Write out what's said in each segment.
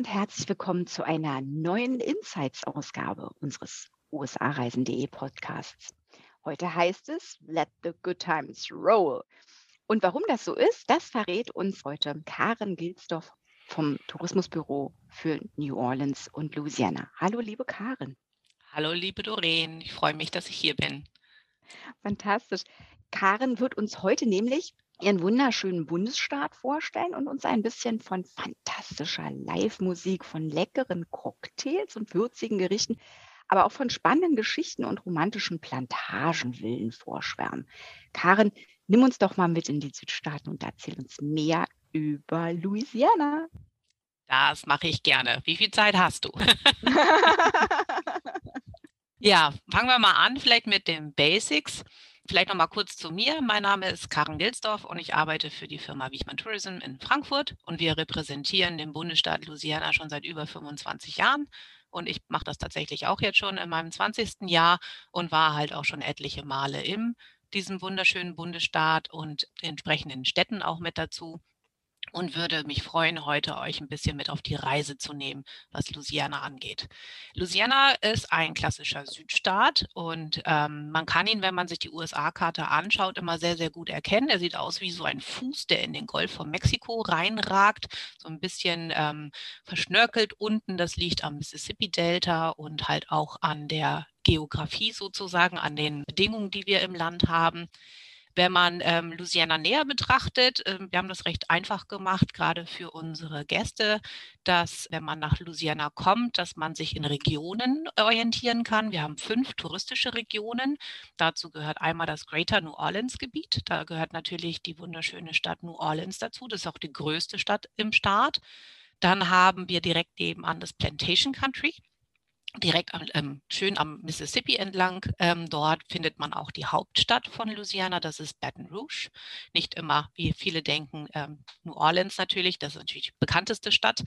und herzlich willkommen zu einer neuen Insights-Ausgabe unseres USA-Reisen.de Podcasts. Heute heißt es Let the Good Times Roll. Und warum das so ist, das verrät uns heute Karen Gilsdorf vom Tourismusbüro für New Orleans und Louisiana. Hallo, liebe Karen. Hallo, liebe Doreen. Ich freue mich, dass ich hier bin. Fantastisch. Karen wird uns heute nämlich ihren wunderschönen Bundesstaat vorstellen und uns ein bisschen von fantastischer Live-Musik, von leckeren Cocktails und würzigen Gerichten, aber auch von spannenden Geschichten und romantischen Plantagenvillen vorschwärmen. Karen, nimm uns doch mal mit in die Südstaaten und erzähl uns mehr über Louisiana. Das mache ich gerne. Wie viel Zeit hast du? ja, fangen wir mal an, vielleicht mit den Basics. Vielleicht noch mal kurz zu mir. Mein Name ist Karen Gilsdorf und ich arbeite für die Firma Wichmann Tourism in Frankfurt und wir repräsentieren den Bundesstaat Louisiana schon seit über 25 Jahren. Und ich mache das tatsächlich auch jetzt schon in meinem 20. Jahr und war halt auch schon etliche Male in diesem wunderschönen Bundesstaat und entsprechenden Städten auch mit dazu und würde mich freuen, heute euch ein bisschen mit auf die Reise zu nehmen, was Louisiana angeht. Louisiana ist ein klassischer Südstaat und ähm, man kann ihn, wenn man sich die USA-Karte anschaut, immer sehr, sehr gut erkennen. Er sieht aus wie so ein Fuß, der in den Golf von Mexiko reinragt, so ein bisschen ähm, verschnörkelt unten. Das liegt am Mississippi-Delta und halt auch an der Geografie sozusagen, an den Bedingungen, die wir im Land haben. Wenn man ähm, Louisiana näher betrachtet, äh, wir haben das recht einfach gemacht, gerade für unsere Gäste, dass wenn man nach Louisiana kommt, dass man sich in Regionen orientieren kann. Wir haben fünf touristische Regionen. Dazu gehört einmal das Greater New Orleans Gebiet. Da gehört natürlich die wunderschöne Stadt New Orleans dazu. Das ist auch die größte Stadt im Staat. Dann haben wir direkt nebenan das Plantation Country direkt am, ähm, schön am Mississippi entlang. Ähm, dort findet man auch die Hauptstadt von Louisiana, das ist Baton Rouge. Nicht immer, wie viele denken, ähm, New Orleans natürlich, das ist natürlich die bekannteste Stadt.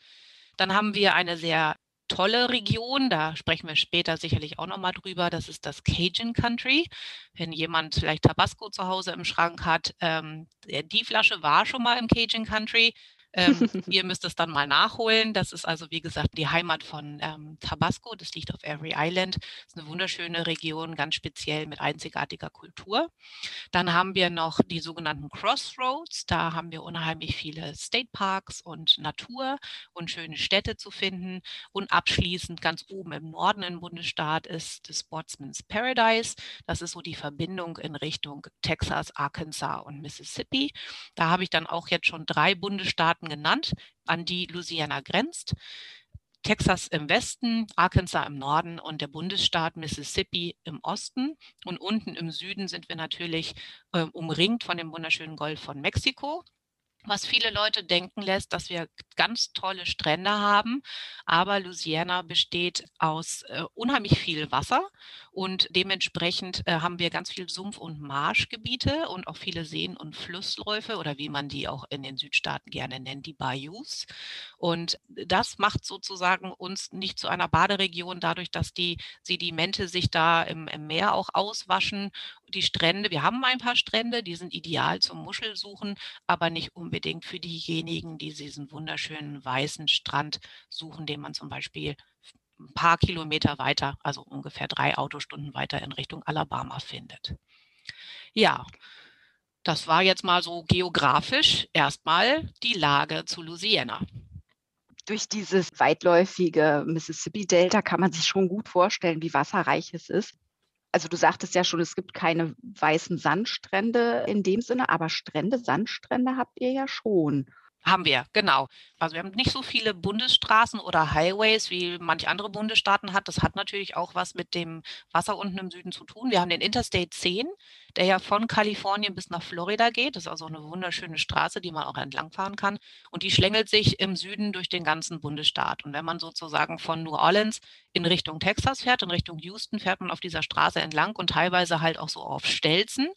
Dann haben wir eine sehr tolle Region, da sprechen wir später sicherlich auch nochmal drüber, das ist das Cajun Country. Wenn jemand vielleicht Tabasco zu Hause im Schrank hat, ähm, die Flasche war schon mal im Cajun Country, ähm, ihr müsst es dann mal nachholen. Das ist also, wie gesagt, die Heimat von ähm, Tabasco. Das liegt auf Every Island. Das ist eine wunderschöne Region, ganz speziell mit einzigartiger Kultur. Dann haben wir noch die sogenannten Crossroads. Da haben wir unheimlich viele State Parks und Natur und schöne Städte zu finden. Und abschließend ganz oben im Norden im Bundesstaat ist das Sportsman's Paradise. Das ist so die Verbindung in Richtung Texas, Arkansas und Mississippi. Da habe ich dann auch jetzt schon drei Bundesstaaten Staaten genannt, an die Louisiana grenzt. Texas im Westen, Arkansas im Norden und der Bundesstaat Mississippi im Osten. Und unten im Süden sind wir natürlich äh, umringt von dem wunderschönen Golf von Mexiko was viele Leute denken lässt, dass wir ganz tolle Strände haben. Aber Louisiana besteht aus äh, unheimlich viel Wasser und dementsprechend äh, haben wir ganz viel Sumpf- und Marschgebiete und auch viele Seen und Flussläufe oder wie man die auch in den Südstaaten gerne nennt, die Bayous. Und das macht sozusagen uns nicht zu einer Baderegion dadurch, dass die Sedimente sich da im, im Meer auch auswaschen. Die Strände, wir haben ein paar Strände, die sind ideal zum Muschelsuchen, aber nicht unbedingt unbedingt für diejenigen, die diesen wunderschönen weißen Strand suchen, den man zum Beispiel ein paar Kilometer weiter, also ungefähr drei Autostunden weiter in Richtung Alabama findet. Ja, das war jetzt mal so geografisch erstmal die Lage zu Louisiana. Durch dieses weitläufige Mississippi-Delta kann man sich schon gut vorstellen, wie wasserreich es ist also du sagtest ja schon, es gibt keine weißen Sandstrände in dem Sinne, aber Strände, Sandstrände habt ihr ja schon. Haben wir, genau. Also wir haben nicht so viele Bundesstraßen oder Highways, wie manche andere Bundesstaaten hat. Das hat natürlich auch was mit dem Wasser unten im Süden zu tun. Wir haben den Interstate 10, der ja von Kalifornien bis nach Florida geht. Das ist also eine wunderschöne Straße, die man auch entlangfahren kann. Und die schlängelt sich im Süden durch den ganzen Bundesstaat. Und wenn man sozusagen von New Orleans in Richtung Texas fährt, in Richtung Houston, fährt man auf dieser Straße entlang und teilweise halt auch so auf Stelzen.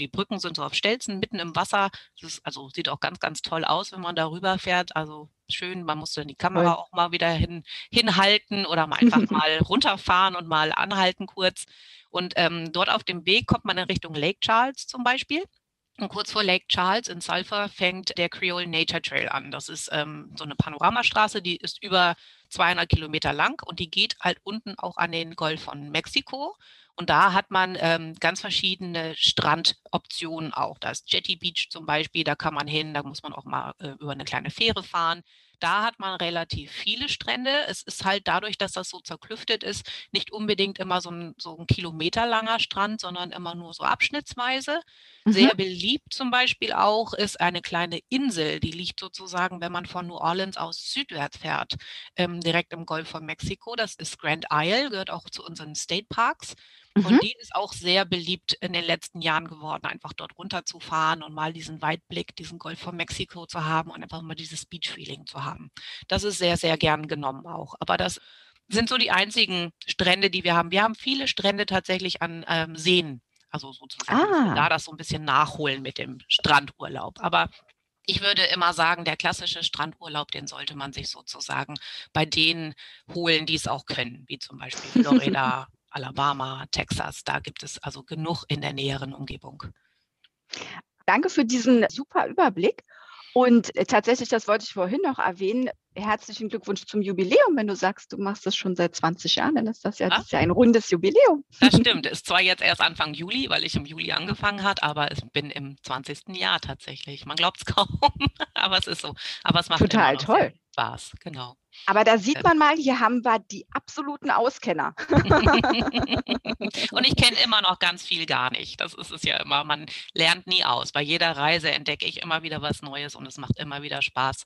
Die Brücken sind so auf Stelzen mitten im Wasser. Das ist, also sieht auch ganz, ganz toll aus, wenn man darüber fährt. Also schön, man muss dann die Kamera auch mal wieder hin, hinhalten oder mal einfach mal runterfahren und mal anhalten kurz. Und ähm, dort auf dem Weg kommt man in Richtung Lake Charles zum Beispiel. Und kurz vor Lake Charles in Sulphur fängt der Creole Nature Trail an. Das ist ähm, so eine Panoramastraße, die ist über 200 Kilometer lang und die geht halt unten auch an den Golf von Mexiko. Und da hat man ähm, ganz verschiedene Strandoptionen auch. Da ist Jetty Beach zum Beispiel, da kann man hin, da muss man auch mal äh, über eine kleine Fähre fahren. Da hat man relativ viele Strände. Es ist halt dadurch, dass das so zerklüftet ist, nicht unbedingt immer so ein, so ein kilometerlanger Strand, sondern immer nur so abschnittsweise. Mhm. Sehr beliebt zum Beispiel auch ist eine kleine Insel, die liegt sozusagen, wenn man von New Orleans aus südwärts fährt, ähm, direkt im Golf von Mexiko. Das ist Grand Isle, gehört auch zu unseren State Parks. Mhm. Und die ist auch sehr beliebt in den letzten Jahren geworden, einfach dort runterzufahren und mal diesen Weitblick, diesen Golf von Mexiko zu haben und einfach mal dieses Beach-Feeling zu haben. Das ist sehr, sehr gern genommen auch. Aber das sind so die einzigen Strände, die wir haben. Wir haben viele Strände tatsächlich an ähm, Seen, also sozusagen. Ah. Da das so ein bisschen nachholen mit dem Strandurlaub. Aber ich würde immer sagen, der klassische Strandurlaub, den sollte man sich sozusagen bei denen holen, die es auch können, wie zum Beispiel Florida, Alabama, Texas. Da gibt es also genug in der näheren Umgebung. Danke für diesen super Überblick. Und äh, tatsächlich, das wollte ich vorhin noch erwähnen, herzlichen Glückwunsch zum Jubiläum. Wenn du sagst, du machst das schon seit 20 Jahren, dann ist das ja, das ist ja ein rundes Jubiläum. Das stimmt. Ist zwar jetzt erst Anfang Juli, weil ich im Juli angefangen habe, aber ich bin im 20. Jahr tatsächlich. Man glaubt es kaum, aber es ist so. Aber es macht total toll. Spaß, genau. Aber da sieht man mal, hier haben wir die absoluten Auskenner. und ich kenne immer noch ganz viel gar nicht. Das ist es ja immer. Man lernt nie aus. Bei jeder Reise entdecke ich immer wieder was Neues und es macht immer wieder Spaß.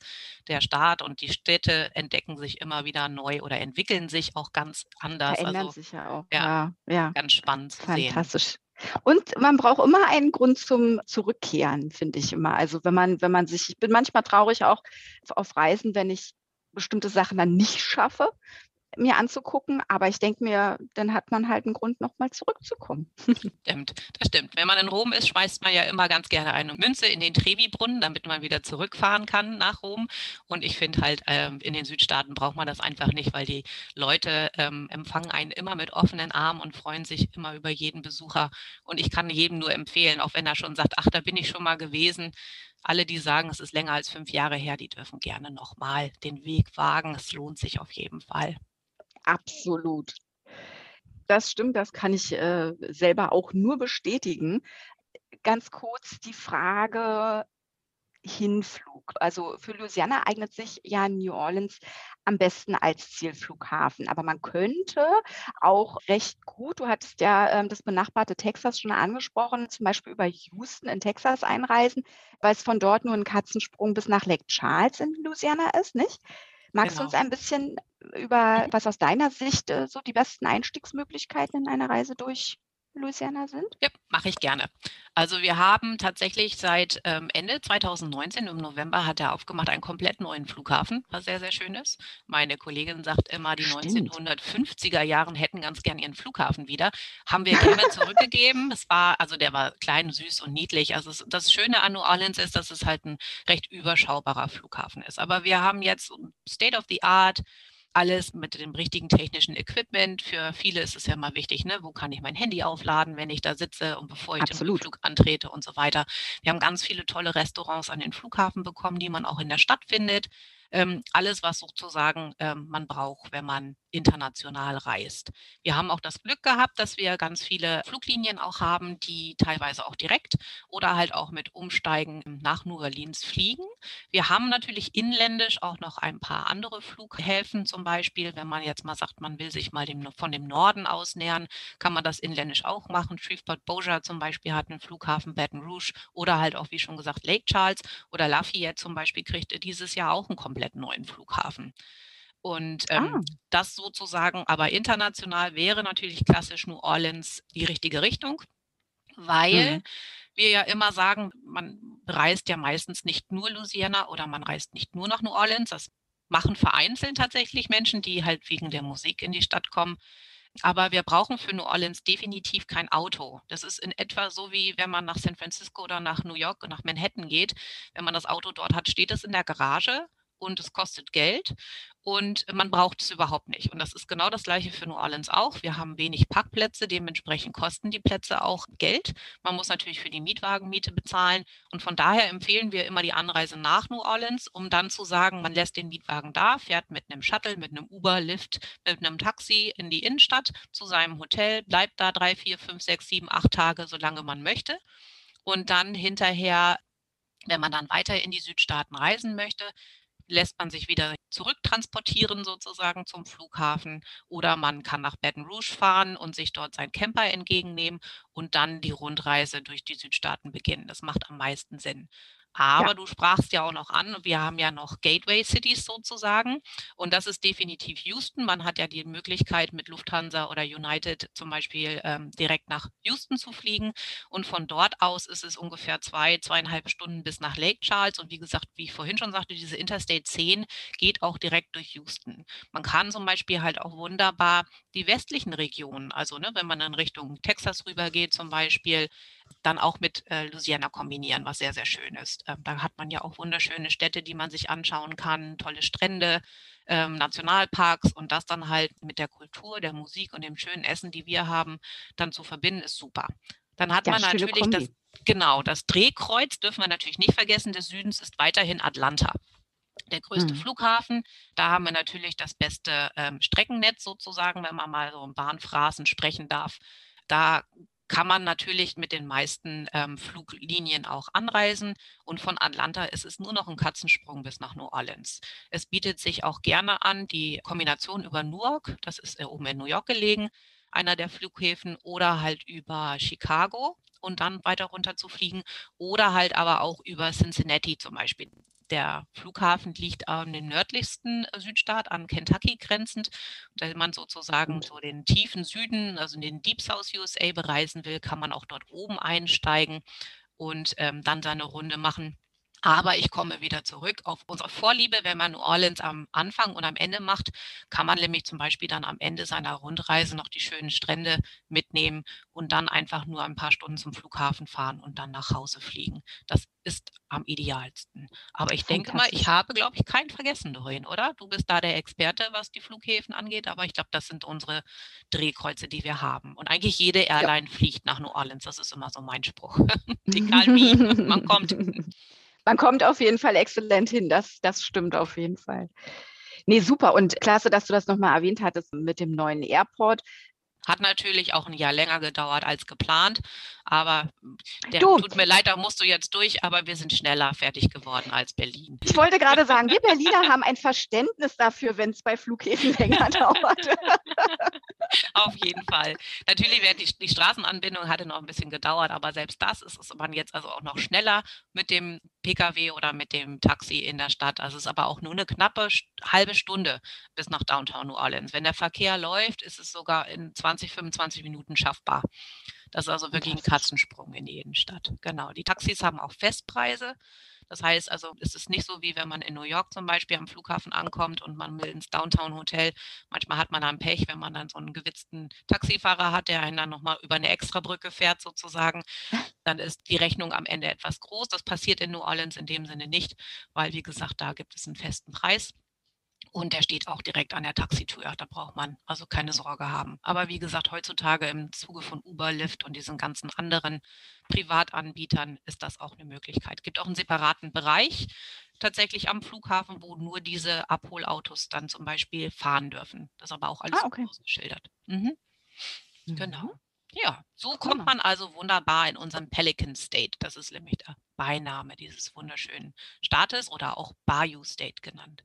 Der Staat und die Städte entdecken sich immer wieder neu oder entwickeln sich auch ganz anders. Verändern also, sich ja auch. Ja, ja, ja. ganz spannend zu sehen. Fantastisch. Und man braucht immer einen Grund zum Zurückkehren, finde ich immer. Also wenn man, wenn man sich, ich bin manchmal traurig auch auf Reisen, wenn ich bestimmte Sachen dann nicht schaffe, mir anzugucken. Aber ich denke mir, dann hat man halt einen Grund, nochmal zurückzukommen. Stimmt, das stimmt. Wenn man in Rom ist, schmeißt man ja immer ganz gerne eine Münze in den Trevi-Brunnen, damit man wieder zurückfahren kann nach Rom. Und ich finde halt, ähm, in den Südstaaten braucht man das einfach nicht, weil die Leute ähm, empfangen einen immer mit offenen Armen und freuen sich immer über jeden Besucher. Und ich kann jedem nur empfehlen, auch wenn er schon sagt, ach, da bin ich schon mal gewesen, alle, die sagen, es ist länger als fünf Jahre her, die dürfen gerne nochmal den Weg wagen. Es lohnt sich auf jeden Fall. Absolut. Das stimmt, das kann ich äh, selber auch nur bestätigen. Ganz kurz die Frage Hinflug. Also für Louisiana eignet sich ja New Orleans am besten als Zielflughafen. Aber man könnte auch recht gut, du hattest ja ähm, das benachbarte Texas schon angesprochen, zum Beispiel über Houston in Texas einreisen, weil es von dort nur ein Katzensprung bis nach Lake Charles in Louisiana ist, nicht? Magst genau. du uns ein bisschen über, was aus deiner Sicht äh, so die besten Einstiegsmöglichkeiten in einer Reise durch Louisiana sind? Ja, mache ich gerne. Also wir haben tatsächlich seit ähm, Ende 2019, im November hat er aufgemacht, einen komplett neuen Flughafen, was sehr, sehr schön ist. Meine Kollegin sagt immer, die Stimmt. 1950er Jahren hätten ganz gern ihren Flughafen wieder. Haben wir gerne zurückgegeben. Es war, also der war klein, süß und niedlich. Also es, das Schöne an New Orleans ist, dass es halt ein recht überschaubarer Flughafen ist. Aber wir haben jetzt State of the Art, alles mit dem richtigen technischen Equipment. Für viele ist es ja mal wichtig, ne? wo kann ich mein Handy aufladen, wenn ich da sitze und bevor ich Absolut. den Flug antrete und so weiter. Wir haben ganz viele tolle Restaurants an den Flughafen bekommen, die man auch in der Stadt findet. Ähm, alles, was sozusagen ähm, man braucht, wenn man international reist. Wir haben auch das Glück gehabt, dass wir ganz viele Fluglinien auch haben, die teilweise auch direkt oder halt auch mit Umsteigen nach New Orleans fliegen. Wir haben natürlich inländisch auch noch ein paar andere Flughäfen zum Beispiel. Wenn man jetzt mal sagt, man will sich mal dem, von dem Norden aus nähern, kann man das inländisch auch machen. Shreveport Bossier zum Beispiel hat einen Flughafen Baton Rouge oder halt auch, wie schon gesagt, Lake Charles oder Lafayette zum Beispiel kriegt dieses Jahr auch einen komplett neuen Flughafen. Und ähm, ah. das sozusagen aber international wäre natürlich klassisch New Orleans die richtige Richtung, weil mhm. wir ja immer sagen, man reist ja meistens nicht nur Louisiana oder man reist nicht nur nach New Orleans. Das machen vereinzelt tatsächlich Menschen, die halt wegen der Musik in die Stadt kommen. Aber wir brauchen für New Orleans definitiv kein Auto. Das ist in etwa so wie wenn man nach San Francisco oder nach New York, nach Manhattan geht. Wenn man das Auto dort hat, steht es in der Garage und es kostet Geld und man braucht es überhaupt nicht. Und das ist genau das gleiche für New Orleans auch. Wir haben wenig Parkplätze, dementsprechend kosten die Plätze auch Geld. Man muss natürlich für die Mietwagenmiete bezahlen und von daher empfehlen wir immer die Anreise nach New Orleans, um dann zu sagen, man lässt den Mietwagen da, fährt mit einem Shuttle, mit einem Uber, Lift, mit einem Taxi in die Innenstadt zu seinem Hotel, bleibt da drei, vier, fünf, sechs, sieben, acht Tage, solange man möchte. Und dann hinterher wenn man dann weiter in die Südstaaten reisen möchte, lässt man sich wieder zurücktransportieren sozusagen zum Flughafen oder man kann nach Baton Rouge fahren und sich dort sein Camper entgegennehmen und dann die Rundreise durch die Südstaaten beginnen. Das macht am meisten Sinn. Aber ja. du sprachst ja auch noch an, wir haben ja noch Gateway Cities sozusagen. Und das ist definitiv Houston. Man hat ja die Möglichkeit, mit Lufthansa oder United zum Beispiel ähm, direkt nach Houston zu fliegen. Und von dort aus ist es ungefähr zwei, zweieinhalb Stunden bis nach Lake Charles. Und wie gesagt, wie ich vorhin schon sagte, diese Interstate 10 geht auch direkt durch Houston. Man kann zum Beispiel halt auch wunderbar die westlichen Regionen, also ne, wenn man in Richtung Texas rübergeht zum Beispiel, dann auch mit äh, Louisiana kombinieren, was sehr, sehr schön ist. Ähm, da hat man ja auch wunderschöne Städte, die man sich anschauen kann, tolle Strände, ähm, Nationalparks und das dann halt mit der Kultur, der Musik und dem schönen Essen, die wir haben, dann zu verbinden, ist super. Dann hat ja, man natürlich das, genau, das Drehkreuz, dürfen wir natürlich nicht vergessen, des Südens ist weiterhin Atlanta der größte mhm. Flughafen. Da haben wir natürlich das beste ähm, Streckennetz sozusagen, wenn man mal so in Bahnphrasen sprechen darf. Da kann man natürlich mit den meisten ähm, Fluglinien auch anreisen. Und von Atlanta ist es nur noch ein Katzensprung bis nach New Orleans. Es bietet sich auch gerne an, die Kombination über Newark, das ist äh, oben in New York gelegen, einer der Flughäfen, oder halt über Chicago und dann weiter runter zu fliegen, oder halt aber auch über Cincinnati zum Beispiel der Flughafen liegt an dem nördlichsten äh, Südstaat, an Kentucky grenzend. wenn man sozusagen so den tiefen Süden, also den Deep South USA bereisen will, kann man auch dort oben einsteigen und ähm, dann seine Runde machen. Aber ich komme wieder zurück auf unsere Vorliebe. Wenn man New Orleans am Anfang und am Ende macht, kann man nämlich zum Beispiel dann am Ende seiner Rundreise noch die schönen Strände mitnehmen und dann einfach nur ein paar Stunden zum Flughafen fahren und dann nach Hause fliegen. Das ist am idealsten. Aber ich denke mal, ich habe, glaube ich, keinen vergessen, Doreen, oder? Du bist da der Experte, was die Flughäfen angeht, aber ich glaube, das sind unsere Drehkreuze, die wir haben. Und eigentlich jede Airline ja. fliegt nach New Orleans. Das ist immer so mein Spruch. Egal wie, man kommt. Man kommt auf jeden Fall exzellent hin, das, das stimmt auf jeden Fall. Nee, super. Und klasse, dass du das nochmal erwähnt hattest mit dem neuen Airport. Hat natürlich auch ein Jahr länger gedauert als geplant, aber der, tut mir leid, da musst du jetzt durch, aber wir sind schneller fertig geworden als Berlin. Ich wollte gerade sagen, wir Berliner haben ein Verständnis dafür, wenn es bei Flughäfen länger dauert. Auf jeden Fall. Natürlich die, die Straßenanbindung hatte noch ein bisschen gedauert, aber selbst das ist, ist man jetzt also auch noch schneller mit dem Pkw oder mit dem Taxi in der Stadt. Also es ist aber auch nur eine knappe halbe Stunde bis nach Downtown New Orleans. Wenn der Verkehr läuft, ist es sogar in 20, 25 Minuten schaffbar. Das ist also wirklich ein Katzensprung in die Innenstadt. Genau. Die Taxis haben auch Festpreise. Das heißt also, es ist nicht so, wie wenn man in New York zum Beispiel am Flughafen ankommt und man will ins Downtown Hotel. Manchmal hat man dann Pech, wenn man dann so einen gewitzten Taxifahrer hat, der einen dann nochmal über eine Extrabrücke fährt sozusagen. Dann ist die Rechnung am Ende etwas groß. Das passiert in New Orleans in dem Sinne nicht, weil, wie gesagt, da gibt es einen festen Preis. Und der steht auch direkt an der Taxitür. Da braucht man also keine Sorge haben. Aber wie gesagt, heutzutage im Zuge von Uber, Lyft und diesen ganzen anderen Privatanbietern ist das auch eine Möglichkeit. Es gibt auch einen separaten Bereich tatsächlich am Flughafen, wo nur diese Abholautos dann zum Beispiel fahren dürfen. Das ist aber auch alles ah, okay. ausgeschildert. Mhm. Mhm. Genau. Ja, so kommt man also wunderbar in unseren Pelican State. Das ist nämlich der Beiname dieses wunderschönen Staates oder auch Bayou State genannt.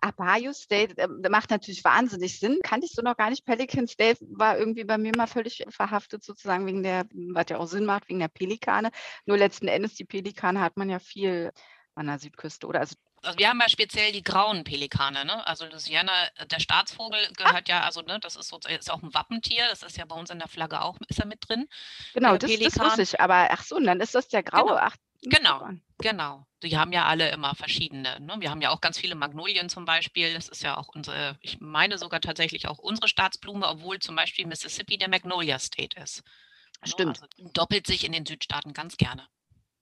Abayo State äh, macht natürlich wahnsinnig Sinn. Kannte ich so noch gar nicht. Pelican State war irgendwie bei mir mal völlig verhaftet, sozusagen wegen der, was ja auch Sinn macht, wegen der Pelikane. Nur letzten Endes, die Pelikane hat man ja viel an der Südküste, oder? Also also wir haben ja speziell die grauen Pelikane, ne? Also Louisiana, äh, der Staatsvogel ah. gehört ah. ja, also ne, das ist so ist auch ein Wappentier, das ist ja bei uns in der Flagge auch, ist er mit drin. Genau, das, das wusste ich, aber ach so, und dann ist das der graue, genau. ach, Genau, genau. Die haben ja alle immer verschiedene. Ne? Wir haben ja auch ganz viele Magnolien zum Beispiel. Das ist ja auch unsere, ich meine sogar tatsächlich auch unsere Staatsblume, obwohl zum Beispiel Mississippi der Magnolia State ist. Ne? Stimmt. Also doppelt sich in den Südstaaten ganz gerne.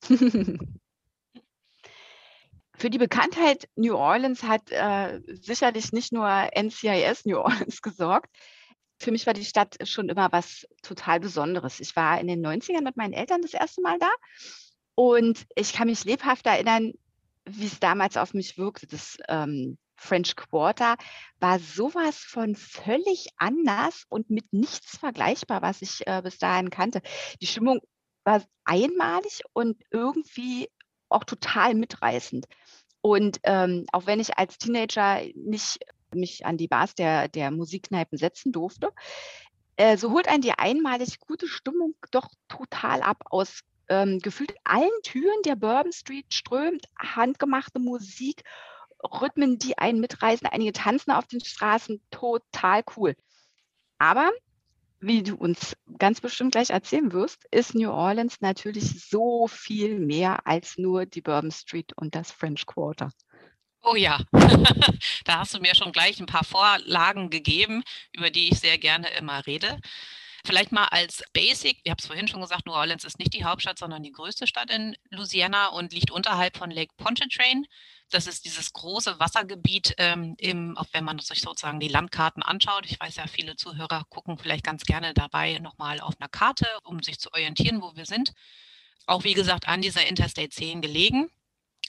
Für die Bekanntheit New Orleans hat äh, sicherlich nicht nur NCIS New Orleans gesorgt. Für mich war die Stadt schon immer was total Besonderes. Ich war in den 90ern mit meinen Eltern das erste Mal da und ich kann mich lebhaft erinnern, wie es damals auf mich wirkte. Das ähm, French Quarter war sowas von völlig anders und mit nichts vergleichbar, was ich äh, bis dahin kannte. Die Stimmung war einmalig und irgendwie auch total mitreißend. Und ähm, auch wenn ich als Teenager nicht mich an die Bars der, der Musikkneipen setzen durfte, äh, so holt einen die einmalig gute Stimmung doch total ab aus ähm, gefühlt allen Türen der Bourbon Street strömt handgemachte Musik, Rhythmen, die einen mitreißen. Einige tanzen auf den Straßen, total cool. Aber wie du uns ganz bestimmt gleich erzählen wirst, ist New Orleans natürlich so viel mehr als nur die Bourbon Street und das French Quarter. Oh ja, da hast du mir schon gleich ein paar Vorlagen gegeben, über die ich sehr gerne immer rede. Vielleicht mal als Basic, ich habe es vorhin schon gesagt, New Orleans ist nicht die Hauptstadt, sondern die größte Stadt in Louisiana und liegt unterhalb von Lake Pontchartrain. Das ist dieses große Wassergebiet, ähm, im, auch wenn man sich sozusagen die Landkarten anschaut. Ich weiß ja, viele Zuhörer gucken vielleicht ganz gerne dabei nochmal auf einer Karte, um sich zu orientieren, wo wir sind. Auch wie gesagt an dieser Interstate 10 gelegen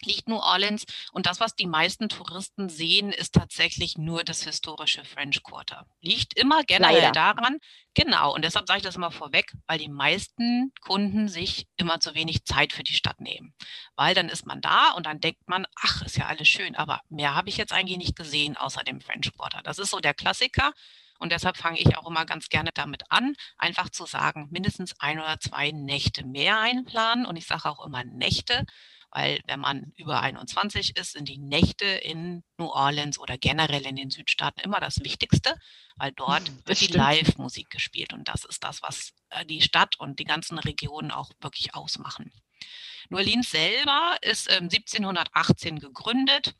liegt New Orleans. Und das, was die meisten Touristen sehen, ist tatsächlich nur das historische French Quarter. Liegt immer generell Leider. daran, genau, und deshalb sage ich das immer vorweg, weil die meisten Kunden sich immer zu wenig Zeit für die Stadt nehmen. Weil dann ist man da und dann denkt man, ach, ist ja alles schön, aber mehr habe ich jetzt eigentlich nicht gesehen außer dem French Quarter. Das ist so der Klassiker. Und deshalb fange ich auch immer ganz gerne damit an, einfach zu sagen, mindestens ein oder zwei Nächte mehr einplanen. Und ich sage auch immer Nächte, weil wenn man über 21 ist, sind die Nächte in New Orleans oder generell in den Südstaaten immer das Wichtigste, weil dort hm, wird die Live-Musik gespielt und das ist das, was äh, die Stadt und die ganzen Regionen auch wirklich ausmachen. New Orleans selber ist 1718 ähm, gegründet,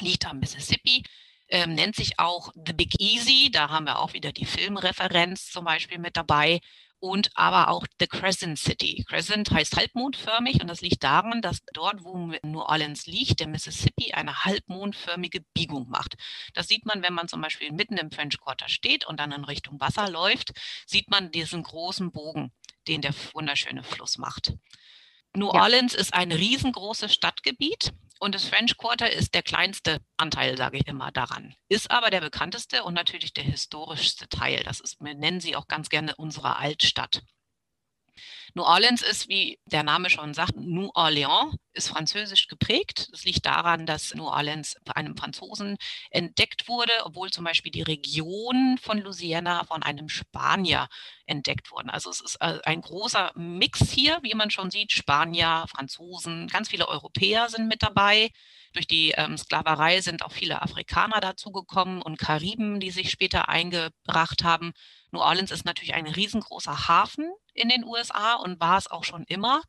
liegt am Mississippi, ähm, nennt sich auch The Big Easy. Da haben wir auch wieder die Filmreferenz zum Beispiel mit dabei und aber auch The Crescent City. Crescent heißt halbmondförmig und das liegt daran, dass dort, wo New Orleans liegt, der Mississippi eine halbmondförmige Biegung macht. Das sieht man, wenn man zum Beispiel mitten im French Quarter steht und dann in Richtung Wasser läuft, sieht man diesen großen Bogen, den der wunderschöne Fluss macht. New ja. Orleans ist ein riesengroßes Stadtgebiet und das French Quarter ist der kleinste Anteil, sage ich immer, daran. Ist aber der bekannteste und natürlich der historischste Teil. Das ist, wir nennen sie auch ganz gerne unsere Altstadt. New Orleans ist, wie der Name schon sagt, New Orleans, ist französisch geprägt. Das liegt daran, dass New Orleans bei einem Franzosen entdeckt wurde, obwohl zum Beispiel die Region von Louisiana von einem Spanier entdeckt wurde. Also es ist äh, ein großer Mix hier, wie man schon sieht. Spanier, Franzosen, ganz viele Europäer sind mit dabei. Durch die ähm, Sklaverei sind auch viele Afrikaner dazugekommen und Kariben, die sich später eingebracht haben. New Orleans ist natürlich ein riesengroßer Hafen in den USA und war es auch schon immer.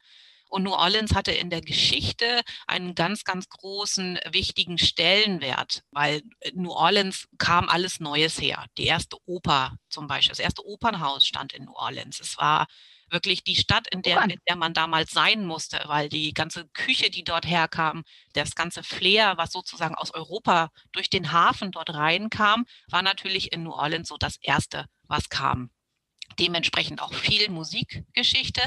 Und New Orleans hatte in der Geschichte einen ganz, ganz großen, wichtigen Stellenwert, weil New Orleans kam alles Neues her. Die erste Oper zum Beispiel, das erste Opernhaus stand in New Orleans. Es war wirklich die Stadt, in der, in der man damals sein musste, weil die ganze Küche, die dort herkam, das ganze Flair, was sozusagen aus Europa durch den Hafen dort reinkam, war natürlich in New Orleans so das Erste, was kam. Dementsprechend auch viel Musikgeschichte,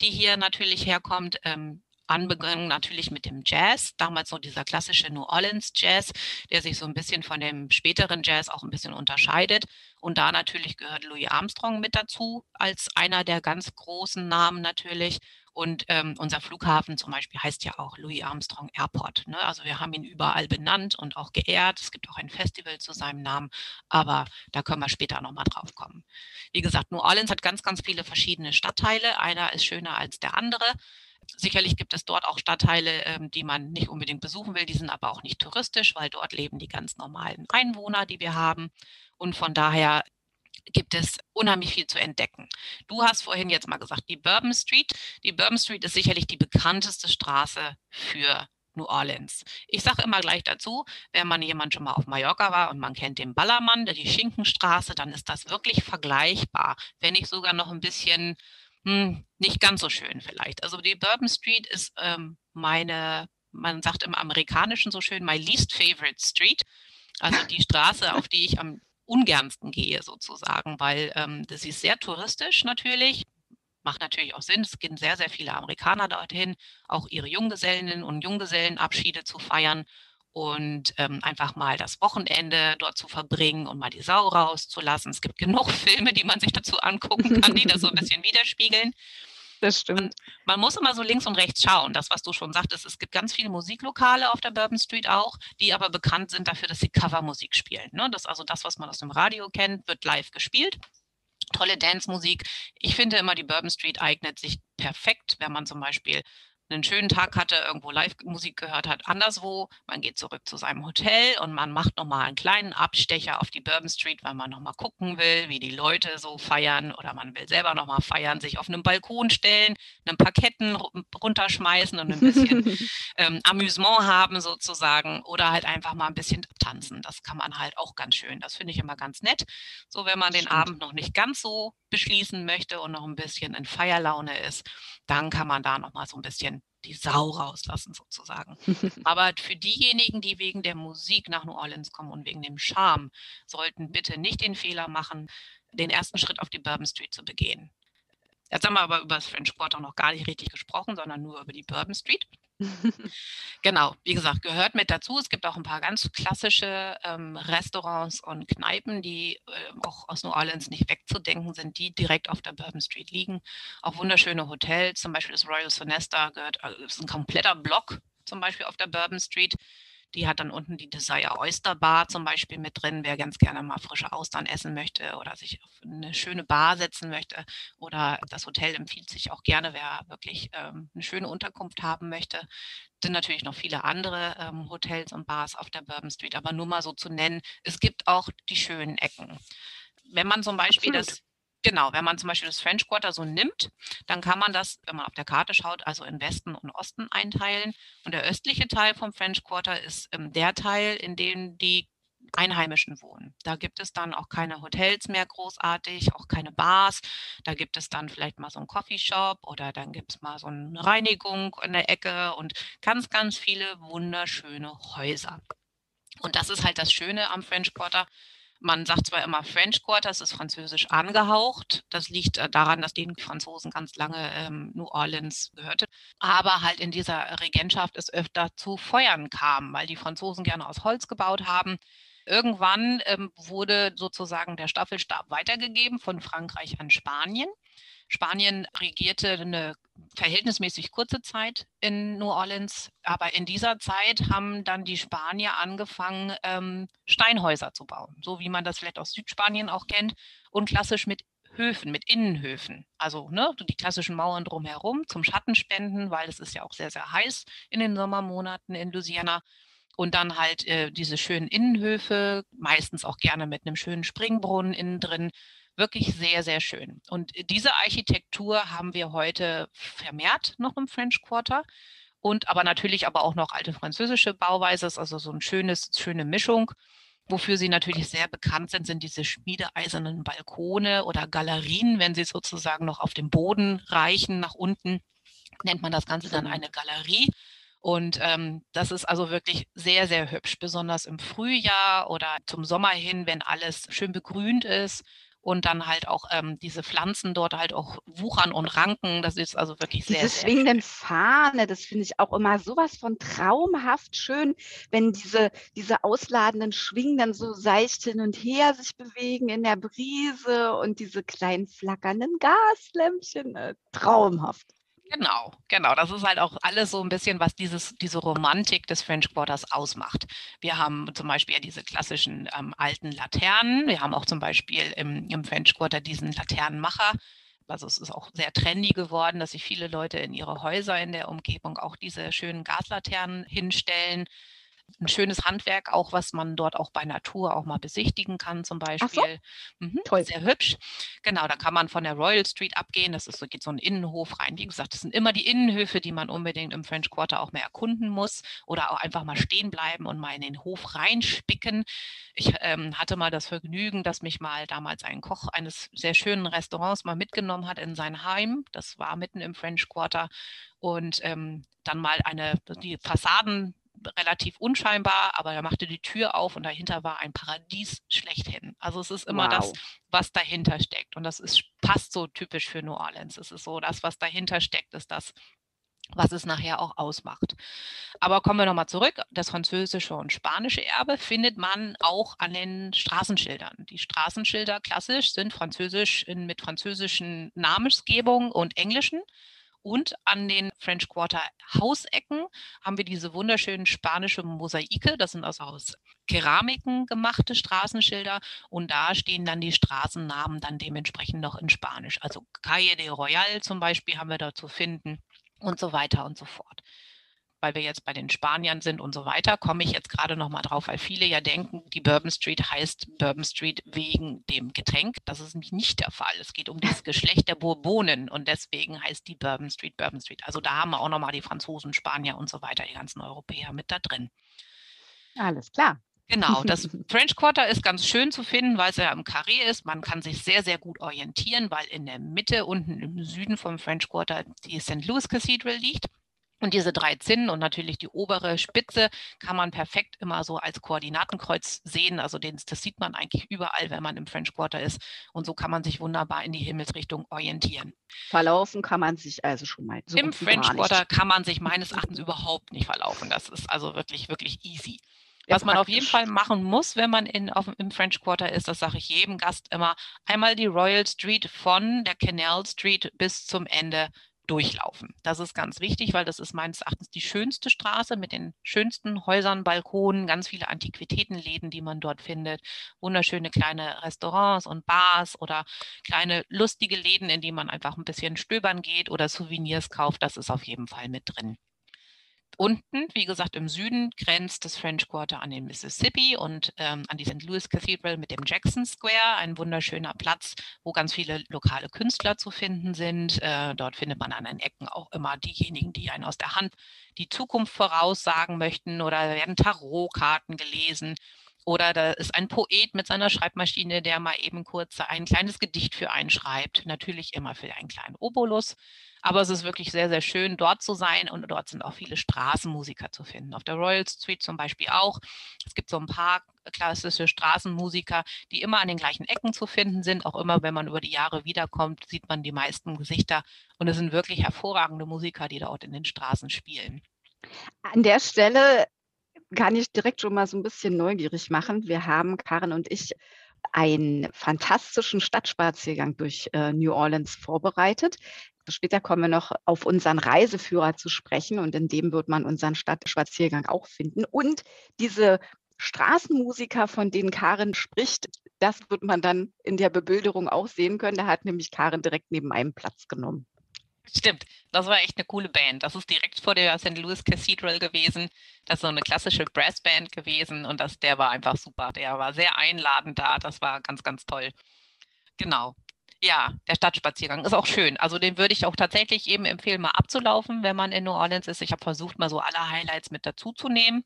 die hier natürlich herkommt. Ähm, anbegangen natürlich mit dem Jazz, damals so dieser klassische New Orleans Jazz, der sich so ein bisschen von dem späteren Jazz auch ein bisschen unterscheidet. Und da natürlich gehört Louis Armstrong mit dazu, als einer der ganz großen Namen natürlich. Und ähm, unser Flughafen zum Beispiel heißt ja auch Louis Armstrong Airport. Ne? Also wir haben ihn überall benannt und auch geehrt. Es gibt auch ein Festival zu seinem Namen, aber da können wir später nochmal drauf kommen. Wie gesagt, New Orleans hat ganz, ganz viele verschiedene Stadtteile. Einer ist schöner als der andere. Sicherlich gibt es dort auch Stadtteile, ähm, die man nicht unbedingt besuchen will, die sind aber auch nicht touristisch, weil dort leben die ganz normalen Einwohner, die wir haben. Und von daher gibt es unheimlich viel zu entdecken. Du hast vorhin jetzt mal gesagt, die Bourbon Street. Die Bourbon Street ist sicherlich die bekannteste Straße für New Orleans. Ich sage immer gleich dazu, wenn man jemand schon mal auf Mallorca war und man kennt den Ballermann, die Schinkenstraße, dann ist das wirklich vergleichbar, wenn nicht sogar noch ein bisschen hm, nicht ganz so schön vielleicht. Also die Bourbon Street ist ähm, meine man sagt im Amerikanischen so schön, my least favorite street. Also die Straße, auf die ich am ungernsten gehe sozusagen, weil ähm, das ist sehr touristisch natürlich. Macht natürlich auch Sinn. Es gehen sehr, sehr viele Amerikaner dorthin, auch ihre Junggesellinnen und Junggesellenabschiede zu feiern und ähm, einfach mal das Wochenende dort zu verbringen und mal die Sau rauszulassen. Es gibt genug Filme, die man sich dazu angucken kann, die das so ein bisschen widerspiegeln. Das stimmt. Man, man, muss immer so links und rechts schauen. Das, was du schon sagtest, es gibt ganz viele Musiklokale auf der Bourbon Street auch, die aber bekannt sind dafür, dass sie Covermusik spielen. Ne? Das ist also das, was man aus dem Radio kennt, wird live gespielt. Tolle Dance-Musik. Ich finde immer, die Bourbon Street eignet sich perfekt, wenn man zum Beispiel einen schönen Tag hatte, irgendwo Live-Musik gehört hat, anderswo. Man geht zurück zu seinem Hotel und man macht nochmal einen kleinen Abstecher auf die Bourbon Street, weil man nochmal gucken will, wie die Leute so feiern oder man will selber nochmal feiern, sich auf einem Balkon stellen, ein paar Ketten runterschmeißen und ein bisschen ähm, Amüsement haben sozusagen oder halt einfach mal ein bisschen tanzen. Das kann man halt auch ganz schön. Das finde ich immer ganz nett. So, wenn man den Stimmt. Abend noch nicht ganz so beschließen möchte und noch ein bisschen in Feierlaune ist, dann kann man da nochmal so ein bisschen die Sau rauslassen sozusagen. Aber für diejenigen, die wegen der Musik nach New Orleans kommen und wegen dem Charme, sollten bitte nicht den Fehler machen, den ersten Schritt auf die Bourbon Street zu begehen. Jetzt haben wir aber über das French Quarter noch gar nicht richtig gesprochen, sondern nur über die Bourbon Street. genau, wie gesagt, gehört mit dazu. Es gibt auch ein paar ganz klassische ähm, Restaurants und Kneipen, die äh, auch aus New Orleans nicht wegzudenken sind, die direkt auf der Bourbon Street liegen. Auch wunderschöne Hotels, zum Beispiel das Royal Sonesta gehört, also ist ein kompletter Block zum Beispiel auf der Bourbon Street. Die hat dann unten die Desire Oyster Bar zum Beispiel mit drin, wer ganz gerne mal frische Austern essen möchte oder sich auf eine schöne Bar setzen möchte. Oder das Hotel empfiehlt sich auch gerne, wer wirklich ähm, eine schöne Unterkunft haben möchte. Es sind natürlich noch viele andere ähm, Hotels und Bars auf der Bourbon Street, aber nur mal so zu nennen, es gibt auch die schönen Ecken. Wenn man zum Beispiel Absolut. das Genau, wenn man zum Beispiel das French Quarter so nimmt, dann kann man das, wenn man auf der Karte schaut, also in Westen und Osten einteilen. Und der östliche Teil vom French Quarter ist ähm, der Teil, in dem die Einheimischen wohnen. Da gibt es dann auch keine Hotels mehr großartig, auch keine Bars. Da gibt es dann vielleicht mal so einen Coffeeshop oder dann gibt es mal so eine Reinigung in der Ecke und ganz, ganz viele wunderschöne Häuser. Und das ist halt das Schöne am French Quarter. Man sagt zwar immer French Quarter, das ist französisch angehaucht. Das liegt äh, daran, dass den Franzosen ganz lange ähm, New Orleans gehörte. Aber halt in dieser Regentschaft es öfter zu Feuern kam, weil die Franzosen gerne aus Holz gebaut haben. Irgendwann ähm, wurde sozusagen der Staffelstab weitergegeben von Frankreich an Spanien. Spanien regierte eine verhältnismäßig kurze Zeit in New Orleans, aber in dieser Zeit haben dann die Spanier angefangen, ähm, Steinhäuser zu bauen, so wie man das vielleicht aus Südspanien auch kennt und klassisch mit Höfen, mit Innenhöfen. Also ne, die klassischen Mauern drumherum zum Schattenspenden, weil es ist ja auch sehr, sehr heiß in den Sommermonaten in Louisiana. Und dann halt äh, diese schönen Innenhöfe, meistens auch gerne mit einem schönen Springbrunnen innen drin, wirklich sehr, sehr schön. Und diese Architektur haben wir heute vermehrt noch im French Quarter. Und aber natürlich aber auch noch alte französische Bauweise, also so eine schönes, schöne Mischung. Wofür sie natürlich sehr bekannt sind, sind diese schmiedeeisernen Balkone oder Galerien, wenn sie sozusagen noch auf dem Boden reichen nach unten, nennt man das Ganze dann eine Galerie. Und ähm, das ist also wirklich sehr, sehr hübsch, besonders im Frühjahr oder zum Sommer hin, wenn alles schön begrünt ist und dann halt auch ähm, diese Pflanzen dort halt auch wuchern und ranken. Das ist also wirklich sehr, diese sehr schwingenden Fahne, das finde ich auch immer sowas von traumhaft schön, wenn diese, diese ausladenden Schwingen dann so seicht hin und her sich bewegen in der Brise und diese kleinen flackernden Gaslämpchen. Äh, traumhaft. Genau, genau. Das ist halt auch alles so ein bisschen, was dieses, diese Romantik des French Quarters ausmacht. Wir haben zum Beispiel diese klassischen ähm, alten Laternen. Wir haben auch zum Beispiel im, im French Quarter diesen Laternenmacher. Also es ist auch sehr trendy geworden, dass sich viele Leute in ihre Häuser in der Umgebung auch diese schönen Gaslaternen hinstellen. Ein schönes Handwerk, auch was man dort auch bei Natur auch mal besichtigen kann, zum Beispiel. So? Mhm, Toll. Sehr hübsch. Genau, da kann man von der Royal Street abgehen. Das ist so, geht so ein Innenhof rein. Wie gesagt, das sind immer die Innenhöfe, die man unbedingt im French Quarter auch mehr erkunden muss oder auch einfach mal stehen bleiben und mal in den Hof reinspicken. Ich ähm, hatte mal das Vergnügen, dass mich mal damals ein Koch eines sehr schönen Restaurants mal mitgenommen hat in sein Heim. Das war mitten im French Quarter und ähm, dann mal eine, die Fassaden relativ unscheinbar, aber er machte die Tür auf und dahinter war ein Paradies schlechthin. Also es ist immer wow. das, was dahinter steckt. Und das ist, passt so typisch für New Orleans. Es ist so, das, was dahinter steckt, ist das, was es nachher auch ausmacht. Aber kommen wir nochmal zurück. Das französische und spanische Erbe findet man auch an den Straßenschildern. Die Straßenschilder klassisch sind französisch in, mit französischen Namensgebung und englischen. Und an den French Quarter Hausecken haben wir diese wunderschönen spanische Mosaike. Das sind also aus Keramiken gemachte Straßenschilder. Und da stehen dann die Straßennamen dann dementsprechend noch in Spanisch. Also Calle de Royal zum Beispiel haben wir da zu finden und so weiter und so fort weil wir jetzt bei den Spaniern sind und so weiter, komme ich jetzt gerade noch mal drauf, weil viele ja denken, die Bourbon Street heißt Bourbon Street wegen dem Getränk. Das ist nämlich nicht der Fall. Es geht um das Geschlecht der Bourbonen und deswegen heißt die Bourbon Street Bourbon Street. Also da haben wir auch noch mal die Franzosen, Spanier und so weiter, die ganzen Europäer mit da drin. Alles klar. Genau, das French Quarter ist ganz schön zu finden, weil es ja im Carré ist. Man kann sich sehr, sehr gut orientieren, weil in der Mitte, unten im Süden vom French Quarter, die St. Louis Cathedral liegt. Und diese drei Zinnen und natürlich die obere Spitze kann man perfekt immer so als Koordinatenkreuz sehen. Also den, das sieht man eigentlich überall, wenn man im French Quarter ist. Und so kann man sich wunderbar in die Himmelsrichtung orientieren. Verlaufen kann man sich also schon mal. So Im French Quarter kann man sich meines Erachtens überhaupt nicht verlaufen. Das ist also wirklich, wirklich easy. Was man auf jeden Fall machen muss, wenn man in, auf, im French Quarter ist, das sage ich jedem Gast immer, einmal die Royal Street von der Canal Street bis zum Ende durchlaufen. Das ist ganz wichtig, weil das ist meines Erachtens die schönste Straße mit den schönsten Häusern, Balkonen, ganz viele Antiquitätenläden, die man dort findet, wunderschöne kleine Restaurants und Bars oder kleine lustige Läden, in die man einfach ein bisschen stöbern geht oder Souvenirs kauft. Das ist auf jeden Fall mit drin. Unten, wie gesagt, im Süden grenzt das French Quarter an den Mississippi und ähm, an die St. Louis Cathedral mit dem Jackson Square, ein wunderschöner Platz, wo ganz viele lokale Künstler zu finden sind. Äh, dort findet man an den Ecken auch immer diejenigen, die einen aus der Hand die Zukunft voraussagen möchten oder werden Tarotkarten gelesen. Oder da ist ein Poet mit seiner Schreibmaschine, der mal eben kurz ein kleines Gedicht für einen schreibt. Natürlich immer für einen kleinen Obolus. Aber es ist wirklich sehr, sehr schön, dort zu sein und dort sind auch viele Straßenmusiker zu finden. Auf der Royal Street zum Beispiel auch. Es gibt so ein paar klassische Straßenmusiker, die immer an den gleichen Ecken zu finden sind. Auch immer, wenn man über die Jahre wiederkommt, sieht man die meisten Gesichter. Und es sind wirklich hervorragende Musiker, die dort in den Straßen spielen. An der Stelle kann ich direkt schon mal so ein bisschen neugierig machen. Wir haben, Karin und ich, einen fantastischen Stadtspaziergang durch äh, New Orleans vorbereitet. Später kommen wir noch auf unseren Reiseführer zu sprechen und in dem wird man unseren Stadtspaziergang auch finden. Und diese Straßenmusiker, von denen Karin spricht, das wird man dann in der Bebilderung auch sehen können. Da hat nämlich Karin direkt neben einem Platz genommen. Stimmt, das war echt eine coole Band. Das ist direkt vor der St. Louis Cathedral gewesen. Das ist so eine klassische Brassband gewesen und das, der war einfach super. Der war sehr einladend da. Das war ganz, ganz toll. Genau. Ja, der Stadtspaziergang ist auch schön. Also den würde ich auch tatsächlich eben empfehlen, mal abzulaufen, wenn man in New Orleans ist. Ich habe versucht, mal so alle Highlights mit dazu zu nehmen.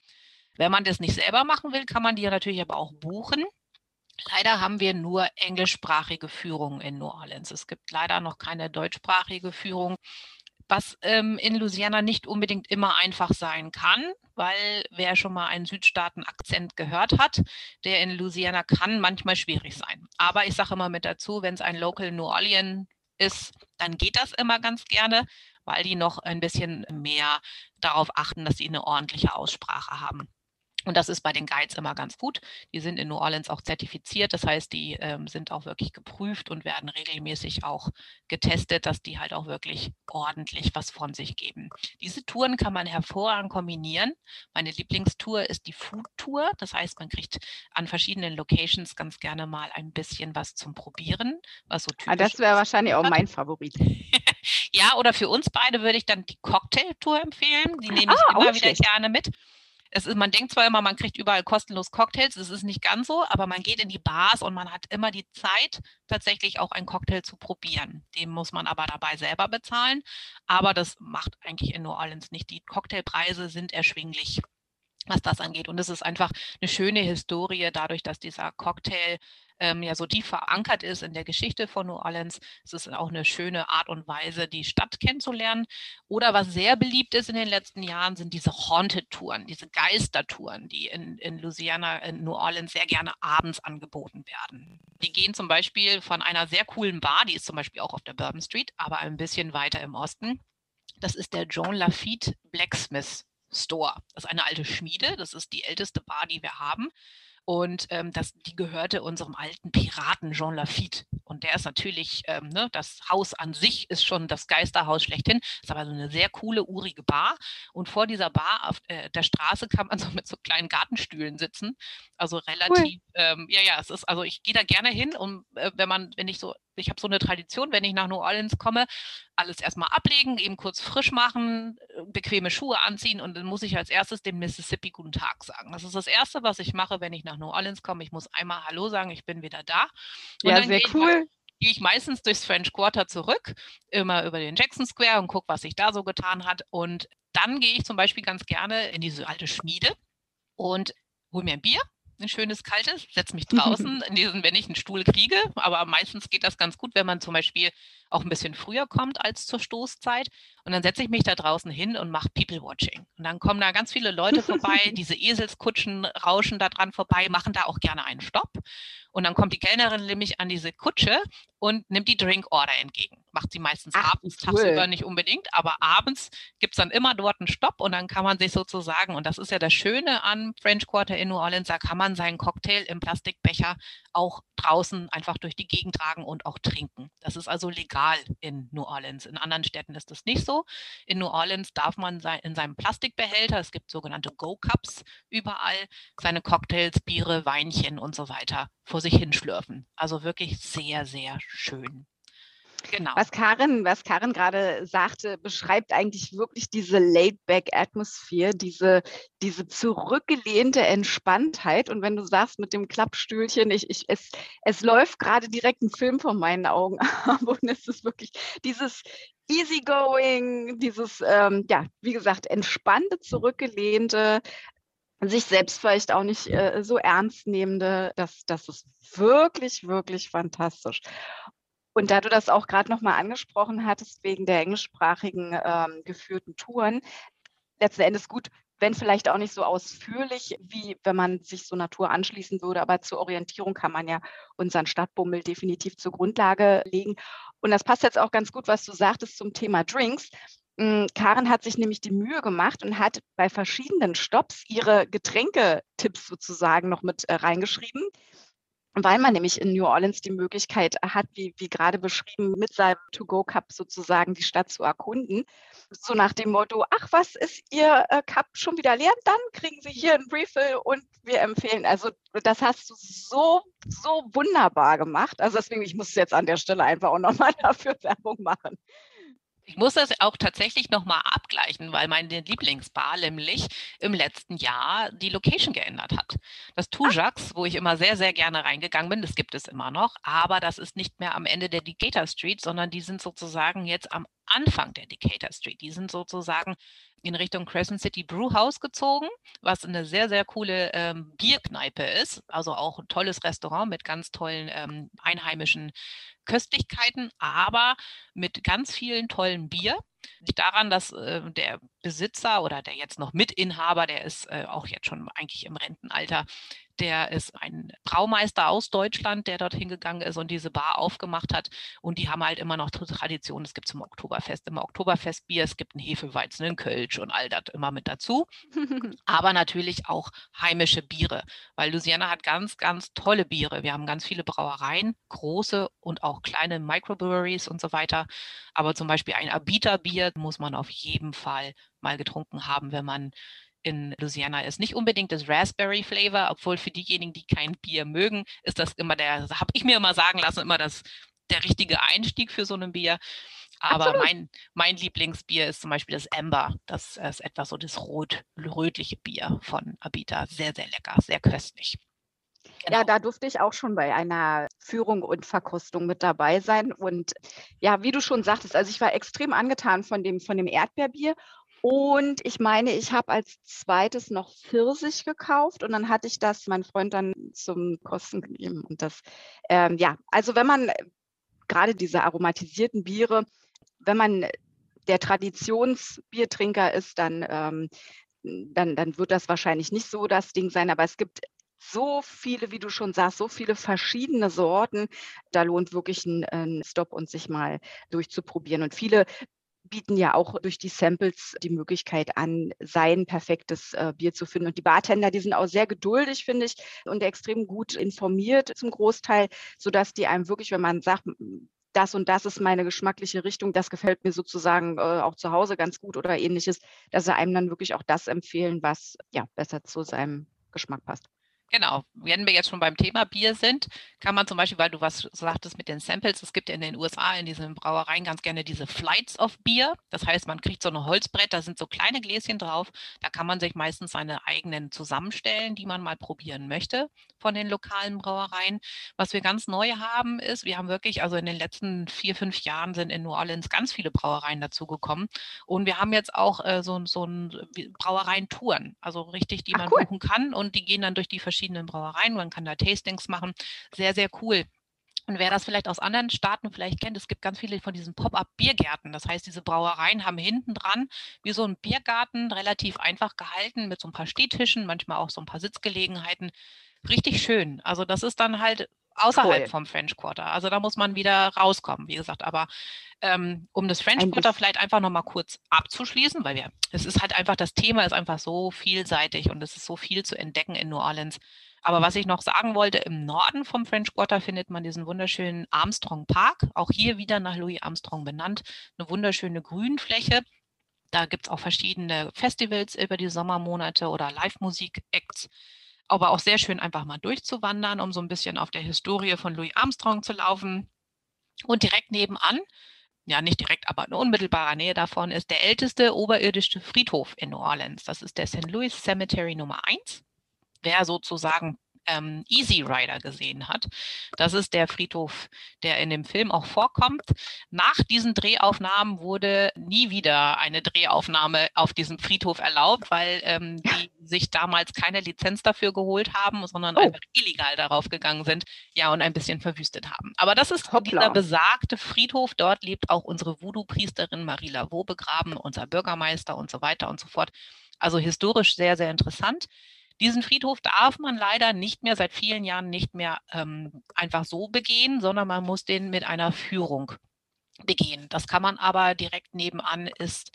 Wenn man das nicht selber machen will, kann man die natürlich aber auch buchen. Leider haben wir nur englischsprachige Führungen in New Orleans. Es gibt leider noch keine deutschsprachige Führung, was ähm, in Louisiana nicht unbedingt immer einfach sein kann, weil wer schon mal einen Südstaaten-Akzent gehört hat, der in Louisiana kann manchmal schwierig sein. Aber ich sage immer mit dazu, wenn es ein Local New Orleans ist, dann geht das immer ganz gerne, weil die noch ein bisschen mehr darauf achten, dass sie eine ordentliche Aussprache haben. Und das ist bei den Guides immer ganz gut. Die sind in New Orleans auch zertifiziert. Das heißt, die ähm, sind auch wirklich geprüft und werden regelmäßig auch getestet, dass die halt auch wirklich ordentlich was von sich geben. Diese Touren kann man hervorragend kombinieren. Meine Lieblingstour ist die Food Tour. Das heißt, man kriegt an verschiedenen Locations ganz gerne mal ein bisschen was zum Probieren, was so ah, typisch Das wäre wahrscheinlich auch mein Favorit. ja, oder für uns beide würde ich dann die Cocktail Tour empfehlen. Die nehme ich ah, immer wieder gerne mit. Es ist, man denkt zwar immer, man kriegt überall kostenlos Cocktails, das ist nicht ganz so, aber man geht in die Bars und man hat immer die Zeit, tatsächlich auch einen Cocktail zu probieren. Den muss man aber dabei selber bezahlen. Aber das macht eigentlich in New Orleans nicht. Die Cocktailpreise sind erschwinglich was das angeht. Und es ist einfach eine schöne Historie, dadurch, dass dieser Cocktail ähm, ja so tief verankert ist in der Geschichte von New Orleans. Es ist auch eine schöne Art und Weise, die Stadt kennenzulernen. Oder was sehr beliebt ist in den letzten Jahren, sind diese Haunted-Touren, diese Geistertouren, die in, in Louisiana, in New Orleans sehr gerne abends angeboten werden. Die gehen zum Beispiel von einer sehr coolen Bar, die ist zum Beispiel auch auf der Bourbon Street, aber ein bisschen weiter im Osten. Das ist der John Lafitte Blacksmith Store. Das ist eine alte Schmiede, das ist die älteste Bar, die wir haben. Und ähm, das, die gehörte unserem alten Piraten Jean Lafitte. Und der ist natürlich, ähm, ne, das Haus an sich ist schon das Geisterhaus schlechthin. Ist aber so eine sehr coole, urige Bar. Und vor dieser Bar auf äh, der Straße kann man so mit so kleinen Gartenstühlen sitzen. Also relativ, cool. ähm, ja, ja, es ist, also ich gehe da gerne hin und äh, wenn man, wenn ich so ich habe so eine Tradition, wenn ich nach New Orleans komme, alles erstmal ablegen, eben kurz frisch machen, äh, bequeme Schuhe anziehen und dann muss ich als erstes dem Mississippi guten Tag sagen. Das ist das Erste, was ich mache, wenn ich nach New Orleans komme. Ich muss einmal Hallo sagen, ich bin wieder da. Und ja, sehr cool. gehe ich meistens durchs French Quarter zurück, immer über den Jackson Square und gucke, was sich da so getan hat. Und dann gehe ich zum Beispiel ganz gerne in diese alte Schmiede und hole mir ein Bier ein schönes kaltes, setze mich draußen, in diesen, wenn ich einen Stuhl kriege. Aber meistens geht das ganz gut, wenn man zum Beispiel auch ein bisschen früher kommt als zur Stoßzeit. Und dann setze ich mich da draußen hin und mache People Watching. Und dann kommen da ganz viele Leute vorbei, diese Eselskutschen rauschen da dran vorbei, machen da auch gerne einen Stopp. Und dann kommt die Kellnerin nämlich an diese Kutsche und nimmt die Drink Order entgegen. Macht sie meistens Ach, abends, cool. tagsüber nicht unbedingt, aber abends gibt es dann immer dort einen Stopp und dann kann man sich sozusagen, und das ist ja das Schöne an French Quarter in New Orleans, da kann man seinen Cocktail im Plastikbecher auch draußen einfach durch die Gegend tragen und auch trinken. Das ist also legal in New Orleans. In anderen Städten ist das nicht so. In New Orleans darf man in seinem Plastikbehälter, es gibt sogenannte Go-Cups überall, seine Cocktails, Biere, Weinchen und so weiter vor sich hinschlürfen. Also wirklich sehr, sehr schön. Genau. Was Karin, was Karin gerade sagte, beschreibt eigentlich wirklich diese Laid-Back-Atmosphäre, diese, diese zurückgelehnte Entspanntheit. Und wenn du sagst mit dem Klappstühlchen, ich, ich, es, es läuft gerade direkt ein Film vor meinen Augen ab und es ist wirklich dieses Easygoing, dieses, ähm, ja, wie gesagt, entspannte, zurückgelehnte, sich selbst vielleicht auch nicht äh, so ernst nehmende, das, das ist wirklich, wirklich fantastisch. Und da du das auch gerade nochmal angesprochen hattest, wegen der englischsprachigen ähm, geführten Touren, letzten Endes gut, wenn vielleicht auch nicht so ausführlich, wie wenn man sich so Natur anschließen würde, aber zur Orientierung kann man ja unseren Stadtbummel definitiv zur Grundlage legen. Und das passt jetzt auch ganz gut, was du sagtest zum Thema Drinks. Hm, Karen hat sich nämlich die Mühe gemacht und hat bei verschiedenen Stops ihre Getränketipps sozusagen noch mit äh, reingeschrieben weil man nämlich in New Orleans die Möglichkeit hat, wie, wie gerade beschrieben, mit seinem To-Go-Cup sozusagen die Stadt zu erkunden. So nach dem Motto, ach, was ist Ihr äh, Cup schon wieder leer? Dann kriegen Sie hier ein Refill und wir empfehlen. Also das hast du so, so wunderbar gemacht. Also deswegen, ich muss jetzt an der Stelle einfach auch nochmal dafür Werbung machen. Ich muss das auch tatsächlich nochmal abgleichen, weil meine Lieblingsbar nämlich im letzten Jahr die Location geändert hat. Das Tujax, wo ich immer sehr, sehr gerne reingegangen bin, das gibt es immer noch, aber das ist nicht mehr am Ende der Decatur Street, sondern die sind sozusagen jetzt am Anfang der Decatur Street. Die sind sozusagen in Richtung Crescent City Brew House gezogen, was eine sehr, sehr coole ähm, Bierkneipe ist. Also auch ein tolles Restaurant mit ganz tollen ähm, einheimischen Köstlichkeiten, aber mit ganz vielen tollen Bier. Liegt daran, dass äh, der Besitzer oder der jetzt noch Mitinhaber, der ist äh, auch jetzt schon eigentlich im Rentenalter, der ist ein Braumeister aus Deutschland, der dorthin gegangen ist und diese Bar aufgemacht hat. Und die haben halt immer noch Tradition. Es gibt zum Oktoberfest immer Oktoberfestbier, es gibt ein Hefeweizen, ein Kölsch und all das immer mit dazu. Aber natürlich auch heimische Biere, weil Louisiana hat ganz, ganz tolle Biere. Wir haben ganz viele Brauereien, große und auch kleine Microbreweries und so weiter. Aber zum Beispiel ein Abita-Bier muss man auf jeden Fall mal getrunken haben, wenn man in Louisiana ist. Nicht unbedingt das Raspberry Flavor, obwohl für diejenigen, die kein Bier mögen, ist das immer der, habe ich mir immer sagen lassen, immer das der richtige Einstieg für so ein Bier. Aber mein, mein Lieblingsbier ist zum Beispiel das Amber. Das ist etwas so das rot, rötliche Bier von Abita. Sehr, sehr lecker, sehr köstlich. Genau. Ja, da durfte ich auch schon bei einer Führung und Verkostung mit dabei sein. Und ja, wie du schon sagtest, also ich war extrem angetan von dem, von dem Erdbeerbier. Und ich meine, ich habe als zweites noch Pfirsich gekauft und dann hatte ich das meinem Freund dann zum Kosten gegeben. Und das, ähm, ja, also wenn man gerade diese aromatisierten Biere, wenn man der Traditionsbiertrinker ist, dann, ähm, dann, dann wird das wahrscheinlich nicht so das Ding sein. Aber es gibt so viele, wie du schon sagst, so viele verschiedene Sorten. Da lohnt wirklich ein, ein Stop und sich mal durchzuprobieren. Und viele bieten ja auch durch die Samples die Möglichkeit an, sein perfektes äh, Bier zu finden. Und die Bartender, die sind auch sehr geduldig, finde ich, und extrem gut informiert zum Großteil, sodass die einem wirklich, wenn man sagt, das und das ist meine geschmackliche Richtung, das gefällt mir sozusagen äh, auch zu Hause ganz gut oder ähnliches, dass sie einem dann wirklich auch das empfehlen, was ja besser zu seinem Geschmack passt. Genau, wenn wir jetzt schon beim Thema Bier sind, kann man zum Beispiel, weil du was sagtest mit den Samples, es gibt ja in den USA in diesen Brauereien ganz gerne diese Flights of Bier. Das heißt, man kriegt so ein Holzbrett, da sind so kleine Gläschen drauf. Da kann man sich meistens seine eigenen zusammenstellen, die man mal probieren möchte von den lokalen Brauereien. Was wir ganz neu haben, ist, wir haben wirklich, also in den letzten vier, fünf Jahren sind in New Orleans ganz viele Brauereien dazugekommen. Und wir haben jetzt auch äh, so, so ein Brauereien-Touren, also richtig, die Ach, man cool. buchen kann und die gehen dann durch die verschiedenen verschiedenen Brauereien. Man kann da Tastings machen. Sehr, sehr cool. Und wer das vielleicht aus anderen Staaten vielleicht kennt, es gibt ganz viele von diesen Pop-up-Biergärten. Das heißt, diese Brauereien haben hinten dran wie so ein Biergarten, relativ einfach gehalten mit so ein paar Stehtischen, manchmal auch so ein paar Sitzgelegenheiten. Richtig schön. Also das ist dann halt außerhalb cool. vom French Quarter. Also da muss man wieder rauskommen, wie gesagt. Aber ähm, um das French ein Quarter vielleicht einfach nochmal kurz abzuschließen, weil wir, es ist halt einfach, das Thema ist einfach so vielseitig und es ist so viel zu entdecken in New Orleans. Aber was ich noch sagen wollte, im Norden vom French Quarter findet man diesen wunderschönen Armstrong Park, auch hier wieder nach Louis Armstrong benannt, eine wunderschöne Grünfläche. Da gibt es auch verschiedene Festivals über die Sommermonate oder Live-Musik-Acts aber auch sehr schön einfach mal durchzuwandern, um so ein bisschen auf der Historie von Louis Armstrong zu laufen. Und direkt nebenan, ja nicht direkt, aber in unmittelbarer Nähe davon, ist der älteste oberirdische Friedhof in New Orleans. Das ist der St. Louis Cemetery Nummer 1. Wer sozusagen ähm, Easy Rider gesehen hat. Das ist der Friedhof, der in dem Film auch vorkommt. Nach diesen Drehaufnahmen wurde nie wieder eine Drehaufnahme auf diesem Friedhof erlaubt, weil ähm, die sich damals keine Lizenz dafür geholt haben, sondern oh. einfach illegal darauf gegangen sind, ja, und ein bisschen verwüstet haben. Aber das ist Hoppla. dieser besagte Friedhof. Dort lebt auch unsere Voodoo-Priesterin Marie Lavaux begraben, unser Bürgermeister und so weiter und so fort. Also historisch sehr, sehr interessant. Diesen Friedhof darf man leider nicht mehr, seit vielen Jahren nicht mehr ähm, einfach so begehen, sondern man muss den mit einer Führung begehen. Das kann man aber direkt nebenan ist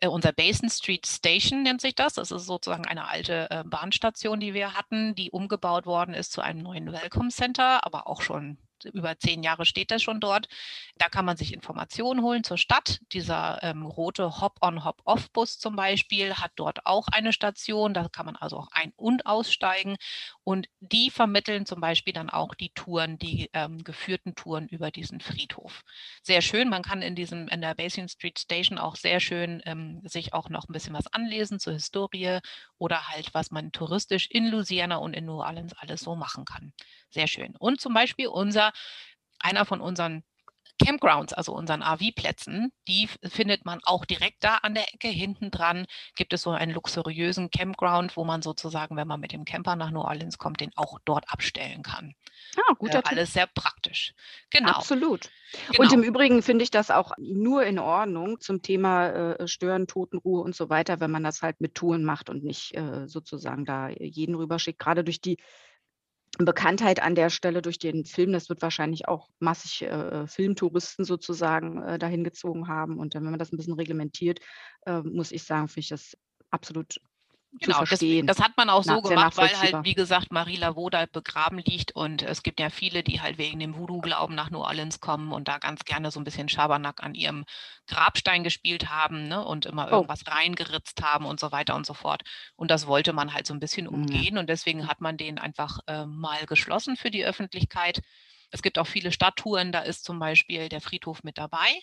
äh, unser Basin Street Station nennt sich das. Das ist sozusagen eine alte äh, Bahnstation, die wir hatten, die umgebaut worden ist zu einem neuen Welcome Center, aber auch schon über zehn Jahre steht das schon dort. Da kann man sich Informationen holen zur Stadt. Dieser ähm, rote Hop-on, Hop-off-Bus zum Beispiel hat dort auch eine Station. Da kann man also auch ein- und aussteigen. Und die vermitteln zum Beispiel dann auch die Touren, die ähm, geführten Touren über diesen Friedhof. Sehr schön. Man kann in diesem, in der Basin Street Station auch sehr schön ähm, sich auch noch ein bisschen was anlesen zur Historie oder halt, was man touristisch in Louisiana und in New Orleans alles so machen kann. Sehr schön. Und zum Beispiel unser, einer von unseren Campgrounds, also unseren AV-Plätzen, die findet man auch direkt da an der Ecke. Hinten dran gibt es so einen luxuriösen Campground, wo man sozusagen, wenn man mit dem Camper nach New Orleans kommt, den auch dort abstellen kann. Ah, guter äh, Alles sehr praktisch. Genau. Absolut. Genau. Und im Übrigen finde ich das auch nur in Ordnung zum Thema äh, Stören, Totenruhe und so weiter, wenn man das halt mit Touren macht und nicht äh, sozusagen da jeden rüberschickt. Gerade durch die Bekanntheit an der Stelle durch den Film. Das wird wahrscheinlich auch massig äh, Filmtouristen sozusagen äh, dahin gezogen haben. Und wenn man das ein bisschen reglementiert, äh, muss ich sagen, finde ich das absolut Genau, das, das, hat man auch so gemacht, weil halt, wie gesagt, Marie da begraben liegt und es gibt ja viele, die halt wegen dem Voodoo-Glauben nach New Orleans kommen und da ganz gerne so ein bisschen Schabernack an ihrem Grabstein gespielt haben ne, und immer oh. irgendwas reingeritzt haben und so weiter und so fort. Und das wollte man halt so ein bisschen umgehen ja. und deswegen hat man den einfach äh, mal geschlossen für die Öffentlichkeit. Es gibt auch viele Stadttouren, da ist zum Beispiel der Friedhof mit dabei.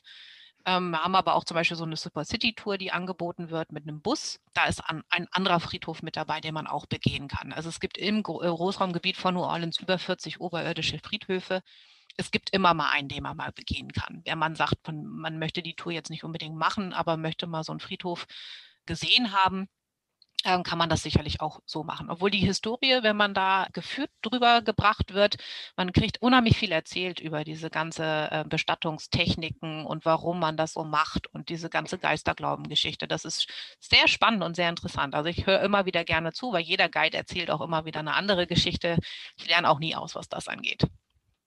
Ähm, wir haben aber auch zum Beispiel so eine Super City Tour, die angeboten wird mit einem Bus. Da ist an, ein anderer Friedhof mit dabei, den man auch begehen kann. Also es gibt im äh, Großraumgebiet von New Orleans über 40 oberirdische Friedhöfe. Es gibt immer mal einen, den man mal begehen kann. Wenn man sagt, man möchte die Tour jetzt nicht unbedingt machen, aber möchte mal so einen Friedhof gesehen haben, ähm, kann man das sicherlich auch so machen. Obwohl die Historie, wenn man da geführt drüber gebracht wird, man kriegt unheimlich viel erzählt über diese ganze äh, Bestattungstechniken und warum man das so macht und diese ganze Geisterglaubengeschichte. Das ist sehr spannend und sehr interessant. Also ich höre immer wieder gerne zu, weil jeder Guide erzählt auch immer wieder eine andere Geschichte. Ich lerne auch nie aus, was das angeht.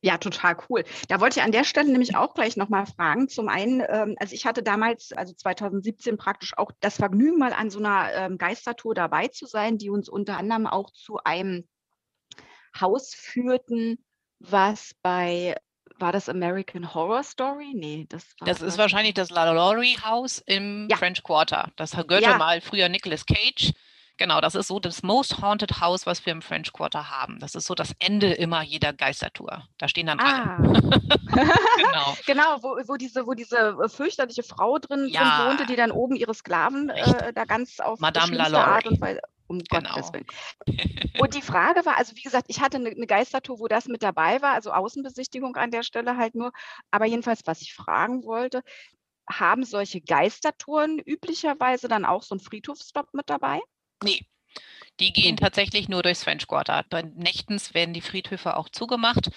Ja, total cool. Da wollte ich an der Stelle nämlich auch gleich nochmal fragen. Zum einen, ähm, also ich hatte damals, also 2017 praktisch auch das Vergnügen, mal an so einer ähm, Geistertour dabei zu sein, die uns unter anderem auch zu einem Haus führten, was bei, war das American Horror Story? Nee, das war. Das ist wahrscheinlich das La Laurie House im ja. French Quarter. Das gehörte ja. mal früher Nicolas Cage. Genau, das ist so das Most Haunted House, was wir im French Quarter haben. Das ist so das Ende immer jeder Geistertour. Da stehen dann ah. alle. genau, genau wo, wo, diese, wo diese äh, fürchterliche Frau drin, ja. drin wohnte, die dann oben ihre Sklaven äh, da ganz auf Madame. Art und Weise um genau. Gottes Willen. Und die Frage war, also wie gesagt, ich hatte eine, eine Geistertour, wo das mit dabei war, also Außenbesichtigung an der Stelle halt nur. Aber jedenfalls, was ich fragen wollte, haben solche Geistertouren üblicherweise dann auch so einen Friedhofsstopp mit dabei? Nee, die gehen mhm. tatsächlich nur durchs French Quarter. nächtens werden die Friedhöfe auch zugemacht,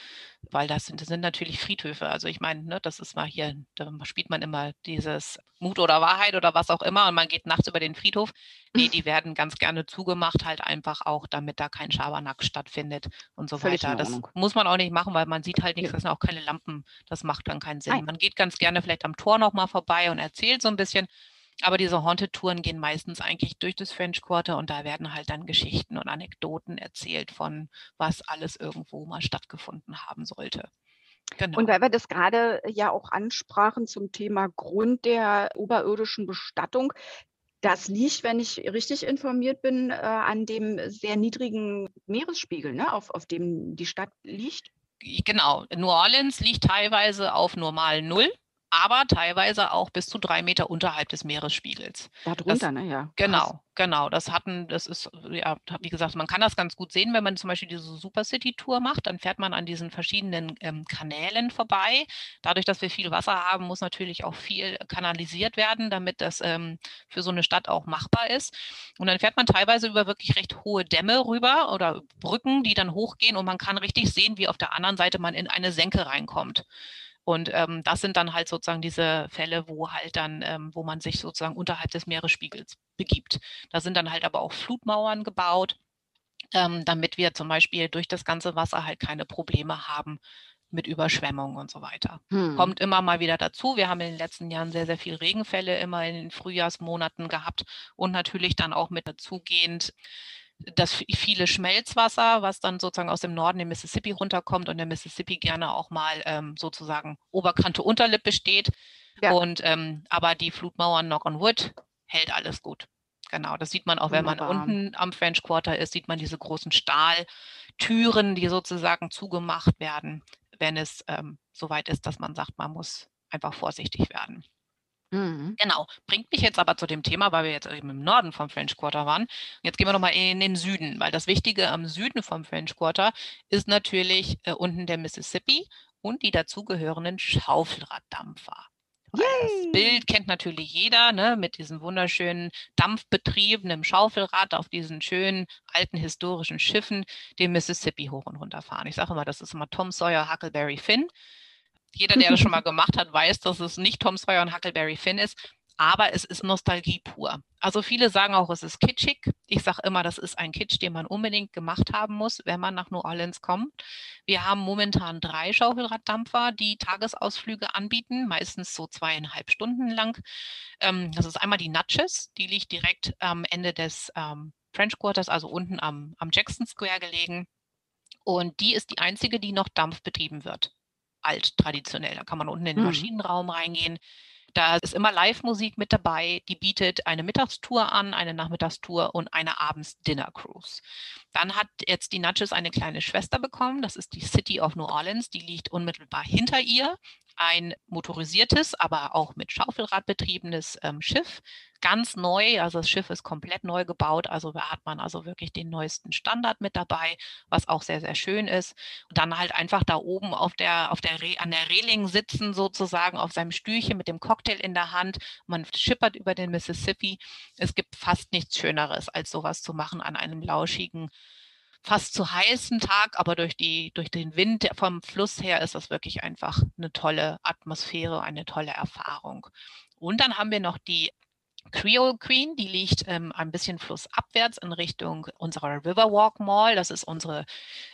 weil das sind, das sind natürlich Friedhöfe. Also ich meine, ne, das ist mal hier, da spielt man immer dieses Mut oder Wahrheit oder was auch immer und man geht nachts über den Friedhof. Nee, die werden ganz gerne zugemacht, halt einfach auch, damit da kein Schabernack stattfindet und so Völlig weiter. Das muss man auch nicht machen, weil man sieht halt nichts, das sind auch keine Lampen. Das macht dann keinen Sinn. Man geht ganz gerne vielleicht am Tor nochmal vorbei und erzählt so ein bisschen. Aber diese Haunted-Touren gehen meistens eigentlich durch das French Quarter und da werden halt dann Geschichten und Anekdoten erzählt von, was alles irgendwo mal stattgefunden haben sollte. Genau. Und weil wir das gerade ja auch ansprachen zum Thema Grund der oberirdischen Bestattung, das liegt, wenn ich richtig informiert bin, äh, an dem sehr niedrigen Meeresspiegel, ne, auf, auf dem die Stadt liegt. Genau, New Orleans liegt teilweise auf normal Null aber teilweise auch bis zu drei Meter unterhalb des Meeresspiegels. Darunter, ne? Ja. Genau, genau. Das hatten, das ist, ja, wie gesagt, man kann das ganz gut sehen, wenn man zum Beispiel diese Super City Tour macht, dann fährt man an diesen verschiedenen ähm, Kanälen vorbei. Dadurch, dass wir viel Wasser haben, muss natürlich auch viel kanalisiert werden, damit das ähm, für so eine Stadt auch machbar ist. Und dann fährt man teilweise über wirklich recht hohe Dämme rüber oder Brücken, die dann hochgehen und man kann richtig sehen, wie auf der anderen Seite man in eine Senke reinkommt. Und ähm, das sind dann halt sozusagen diese Fälle, wo halt dann, ähm, wo man sich sozusagen unterhalb des Meeresspiegels begibt. Da sind dann halt aber auch Flutmauern gebaut, ähm, damit wir zum Beispiel durch das ganze Wasser halt keine Probleme haben mit Überschwemmungen und so weiter. Hm. Kommt immer mal wieder dazu. Wir haben in den letzten Jahren sehr, sehr viele Regenfälle immer in den Frühjahrsmonaten gehabt und natürlich dann auch mit dazugehend das viele Schmelzwasser, was dann sozusagen aus dem Norden in Mississippi runterkommt und der Mississippi gerne auch mal ähm, sozusagen Oberkante Unterlippe steht. Ja. Und ähm, aber die Flutmauern Knock on Wood hält alles gut. Genau, das sieht man auch, wenn man unten am French Quarter ist, sieht man diese großen Stahltüren, die sozusagen zugemacht werden, wenn es ähm, soweit ist, dass man sagt, man muss einfach vorsichtig werden. Mhm. Genau. Bringt mich jetzt aber zu dem Thema, weil wir jetzt eben im Norden vom French Quarter waren. Jetzt gehen wir nochmal in den Süden, weil das Wichtige am Süden vom French Quarter ist natürlich äh, unten der Mississippi und die dazugehörenden Schaufelraddampfer. Das Bild kennt natürlich jeder, ne, mit diesem wunderschönen Dampfbetrieb, einem Schaufelrad auf diesen schönen alten historischen Schiffen, den Mississippi hoch und runter fahren. Ich sage immer, das ist immer Tom Sawyer, Huckleberry Finn jeder, der das schon mal gemacht hat, weiß, dass es nicht Tom Sawyer und Huckleberry Finn ist, aber es ist Nostalgie pur. Also viele sagen auch, es ist kitschig. Ich sage immer, das ist ein Kitsch, den man unbedingt gemacht haben muss, wenn man nach New Orleans kommt. Wir haben momentan drei Schaufelraddampfer, die Tagesausflüge anbieten, meistens so zweieinhalb Stunden lang. Ähm, das ist einmal die Natchez, die liegt direkt am Ende des ähm, French Quarters, also unten am, am Jackson Square gelegen. Und die ist die einzige, die noch Dampf betrieben wird alt traditionell. Da kann man unten in den mhm. Maschinenraum reingehen. Da ist immer Live-Musik mit dabei. Die bietet eine Mittagstour an, eine Nachmittagstour und eine Abends-Dinner-Cruise. Dann hat jetzt die Natchez eine kleine Schwester bekommen. Das ist die City of New Orleans. Die liegt unmittelbar hinter ihr ein motorisiertes, aber auch mit Schaufelrad betriebenes ähm, Schiff. Ganz neu, also das Schiff ist komplett neu gebaut, also da hat man also wirklich den neuesten Standard mit dabei, was auch sehr, sehr schön ist. Und dann halt einfach da oben auf der, auf der an der Reling sitzen, sozusagen auf seinem Stühlchen mit dem Cocktail in der Hand. Man schippert über den Mississippi. Es gibt fast nichts Schöneres, als sowas zu machen an einem lauschigen fast zu heißen Tag, aber durch, die, durch den Wind vom Fluss her ist das wirklich einfach eine tolle Atmosphäre, eine tolle Erfahrung. Und dann haben wir noch die Creole Queen, die liegt ähm, ein bisschen flussabwärts in Richtung unserer Riverwalk Mall. Das ist unsere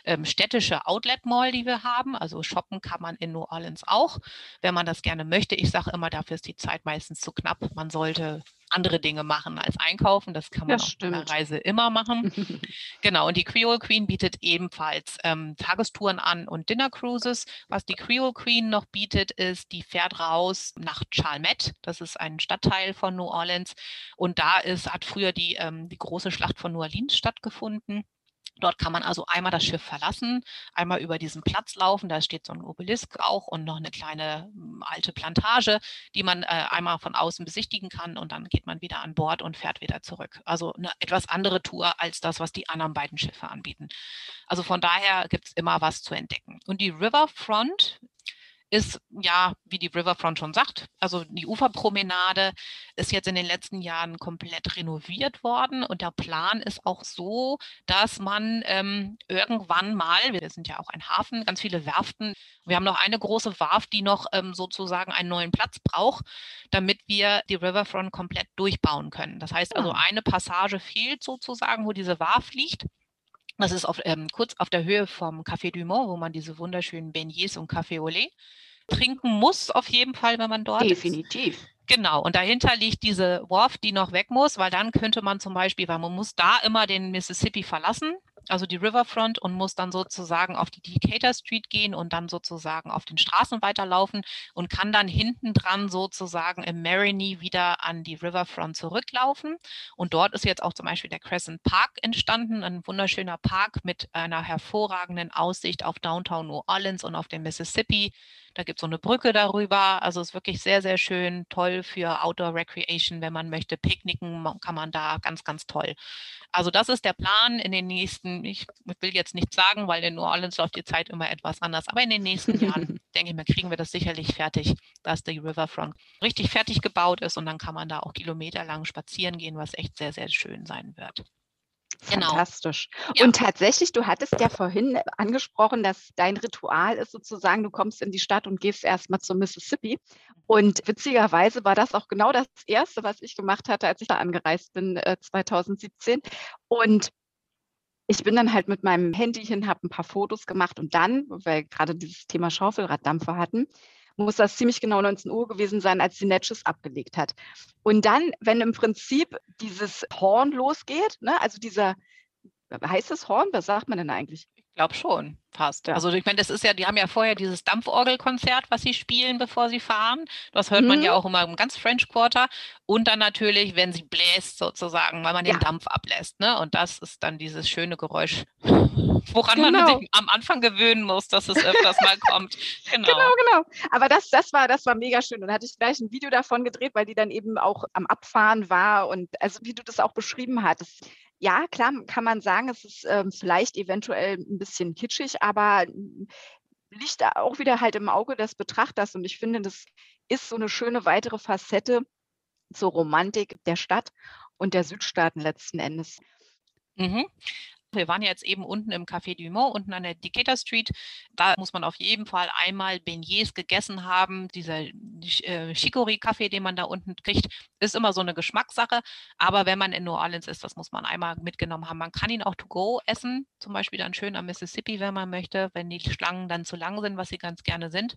ähm, städtische Outlet Mall, die wir haben. Also shoppen kann man in New Orleans auch, wenn man das gerne möchte. Ich sage immer, dafür ist die Zeit meistens zu knapp. Man sollte andere Dinge machen als einkaufen. Das kann man Das auf stimmt. einer Reise immer machen. Genau, und die Creole Queen bietet ebenfalls ähm, Tagestouren an und Dinner Cruises. Was die Creole Queen noch bietet, ist, die fährt raus nach Chalmette. Das ist ein Stadtteil von New Orleans. Und da ist, hat früher die, ähm, die große Schlacht von New Orleans stattgefunden. Dort kann man also einmal das Schiff verlassen, einmal über diesen Platz laufen. Da steht so ein Obelisk auch und noch eine kleine m, alte Plantage, die man äh, einmal von außen besichtigen kann. Und dann geht man wieder an Bord und fährt wieder zurück. Also eine etwas andere Tour als das, was die anderen beiden Schiffe anbieten. Also von daher gibt es immer was zu entdecken. Und die Riverfront ist ja, wie die Riverfront schon sagt, also die Uferpromenade ist jetzt in den letzten Jahren komplett renoviert worden und der Plan ist auch so, dass man ähm, irgendwann mal, wir sind ja auch ein Hafen, ganz viele Werften, wir haben noch eine große Warft, die noch ähm, sozusagen einen neuen Platz braucht, damit wir die Riverfront komplett durchbauen können. Das heißt also, Ah. eine Passage fehlt sozusagen, wo diese Warft liegt. Das ist auf, ähm, kurz auf der Höhe vom Café du Mont, wo man diese wunderschönen Beignets und Café au lait trinken muss, auf jeden Fall, wenn man dort ist. Definitiv. Genau, und dahinter liegt diese Wharf, die noch weg muss, weil dann könnte man zum Beispiel, weil man muss da immer den Mississippi verlassen, also die Riverfront und muss dann sozusagen auf die Decatur Street gehen und dann sozusagen auf den Straßen weiterlaufen und kann dann hinten dran sozusagen im Marigny wieder an die Riverfront zurücklaufen. Und dort ist jetzt auch zum Beispiel der Crescent Park entstanden, ein wunderschöner Park mit einer hervorragenden Aussicht auf Downtown New Orleans und auf den Mississippi. Da gibt es so eine Brücke darüber. Also ist wirklich sehr, sehr schön, toll für Outdoor Recreation, wenn man möchte. Picknicken kann man da ganz, ganz toll. Also das ist der Plan in den nächsten, ich will jetzt nicht sagen, weil in New Orleans läuft die Zeit immer etwas anders, aber in den nächsten Jahren, denke ich mir, kriegen wir das sicherlich fertig, dass die Riverfront richtig fertig gebaut ist und dann kann man da auch kilometerlang spazieren gehen, was echt sehr, sehr schön sein wird. Genau. Fantastisch. Ja. Und tatsächlich, du hattest ja vorhin angesprochen, dass dein Ritual ist sozusagen, du kommst in die Stadt und gehst erstmal zum Mississippi. Und witzigerweise war das auch genau das Erste, was ich gemacht hatte, als ich da angereist bin, äh, 2017. Und ich bin dann halt mit meinem Handy hin, habe ein paar Fotos gemacht und dann, weil wir gerade dieses Thema Schaufelraddampfer hatten, muss das ziemlich genau 19 Uhr gewesen sein, als die Natchez abgelegt hat. Und dann, wenn im Prinzip dieses Horn losgeht, ne, also dieser, heißt das Horn? Was sagt man denn eigentlich? Ich glaube schon, fast. Ja. Also ich meine, das ist ja, die haben ja vorher dieses Dampforgelkonzert, was sie spielen, bevor sie fahren. Das hört man ja Mhm. auch immer im ganz French Quarter. Und dann natürlich, wenn sie bläst sozusagen, weil man den Ja. Dampf ablässt. Ne? Und das ist dann dieses schöne Geräusch, woran man Genau. sich am Anfang gewöhnen muss, dass es öfters mal kommt. Genau. Genau, genau. Aber das, das war, das war mega schön. Und da hatte ich gleich ein Video davon gedreht, weil die dann eben auch am Abfahren war. Und also wie du das auch beschrieben hattest. Ja, klar kann man sagen, es ist ähm, vielleicht eventuell ein bisschen kitschig, aber liegt auch wieder halt im Auge des Betrachters. Und ich finde, das ist so eine schöne weitere Facette zur Romantik der Stadt und der Südstaaten letzten Endes. Mhm. Wir waren jetzt eben unten im Café du Mont, unten an der Decatur Street. Da muss man auf jeden Fall einmal Beignets gegessen haben. Dieser äh, Chicory-Kaffee, den man da unten kriegt, ist immer so eine Geschmackssache. Aber wenn man in New Orleans ist, das muss man einmal mitgenommen haben. Man kann ihn auch to go essen, zum Beispiel dann schön am Mississippi, wenn man möchte, wenn die Schlangen dann zu lang sind, was sie ganz gerne sind.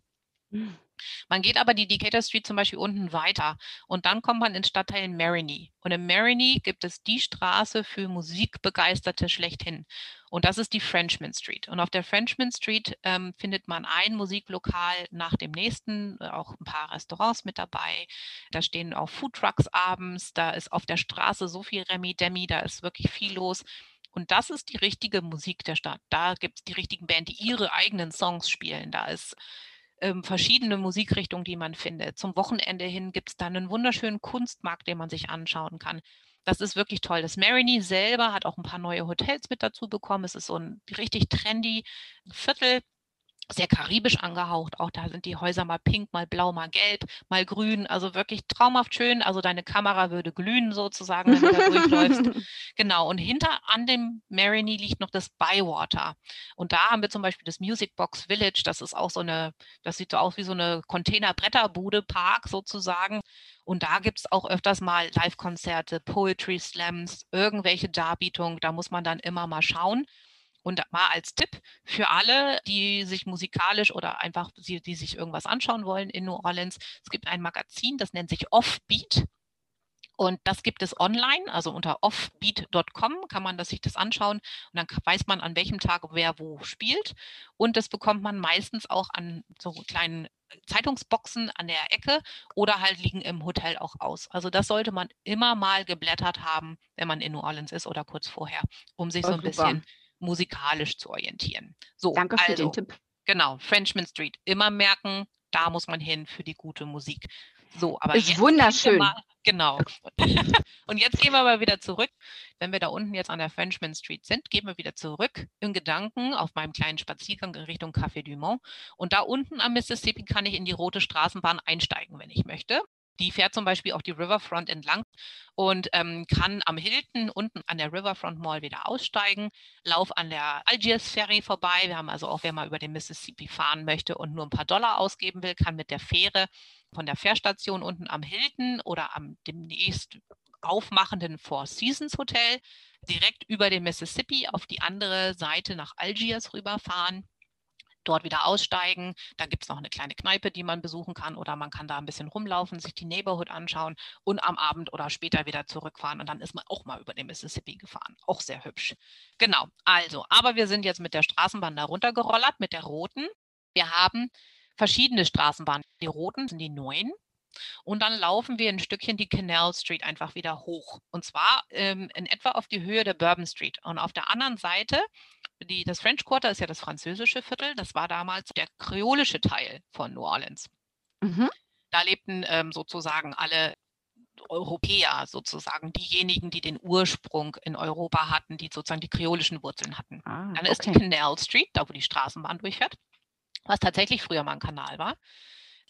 Man geht aber die Decatur Street zum Beispiel unten weiter und dann kommt man ins Stadtteil Marigny. Und in Marigny gibt es die Straße für Musikbegeisterte schlechthin. Und das ist die Frenchman Street. Und auf der Frenchman Street ähm, findet man ein Musiklokal nach dem nächsten, äh, auch ein paar Restaurants mit dabei. Da stehen auch Foodtrucks abends. Da ist auf der Straße so viel Remi-Demi, da ist wirklich viel los. Und das ist die richtige Musik der Stadt. Da gibt es die richtigen Band, die ihre eigenen Songs spielen. Da ist ähm, verschiedene Musikrichtungen, die man findet. Zum Wochenende hin gibt es dann einen wunderschönen Kunstmarkt, den man sich anschauen kann. Das ist wirklich toll. Das Marigny selber hat auch ein paar neue Hotels mit dazu bekommen. Es ist so ein richtig trendy Viertel sehr karibisch angehaucht. Auch da sind die Häuser mal pink, mal blau, mal gelb, mal grün. Also wirklich traumhaft schön. Also deine Kamera würde glühen sozusagen, wenn du da durchläufst. Genau. Und hinter an dem Marigny liegt noch das Bywater. Und da haben wir zum Beispiel das Music Box Village. Das ist auch so eine, das sieht so aus wie so eine Containerbretterbude, Park sozusagen. Und da gibt es auch öfters mal Live-Konzerte, Poetry Slams, irgendwelche Darbietungen. Da muss man dann immer mal schauen. Und mal als Tipp für alle, die sich musikalisch oder einfach, die, die sich irgendwas anschauen wollen in New Orleans, es gibt ein Magazin, das nennt sich Offbeat. Und das gibt es online, also unter offbeat.com kann man das, sich das anschauen und dann weiß man, an welchem Tag wer wo spielt. Und das bekommt man meistens auch an so kleinen Zeitungsboxen an der Ecke oder halt liegen im Hotel auch aus. Also das sollte man immer mal geblättert haben, wenn man in New Orleans ist oder kurz vorher, um sich oh, so ein super. bisschen musikalisch zu orientieren. So, Danke für also, den Tipp. Genau, Frenchman Street. Immer merken, da muss man hin für die gute Musik. So, aber ist wunderschön. Mal, genau. Und jetzt gehen wir mal wieder zurück. Wenn wir da unten jetzt an der Frenchman Street sind, gehen wir wieder zurück in Gedanken auf meinem kleinen Spaziergang in Richtung Café du Mont. Und da unten am Mississippi kann ich in die rote Straßenbahn einsteigen, wenn ich möchte. Die fährt zum Beispiel auch die Riverfront entlang und ähm, kann am Hilton unten an der Riverfront Mall wieder aussteigen, lauf an der Algiers Ferry vorbei. Wir haben also auch, wer mal über den Mississippi fahren möchte und nur ein paar Dollar ausgeben will, kann mit der Fähre von der Fährstation unten am Hilton oder am demnächst aufmachenden Four Seasons Hotel direkt über den Mississippi auf die andere Seite nach Algiers rüberfahren dort wieder aussteigen. Da gibt es noch eine kleine Kneipe, die man besuchen kann oder man kann da ein bisschen rumlaufen, sich die Neighborhood anschauen und am Abend oder später wieder zurückfahren und dann ist man auch mal über den Mississippi gefahren. Auch sehr hübsch. Genau, also, aber wir sind jetzt mit der Straßenbahn da runtergerollert, mit der roten. Wir haben verschiedene Straßenbahnen. Die roten sind die neuen. Und dann laufen wir ein Stückchen die Canal Street einfach wieder hoch. Und zwar ähm, in etwa auf die Höhe der Bourbon Street. Und auf der anderen Seite die, das French Quarter ist ja das französische Viertel. Das war damals der kreolische Teil von New Orleans. Mhm. Da lebten ähm, sozusagen alle Europäer, sozusagen diejenigen, die den Ursprung in Europa hatten, die sozusagen die kreolischen Wurzeln hatten. Ah, Dann ist okay. die Canal Street, da wo die Straßenbahn durchfährt, was tatsächlich früher mal ein Kanal war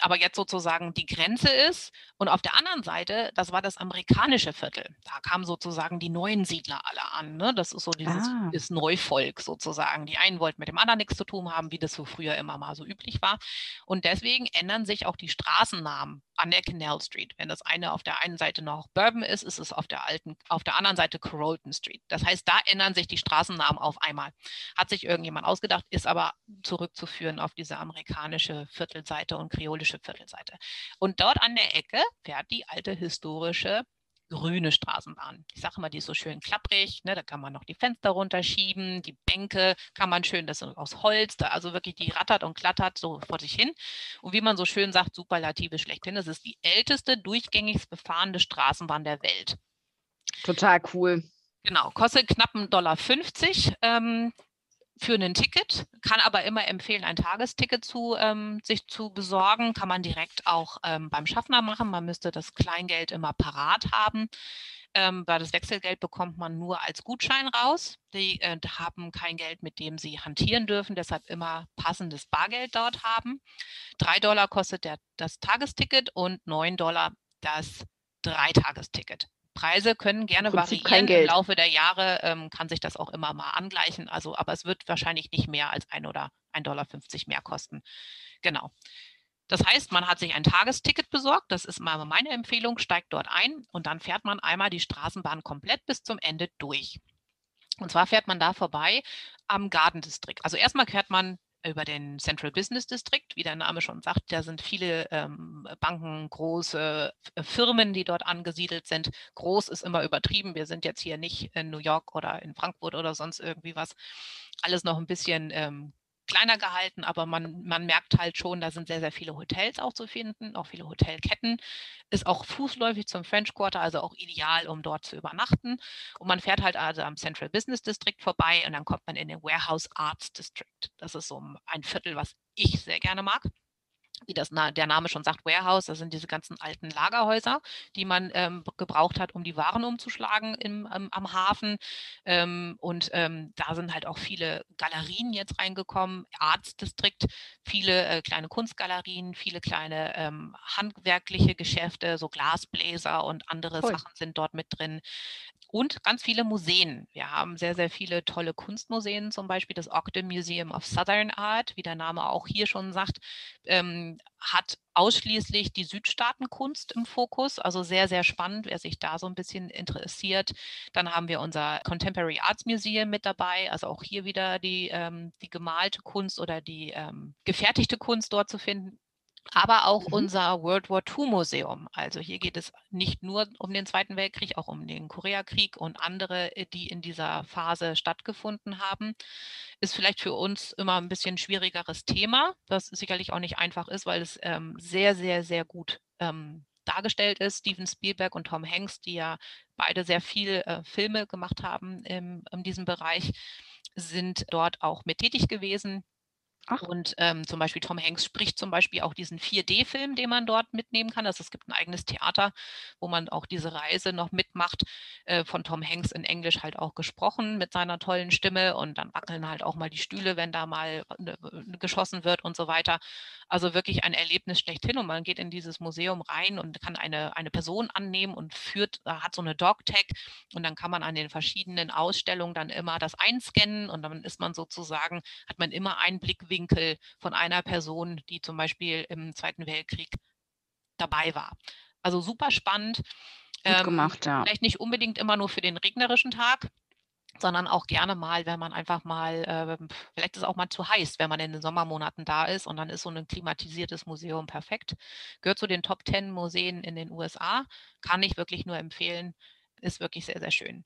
aber jetzt sozusagen die Grenze ist. Und auf der anderen Seite, das war das amerikanische Viertel. Da kamen sozusagen die neuen Siedler alle an. Ne? Das ist so dieses ah. das Neuvolk sozusagen. Die einen wollten mit dem anderen nichts zu tun haben, wie das so früher immer mal so üblich war. Und deswegen ändern sich auch die Straßennamen an der Canal Street. Wenn das eine auf der einen Seite noch Bourbon ist, ist es auf der alten, auf der anderen Seite Carrollton Street. Das heißt, da ändern sich die Straßennamen auf einmal. Hat sich irgendjemand ausgedacht, ist aber zurückzuführen auf diese amerikanische Viertelseite und kreolische Viertelseite. Und dort an der Ecke fährt die alte historische grüne Straßenbahn. Ich sage immer, die ist so schön klapprig, ne, da kann man noch die Fenster runterschieben, die Bänke kann man schön, das ist aus Holz, da, also wirklich die rattert und klattert so vor sich hin. Und wie man so schön sagt, Superlative schlechthin, das ist die älteste durchgängig befahrene Straßenbahn der Welt. Total cool. Genau, kostet knapp 1,50 Dollar. Ähm, für ein Ticket, kann aber immer empfehlen, ein Tagesticket zu, ähm, sich zu besorgen. Kann man direkt auch ähm, beim Schaffner machen. Man müsste das Kleingeld immer parat haben. Ähm, weil das Wechselgeld bekommt man nur als Gutschein raus. Die äh, haben kein Geld, mit dem sie hantieren dürfen, deshalb immer passendes Bargeld dort haben. Drei Dollar kostet der, das Tagesticket und neun Dollar das Dreitagesticket. Preise können gerne variieren. Im Laufe der Jahre ähm, kann sich das auch immer mal angleichen. Also, aber es wird wahrscheinlich nicht mehr als ein oder 1,50 Dollar mehr kosten. Genau. Das heißt, man hat sich ein Tagesticket besorgt. Das ist mal meine Empfehlung. Steigt dort ein und dann fährt man einmal die Straßenbahn komplett bis zum Ende durch. Und zwar fährt man da vorbei am Garden District. Also erstmal fährt man über den Central Business District, wie der Name schon sagt. Da sind viele ähm, Banken, große äh, Firmen, die dort angesiedelt sind. Groß ist immer übertrieben. Wir sind jetzt hier nicht in New York oder in Frankfurt oder sonst irgendwie was. Alles noch ein bisschen ähm, kleiner gehalten, aber man, man merkt halt schon, da sind sehr, sehr viele Hotels auch zu finden, auch viele Hotelketten. Ist auch fußläufig zum French Quarter, also auch ideal, um dort zu übernachten. Und man fährt halt also am Central Business District vorbei und dann kommt man in den Warehouse Arts District. Das ist so ein Viertel, was ich sehr gerne mag wie das der Name schon sagt, Warehouse, das sind diese ganzen alten Lagerhäuser, die man ähm, gebraucht hat, um die Waren umzuschlagen im, ähm, am Hafen. Ähm, und ähm, da sind halt auch viele Galerien jetzt reingekommen, Arztdistrikt, viele äh, kleine Kunstgalerien, viele kleine ähm, handwerkliche Geschäfte, so Glasbläser und andere cool. Sachen sind dort mit drin und ganz viele Museen. Wir haben sehr, sehr viele tolle Kunstmuseen, zum Beispiel das Ogden Museum of Southern Art, wie der Name auch hier schon sagt, ähm, hat ausschließlich die Südstaatenkunst im Fokus, also sehr, sehr spannend, wer sich da so ein bisschen interessiert. Dann haben wir unser Contemporary Arts Museum mit dabei, also auch hier wieder die, ähm, die gemalte Kunst oder die ähm, gefertigte Kunst dort zu finden aber auch mhm. unser World War II Museum. Also hier geht es nicht nur um den Zweiten Weltkrieg, auch um den Koreakrieg und andere, äh, die in dieser Phase stattgefunden haben. Ist vielleicht für uns immer ein bisschen schwierigeres Thema, das sicherlich auch nicht einfach ist, weil es ähm, sehr, sehr, sehr gut ähm, dargestellt ist. Steven Spielberg und Tom Hanks, die ja beide sehr viel äh, Filme gemacht haben im, in diesem Bereich, sind dort auch mit tätig gewesen. Ach. Und ähm, zum Beispiel Tom Hanks spricht zum Beispiel auch diesen 4D-Film, den man dort mitnehmen kann. Also es gibt ein eigenes Theater, wo man auch diese Reise noch mitmacht, äh, von Tom Hanks in Englisch halt auch gesprochen mit seiner tollen Stimme. Und dann wackeln halt auch mal die Stühle, wenn da mal äh, geschossen wird und so weiter. Also wirklich ein Erlebnis schlechthin. Und man geht in dieses Museum rein und kann eine, eine Person annehmen und führt, hat so eine Dog-Tag. Und dann kann man an den verschiedenen Ausstellungen dann immer das einscannen und dann ist man sozusagen, hat man immer einen Blick Blickwinkel von einer Person, die zum Beispiel im Zweiten Weltkrieg dabei war. Also super spannend. Gut ähm, gemacht, ja. Vielleicht nicht unbedingt immer nur für den regnerischen Tag, sondern auch gerne mal, wenn man einfach mal, äh, vielleicht ist es auch mal zu heiß, wenn man in den Sommermonaten da ist und dann ist so ein klimatisiertes Museum perfekt. Gehört zu den Top 10 Museen in den USA, kann ich wirklich nur empfehlen, ist wirklich sehr, sehr schön.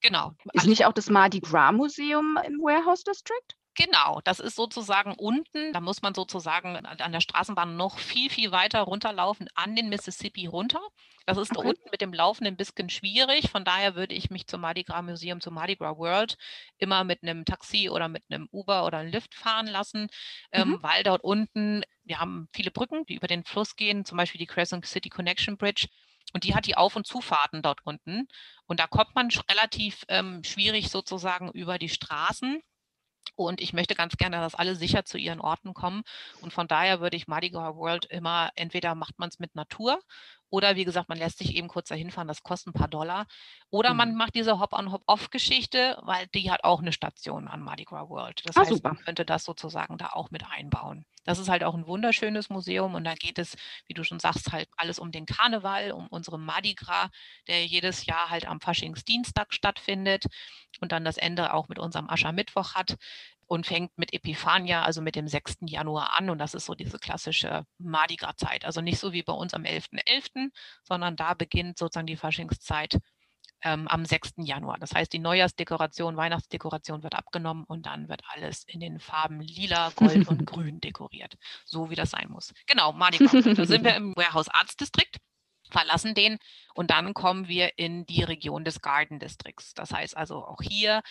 Genau. Ist nicht auch das Mardi Gras Museum im Warehouse District? Genau, das ist sozusagen unten, da muss man sozusagen an der Straßenbahn noch viel, viel weiter runterlaufen, an den Mississippi runter. Das ist okay. unten mit dem Laufen ein bisschen schwierig. Von daher würde ich mich zum Mardi Gras Museum, zum Mardi Gras World immer mit einem Taxi oder mit einem Uber oder einem Lift fahren lassen, ähm, mhm. ähm, weil dort unten, wir haben viele Brücken, die über den Fluss gehen, zum Beispiel die Crescent City Connection Bridge. Und die hat die Auf- und Zufahrten dort unten. Und da kommt man relativ ähm, schwierig sozusagen über die Straßen. Und ich möchte ganz gerne, dass alle sicher zu ihren Orten kommen. Und von daher würde ich Mardi Gras World immer, entweder macht man es mit Natur oder wie gesagt, man lässt sich eben kurz dahin fahren, das kostet ein paar Dollar. Oder mhm. man macht diese Hop-on-Hop-off-Geschichte, weil die hat auch eine Station an Mardi Gras World. Das ah, heißt, super. man könnte das sozusagen da auch mit einbauen. Das ist halt auch ein wunderschönes Museum und da geht es, wie du schon sagst, halt alles um den Karneval, um unseren Mardi Gras, der jedes Jahr halt am Faschingsdienstag stattfindet und dann das Ende auch mit unserem Aschermittwoch hat und fängt mit Epiphania, also mit dem 6. Januar an. Und das ist so diese klassische Mardi Gras-Zeit. Also nicht so wie bei uns am 11.11., .11., sondern da beginnt sozusagen die Faschingszeit ähm, am 6. Januar. Das heißt, die Neujahrsdekoration, Weihnachtsdekoration wird abgenommen und dann wird alles in den Farben lila, gold und grün dekoriert. So wie das sein muss. Genau, Mardi Gras. da sind wir im Warehouse Arts District verlassen den und dann kommen wir in die Region des Garden Districts. Das heißt also auch hier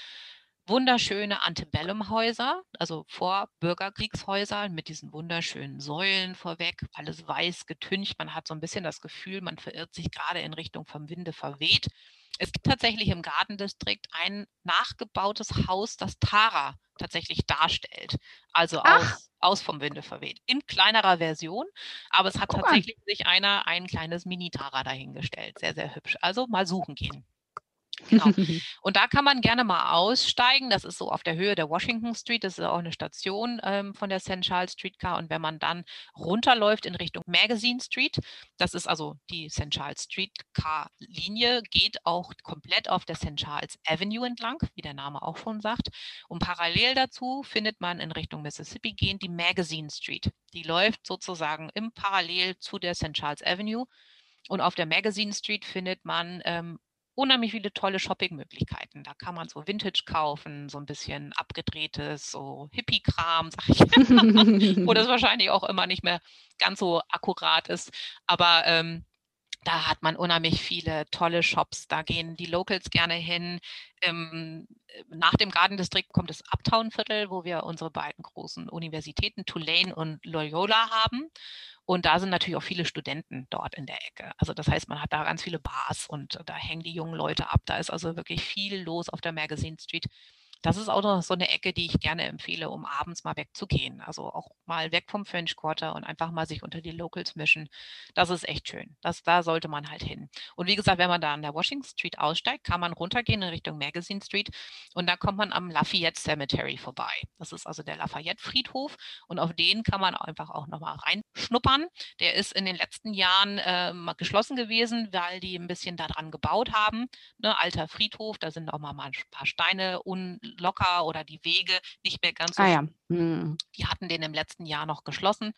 wunderschöne Antebellum-Häuser, also Vorbürgerkriegshäuser mit diesen wunderschönen Säulen vorweg, alles weiß getüncht. Man hat so ein bisschen das Gefühl, man verirrt sich gerade in Richtung vom Winde verweht. Es gibt tatsächlich im Gartendistrikt ein nachgebautes Haus, das Tara tatsächlich darstellt. Also aus, aus vom Winde verweht. In kleinerer Version, aber es hat Guck tatsächlich an. sich einer ein kleines Mini-Tara dahingestellt. Sehr, sehr hübsch. Also mal suchen gehen. Genau. Und da kann man gerne mal aussteigen. Das ist so auf der Höhe der Washington Street. Das ist auch eine Station ähm, von der St. Charles Streetcar. Und wenn man dann runterläuft in Richtung Magazine Street, das ist also die St. Charles Streetcar-Linie, geht auch komplett auf der St. Charles Avenue entlang, wie der Name auch schon sagt. Und parallel dazu findet man in Richtung Mississippi gehend die Magazine Street. Die läuft sozusagen im Parallel zu der St. Charles Avenue. Und auf der Magazine Street findet man ähm, unheimlich viele tolle Shoppingmöglichkeiten. Da kann man so Vintage kaufen, so ein bisschen abgedrehtes, so Hippie-Kram, sag ich, wo das wahrscheinlich auch immer nicht mehr ganz so akkurat ist. Aber ähm, da hat man unheimlich viele tolle Shops. Da gehen die Locals gerne hin. Ähm, nach dem Garden District kommt das Uptown Viertel, wo wir unsere beiden großen Universitäten Tulane und Loyola haben. Und da sind natürlich auch viele Studenten dort in der Ecke. Also das heißt, man hat da ganz viele Bars und da hängen die jungen Leute ab. Da ist also wirklich viel los auf der Magazine Street. Das ist auch noch so eine Ecke, die ich gerne empfehle, um abends mal wegzugehen. Also auch mal weg vom French Quarter und einfach mal sich unter die Locals mischen. Das ist echt schön. Das, da sollte man halt hin. Und wie gesagt, wenn man da an der Washington Street aussteigt, kann man runtergehen in Richtung Magazine Street und da kommt man am Lafayette Cemetery vorbei. Das ist also der Lafayette Friedhof und auf den kann man einfach auch nochmal reinschnuppern. Der ist in den letzten Jahren äh, geschlossen gewesen, weil die ein bisschen daran gebaut haben. Ne, alter Friedhof, da sind auch mal ein paar Steine un locker oder die Wege nicht mehr ganz so. Ah ja. Mhm. Die hatten den im letzten Jahr noch geschlossen.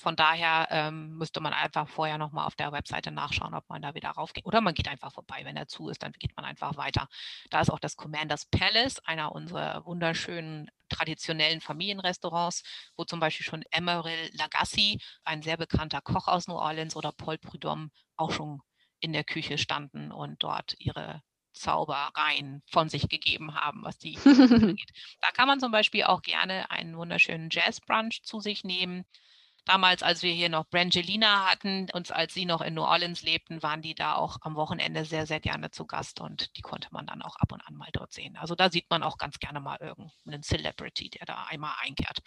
Von daher ähm, müsste man einfach vorher nochmal auf der Webseite nachschauen, ob man da wieder raufgeht. Oder man geht einfach vorbei. Wenn er zu ist, dann geht man einfach weiter. Da ist auch das Commanders Palace, einer unserer wunderschönen traditionellen Familienrestaurants, wo zum Beispiel schon Emeril Lagasse, ein sehr bekannter Koch aus New Orleans, oder Paul Prudhomme auch schon in der Küche standen und dort ihre Zaubereien von sich gegeben haben, was die angeht. Da kann man zum Beispiel auch gerne einen wunderschönen Jazz-Brunch zu sich nehmen. Damals, als wir hier noch Brangelina hatten, und als sie noch in New Orleans lebten, waren die da auch am Wochenende sehr, sehr gerne zu Gast und die konnte man dann auch ab und an mal dort sehen. Also da sieht man auch ganz gerne mal irgendeinen Celebrity, der da einmal einkehrt.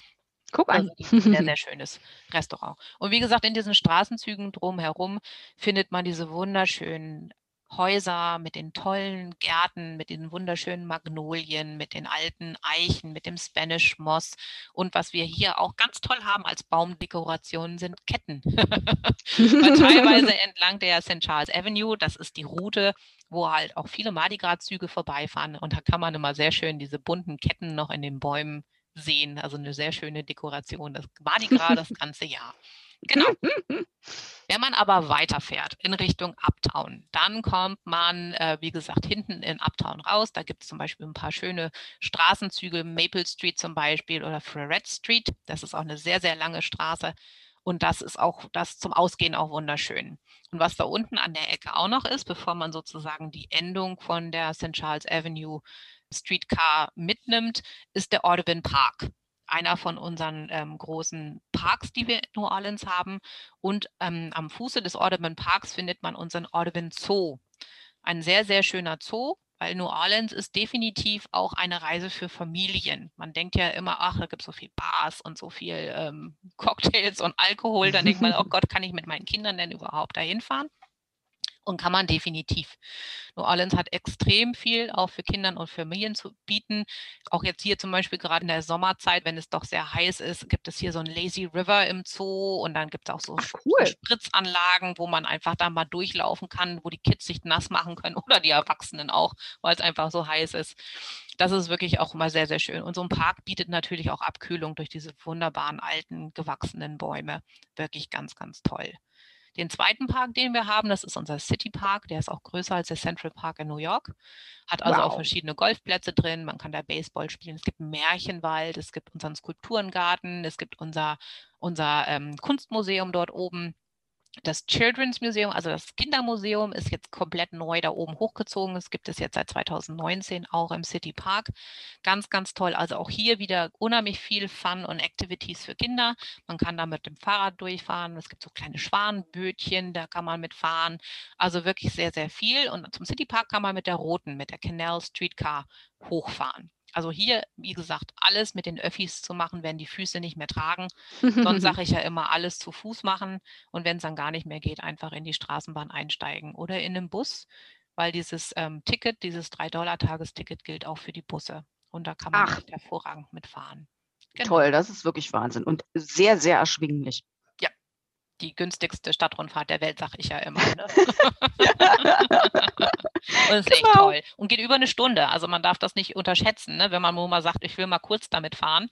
Guck an. Also ein sehr, sehr schönes Restaurant. Und wie gesagt, in diesen Straßenzügen drumherum findet man diese wunderschönen Häuser mit den tollen Gärten, mit den wunderschönen Magnolien, mit den alten Eichen, mit dem Spanish Moss. Und was wir hier auch ganz toll haben als Baumdekoration sind Ketten. teilweise entlang der St. Charles Avenue, das ist die Route, wo halt auch viele Mardi Gras-Züge vorbeifahren. Und da kann man immer sehr schön diese bunten Ketten noch in den Bäumen sehen. Also eine sehr schöne Dekoration. Das Mardi Gras das ganze Jahr. Genau. Wenn man aber weiterfährt in Richtung Uptown, dann kommt man, äh, wie gesagt, hinten in Uptown raus. Da gibt es zum Beispiel ein paar schöne Straßenzüge, Maple Street zum Beispiel oder Freret Street. Das ist auch eine sehr, sehr lange Straße. Und das ist auch das zum Ausgehen auch wunderschön. Und was da unten an der Ecke auch noch ist, bevor man sozusagen die Endung von der St. Charles Avenue Streetcar mitnimmt, ist der Audubon Park einer von unseren ähm, großen Parks, die wir in New Orleans haben. Und ähm, am Fuße des Audubon Parks findet man unseren Audubon Zoo. Ein sehr, sehr schöner Zoo, weil New Orleans ist definitiv auch eine Reise für Familien. Man denkt ja immer, ach, da gibt es so viel Bars und so viel ähm, Cocktails und Alkohol. Dann denkt man, oh Gott, kann ich mit meinen Kindern denn überhaupt dahin fahren? Und kann man definitiv. New Orleans hat extrem viel auch für Kinder und Familien zu bieten. Auch jetzt hier zum Beispiel gerade in der Sommerzeit, wenn es doch sehr heiß ist, gibt es hier so ein Lazy River im Zoo und dann gibt es auch so Ach, cool. Spritzanlagen, wo man einfach da mal durchlaufen kann, wo die Kids sich nass machen können oder die Erwachsenen auch, weil es einfach so heiß ist. Das ist wirklich auch immer sehr, sehr schön. Und so ein Park bietet natürlich auch Abkühlung durch diese wunderbaren alten gewachsenen Bäume. Wirklich ganz, ganz toll. Den zweiten Park, den wir haben, das ist unser City Park. Der ist auch größer als der Central Park in New York. Hat also wow. auch verschiedene Golfplätze drin. Man kann da Baseball spielen. Es gibt einen Märchenwald. Es gibt unseren Skulpturengarten. Es gibt unser, unser ähm, Kunstmuseum dort oben. Das Children's Museum, also das Kindermuseum, ist jetzt komplett neu da oben hochgezogen. Es gibt es jetzt seit 2019 auch im City Park. Ganz, ganz toll. Also auch hier wieder unheimlich viel Fun und Activities für Kinder. Man kann da mit dem Fahrrad durchfahren. Es gibt so kleine Schwanenbötchen, da kann man mitfahren. Also wirklich sehr, sehr viel. Und zum City Park kann man mit der roten, mit der Canal Streetcar hochfahren. Also hier, wie gesagt, alles mit den Öffis zu machen, wenn die Füße nicht mehr tragen. Sonst sage ich ja immer, alles zu Fuß machen und wenn es dann gar nicht mehr geht, einfach in die Straßenbahn einsteigen oder in den Bus. weil dieses ähm, Ticket, dieses 3-Dollar-Tagesticket gilt auch für die Busse. Und da kann man Ach. hervorragend mitfahren. Genau. Toll, das ist wirklich Wahnsinn und sehr, sehr erschwinglich. Die günstigste Stadtrundfahrt der Welt, sag ich ja immer. Ne? Und ist echt Genau. toll. Und geht über eine Stunde. Also man darf das nicht unterschätzen, ne? wenn man nur mal sagt, ich will mal kurz damit fahren.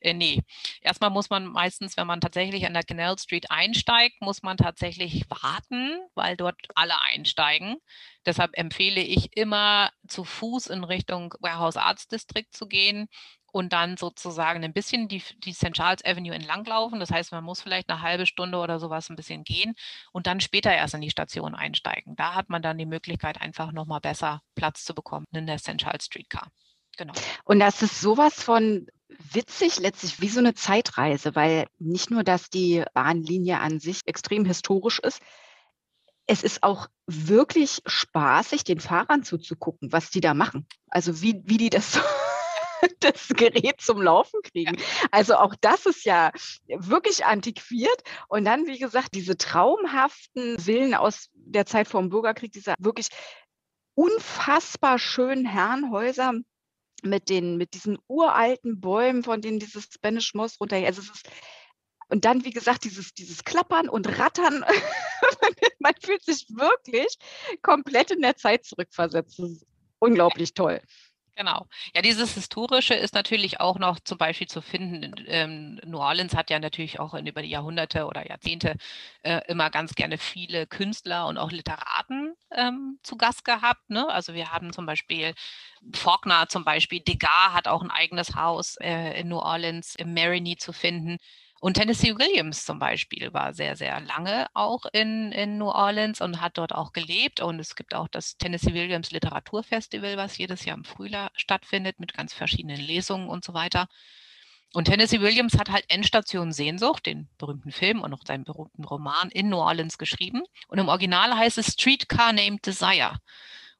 Äh, nee. Erstmal muss man meistens, wenn man tatsächlich an der Canal Street einsteigt, muss man tatsächlich warten, weil dort alle einsteigen. Deshalb empfehle ich immer zu Fuß in Richtung Warehouse Arts District zu gehen und dann sozusagen ein bisschen die, die St. Charles Avenue entlanglaufen. Das heißt, man muss vielleicht eine halbe Stunde oder sowas ein bisschen gehen und dann später erst in die Station einsteigen. Da hat man dann die Möglichkeit, einfach nochmal besser Platz zu bekommen in der St. Charles Streetcar. Genau. Und das ist sowas von witzig, letztlich wie so eine Zeitreise, weil nicht nur, dass die Bahnlinie an sich extrem historisch ist, es ist auch wirklich spaßig, den Fahrern zuzugucken, was die da machen. Also wie, wie die das, das Gerät zum Laufen kriegen. Also auch das ist ja wirklich antiquiert. Und dann, wie gesagt, diese traumhaften Villen aus der Zeit vor dem Bürgerkrieg, diese wirklich unfassbar schönen Herrenhäuser mit den, mit diesen uralten Bäumen, von denen dieses Spanish Moss runtergeht. Also es ist, und dann, wie gesagt, dieses, dieses Klappern und Rattern. Man fühlt sich wirklich komplett in der Zeit zurückversetzt. Das ist unglaublich toll. Genau. Ja, dieses Historische ist natürlich auch noch zum Beispiel zu finden. Ähm, New Orleans hat ja natürlich auch in, über die Jahrhunderte oder Jahrzehnte äh, immer ganz gerne viele Künstler und auch Literaten ähm, zu Gast gehabt. Ne? Also wir haben zum Beispiel Faulkner zum Beispiel, Degas hat auch ein eigenes Haus äh, in New Orleans, im Marigny zu finden. Und Tennessee Williams zum Beispiel war sehr, sehr lange auch in, in New Orleans und hat dort auch gelebt. Und es gibt auch das Tennessee Williams Literaturfestival, was jedes Jahr im Frühjahr stattfindet mit ganz verschiedenen Lesungen und so weiter. Und Tennessee Williams hat halt Endstation Sehnsucht, den berühmten Film und noch seinen berühmten Roman in New Orleans geschrieben. Und im Original heißt es Streetcar Named Desire.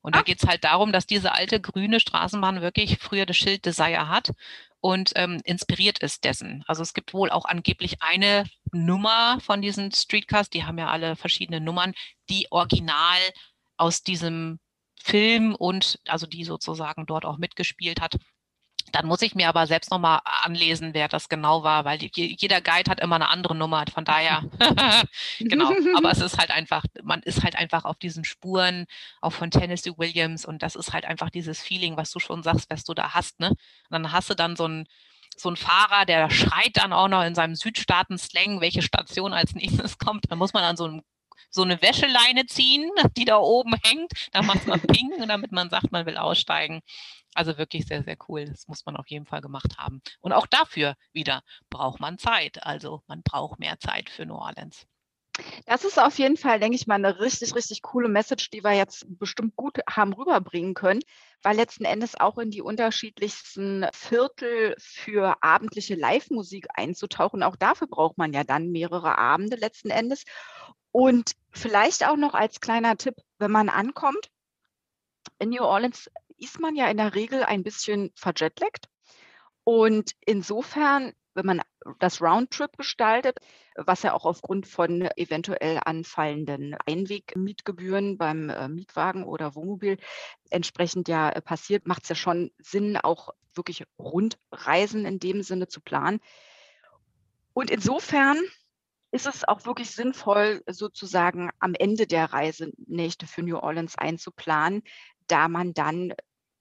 Und da Ah. geht es halt darum, dass diese alte grüne Straßenbahn wirklich früher das Schild Desire hat und ähm, inspiriert ist dessen. Also es gibt wohl auch angeblich eine Nummer von diesen Streetcars, die haben ja alle verschiedene Nummern, die original aus diesem Film und also die sozusagen dort auch mitgespielt hat. Dann muss ich mir aber selbst nochmal anlesen, wer das genau war, weil jeder Guide hat immer eine andere Nummer. Von daher, genau. Aber es ist halt einfach, man ist halt einfach auf diesen Spuren, auch von Tennessee Williams und das ist halt einfach dieses Feeling, was du schon sagst, was du da hast. Ne? Und dann hast du dann so ein so ein Fahrer, der schreit dann auch noch in seinem Südstaaten-Slang, welche Station als nächstes kommt. Dann muss man an so einem so eine Wäscheleine ziehen, die da oben hängt. Da macht man Ping, damit man sagt, man will aussteigen. Also wirklich sehr, sehr cool. Das muss man auf jeden Fall gemacht haben. Und auch dafür wieder braucht man Zeit. Also man braucht mehr Zeit für New Orleans. Das ist auf jeden Fall, denke ich mal, eine richtig, richtig coole Message, die wir jetzt bestimmt gut haben rüberbringen können, weil letzten Endes auch in die unterschiedlichsten Viertel für abendliche Live-Musik einzutauchen. Auch dafür braucht man ja dann mehrere Abende letzten Endes. Und vielleicht auch noch als kleiner Tipp, wenn man ankommt, in New Orleans ist man ja in der Regel ein bisschen verjetlaggt. Und insofern, wenn man das Roundtrip gestaltet, was ja auch aufgrund von eventuell anfallenden Einwegmietgebühren beim äh, Mietwagen oder Wohnmobil entsprechend ja äh, passiert, macht es ja schon Sinn, auch wirklich Rundreisen in dem Sinne zu planen. Und insofern ist es auch wirklich sinnvoll, sozusagen am Ende der Reise Nächte für New Orleans einzuplanen, da man dann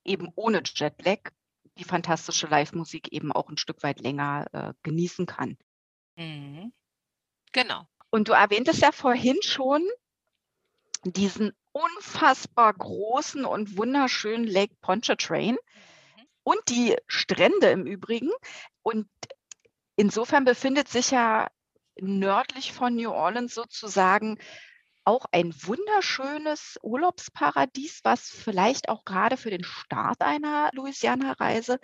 eben ohne Jetlag die fantastische Live-Musik eben auch ein Stück weit länger äh, genießen kann. Mhm. Genau. Und du erwähntest ja vorhin schon diesen unfassbar großen und wunderschönen Lake Pontchartrain Mhm. und die Strände im Übrigen. Und insofern befindet sich ja nördlich von New Orleans sozusagen auch ein wunderschönes Urlaubsparadies, was vielleicht auch gerade für den Start einer Louisiana-Reise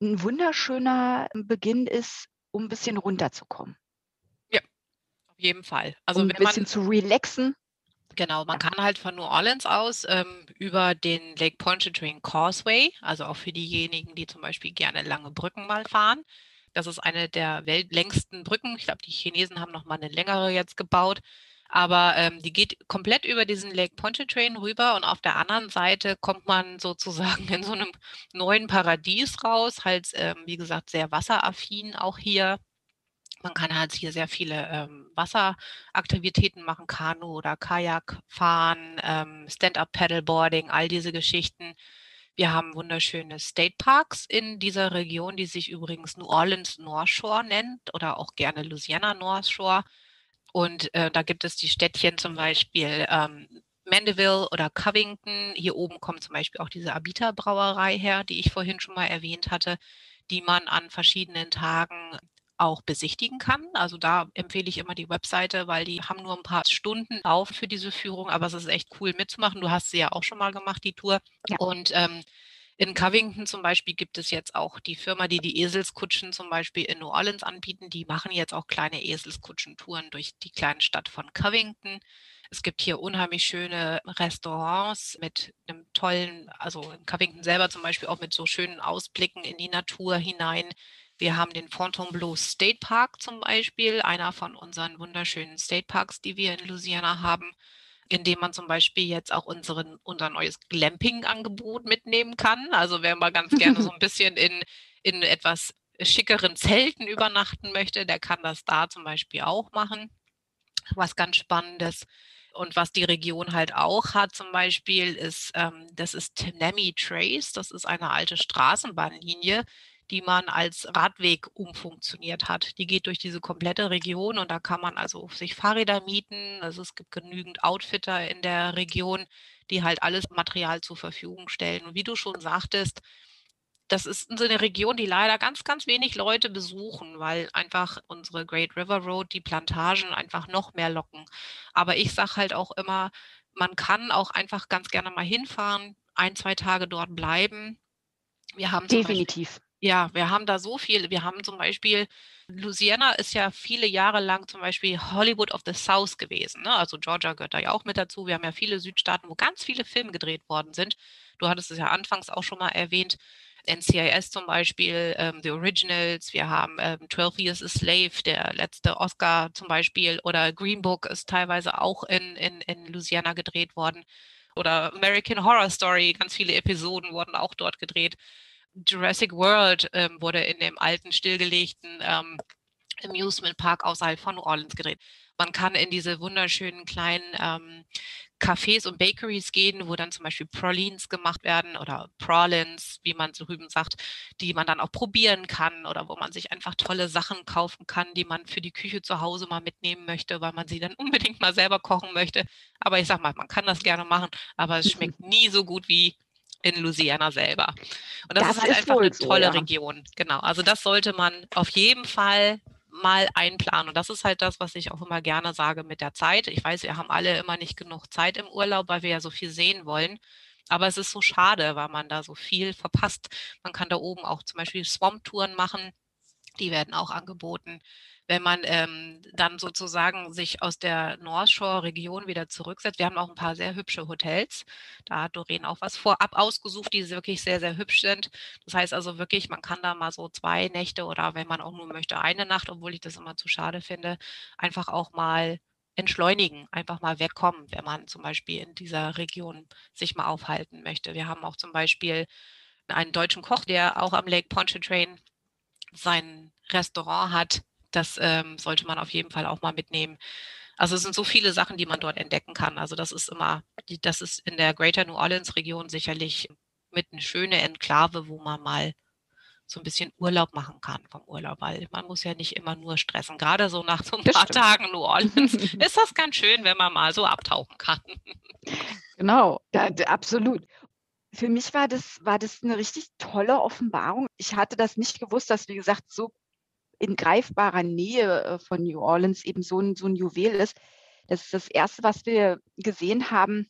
ein wunderschöner Beginn ist, um ein bisschen runterzukommen, Auf jeden Fall. Also um ein bisschen zu relaxen. Genau, man Ja. kann halt von New Orleans aus ähm, über den Lake Pontchartrain Causeway, also auch für diejenigen, die zum Beispiel gerne lange Brücken mal fahren. Das ist eine der weltlängsten Brücken. Ich glaube, die Chinesen haben noch mal eine längere jetzt gebaut. Aber ähm, die geht komplett über diesen Lake Pontchartrain rüber und auf der anderen Seite kommt man sozusagen in so einem neuen Paradies raus, halt ähm, wie gesagt sehr wasseraffin auch hier. Man kann halt hier sehr viele ähm, Wasseraktivitäten machen, Kanu oder Kajak fahren, ähm, Stand-up-Paddleboarding, all diese Geschichten. Wir haben wunderschöne State Parks in dieser Region, die sich übrigens New Orleans North Shore nennt oder auch gerne Louisiana North Shore. Und äh, da gibt es die Städtchen zum Beispiel ähm, Mandeville oder Covington. Hier oben kommt zum Beispiel auch diese Abita Brauerei her, die ich vorhin schon mal erwähnt hatte, die man an verschiedenen Tagen auch besichtigen kann. Also da empfehle ich immer die Webseite, weil die haben nur ein paar Stunden auf für diese Führung, aber es ist echt cool mitzumachen. Du hast sie ja auch schon mal gemacht, die Tour. Ja. Und ähm, in Covington zum Beispiel gibt es jetzt auch die Firma, die die Eselskutschen zum Beispiel in New Orleans anbieten. Die machen jetzt auch kleine Eselskutschentouren durch die kleine Stadt von Covington. Es gibt hier unheimlich schöne Restaurants mit einem tollen, also in Covington selber zum Beispiel auch mit so schönen Ausblicken in die Natur hinein. Wir haben den Fontainebleau State Park zum Beispiel, einer von unseren wunderschönen State Parks, die wir in Louisiana haben, in dem man zum Beispiel jetzt auch unseren, unser neues Glamping-Angebot mitnehmen kann. Also wer mal ganz gerne so ein bisschen in, in etwas schickeren Zelten übernachten möchte, der kann das da zum Beispiel auch machen. Was ganz Spannendes. Und was die Region halt auch hat zum Beispiel, ist, ähm, das ist Tenemi Trace. Das ist eine alte Straßenbahnlinie, die man als Radweg umfunktioniert hat. Die geht durch diese komplette Region und da kann man also sich Fahrräder mieten. Also es gibt genügend Outfitter in der Region, die halt alles Material zur Verfügung stellen. Und wie du schon sagtest, das ist so eine Region, die leider ganz, ganz wenig Leute besuchen, weil einfach unsere Great River Road, die Plantagen einfach noch mehr locken. Aber ich sage halt auch immer, man kann auch einfach ganz gerne mal hinfahren, ein, zwei Tage dort bleiben. Wir haben Definitiv. Ja, wir haben da so viel. Wir haben zum Beispiel, Louisiana ist ja viele Jahre lang zum Beispiel Hollywood of the South gewesen. Ne? Also Georgia gehört da ja auch mit dazu. Wir haben ja viele Südstaaten, wo ganz viele Filme gedreht worden sind. Du hattest es ja anfangs auch schon mal erwähnt. NCIS zum Beispiel, ähm, The Originals, wir haben ähm, 12 Years a Slave, der letzte Oscar zum Beispiel, oder Green Book ist teilweise auch in, in, in Louisiana gedreht worden. Oder American Horror Story, ganz viele Episoden wurden auch dort gedreht. Jurassic World ähm, wurde in dem alten, stillgelegten ähm, Amusement Park außerhalb von New Orleans gedreht. Man kann in diese wunderschönen kleinen ähm, Cafés und Bakeries gehen, wo dann zum Beispiel Pralines gemacht werden oder Pralines, wie man so drüben sagt, die man dann auch probieren kann oder wo man sich einfach tolle Sachen kaufen kann, die man für die Küche zu Hause mal mitnehmen möchte, weil man sie dann unbedingt mal selber kochen möchte. Aber ich sag mal, man kann das gerne machen, aber es schmeckt nie so gut wie in Louisiana selber. Und das, das ist halt ist einfach eine so, tolle ja. Region. Genau. Also das sollte man auf jeden Fall mal einplanen. Und das ist halt das, was ich auch immer gerne sage mit der Zeit. Ich weiß, wir haben alle immer nicht genug Zeit im Urlaub, weil wir ja so viel sehen wollen. Aber es ist so schade, weil man da so viel verpasst. Man kann da oben auch zum Beispiel Swamp-Touren machen. Die werden auch angeboten wenn man ähm, dann sozusagen sich aus der North Shore-Region wieder zurücksetzt. Wir haben auch ein paar sehr hübsche Hotels. Da hat Doreen auch was vorab ausgesucht, die wirklich sehr, sehr hübsch sind. Das heißt also wirklich, man kann da mal so zwei Nächte oder wenn man auch nur möchte, eine Nacht, obwohl ich das immer zu schade finde, einfach auch mal entschleunigen, einfach mal wegkommen, wenn man zum Beispiel in dieser Region sich mal aufhalten möchte. Wir haben auch zum Beispiel einen deutschen Koch, der auch am Lake Pontchartrain sein Restaurant hat, das ähm, sollte man auf jeden Fall auch mal mitnehmen. Also es sind so viele Sachen, die man dort entdecken kann. Also das ist immer, das ist in der Greater New Orleans Region sicherlich mit eine schöne Enklave, wo man mal so ein bisschen Urlaub machen kann vom Urlaub, weil man muss ja nicht immer nur stressen. Gerade so nach so ein paar Tagen New Orleans ist das ganz schön, wenn man mal so abtauchen kann. Genau, da, da, absolut. Für mich war das, war das eine richtig tolle Offenbarung. Ich hatte das nicht gewusst, dass, wie gesagt, so in greifbarer Nähe äh, von New Orleans eben so ein, so ein Juwel ist. Das ist das Erste, was wir gesehen haben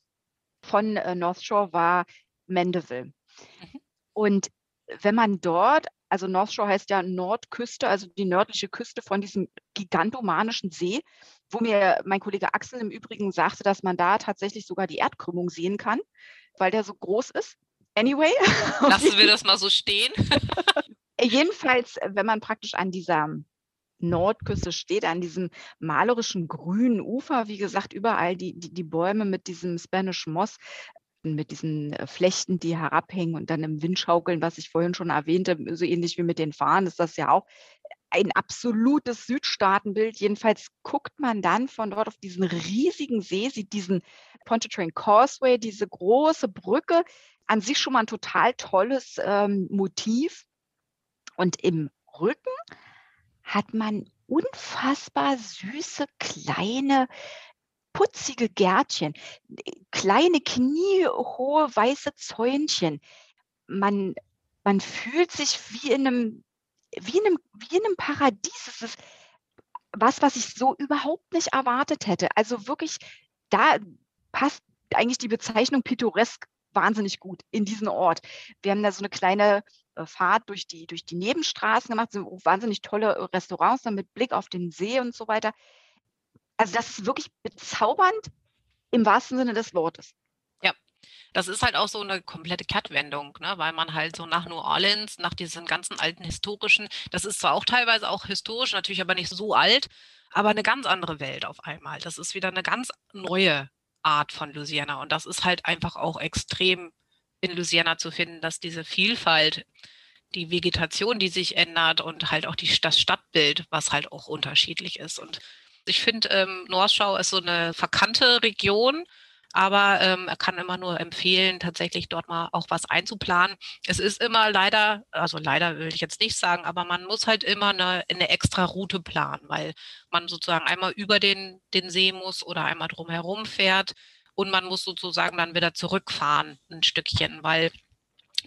von äh, North Shore, war Mandeville. Mhm. Und wenn man dort, also North Shore heißt ja Nordküste, also die nördliche Küste von diesem gigantomanischen See, wo mir mein Kollege Axel im Übrigen sagte, dass man da tatsächlich sogar die Erdkrümmung sehen kann, weil der so groß ist. Anyway. Lassen wir das mal so stehen. Jedenfalls, wenn man praktisch an dieser Nordküste steht, an diesem malerischen grünen Ufer. Wie gesagt, überall die, die, die Bäume mit diesem Spanish Moss, mit diesen äh, Flechten, die herabhängen und dann im Wind schaukeln, was ich vorhin schon erwähnte, so ähnlich wie mit den Fahnen ist das ja auch ein absolutes Südstaatenbild. Jedenfalls guckt man dann von dort auf diesen riesigen See, sieht diesen Pontchartrain Causeway, diese große Brücke, an sich schon mal ein total tolles ähm, Motiv. Und im Rücken hat man unfassbar süße kleine putzige Gärtchen, kleine kniehohe weiße Zäunchen. Man, man fühlt sich wie in einem wie in einem, wie in einem Paradies. Es ist was, was ich so überhaupt nicht erwartet hätte. Also wirklich, da passt eigentlich die Bezeichnung pittoresk wahnsinnig gut in diesen Ort. Wir haben da so eine kleine äh, Fahrt durch die, durch die Nebenstraßen gemacht, so wahnsinnig tolle äh, Restaurants mit Blick auf den See und so weiter. Also das ist wirklich bezaubernd im wahrsten Sinne des Wortes. Das ist halt auch so eine komplette Kehrtwendung, ne? weil man halt so nach New Orleans, nach diesen ganzen alten historischen, das ist zwar auch teilweise auch historisch, natürlich aber nicht so alt, aber eine ganz andere Welt auf einmal. Das ist wieder eine ganz neue Art von Louisiana und das ist halt einfach auch extrem in Louisiana zu finden, dass diese Vielfalt, die Vegetation, die sich ändert und halt auch die, das Stadtbild, was halt auch unterschiedlich ist. Und ich finde, ähm, Northschau ist so eine verkannte Region, aber ähm, er kann immer nur empfehlen, tatsächlich dort mal auch was einzuplanen. Es ist immer leider, also leider will ich jetzt nicht sagen, aber man muss halt immer eine, eine extra Route planen, weil man sozusagen einmal über den, den See muss oder einmal drumherum fährt und man muss sozusagen dann wieder zurückfahren ein Stückchen, weil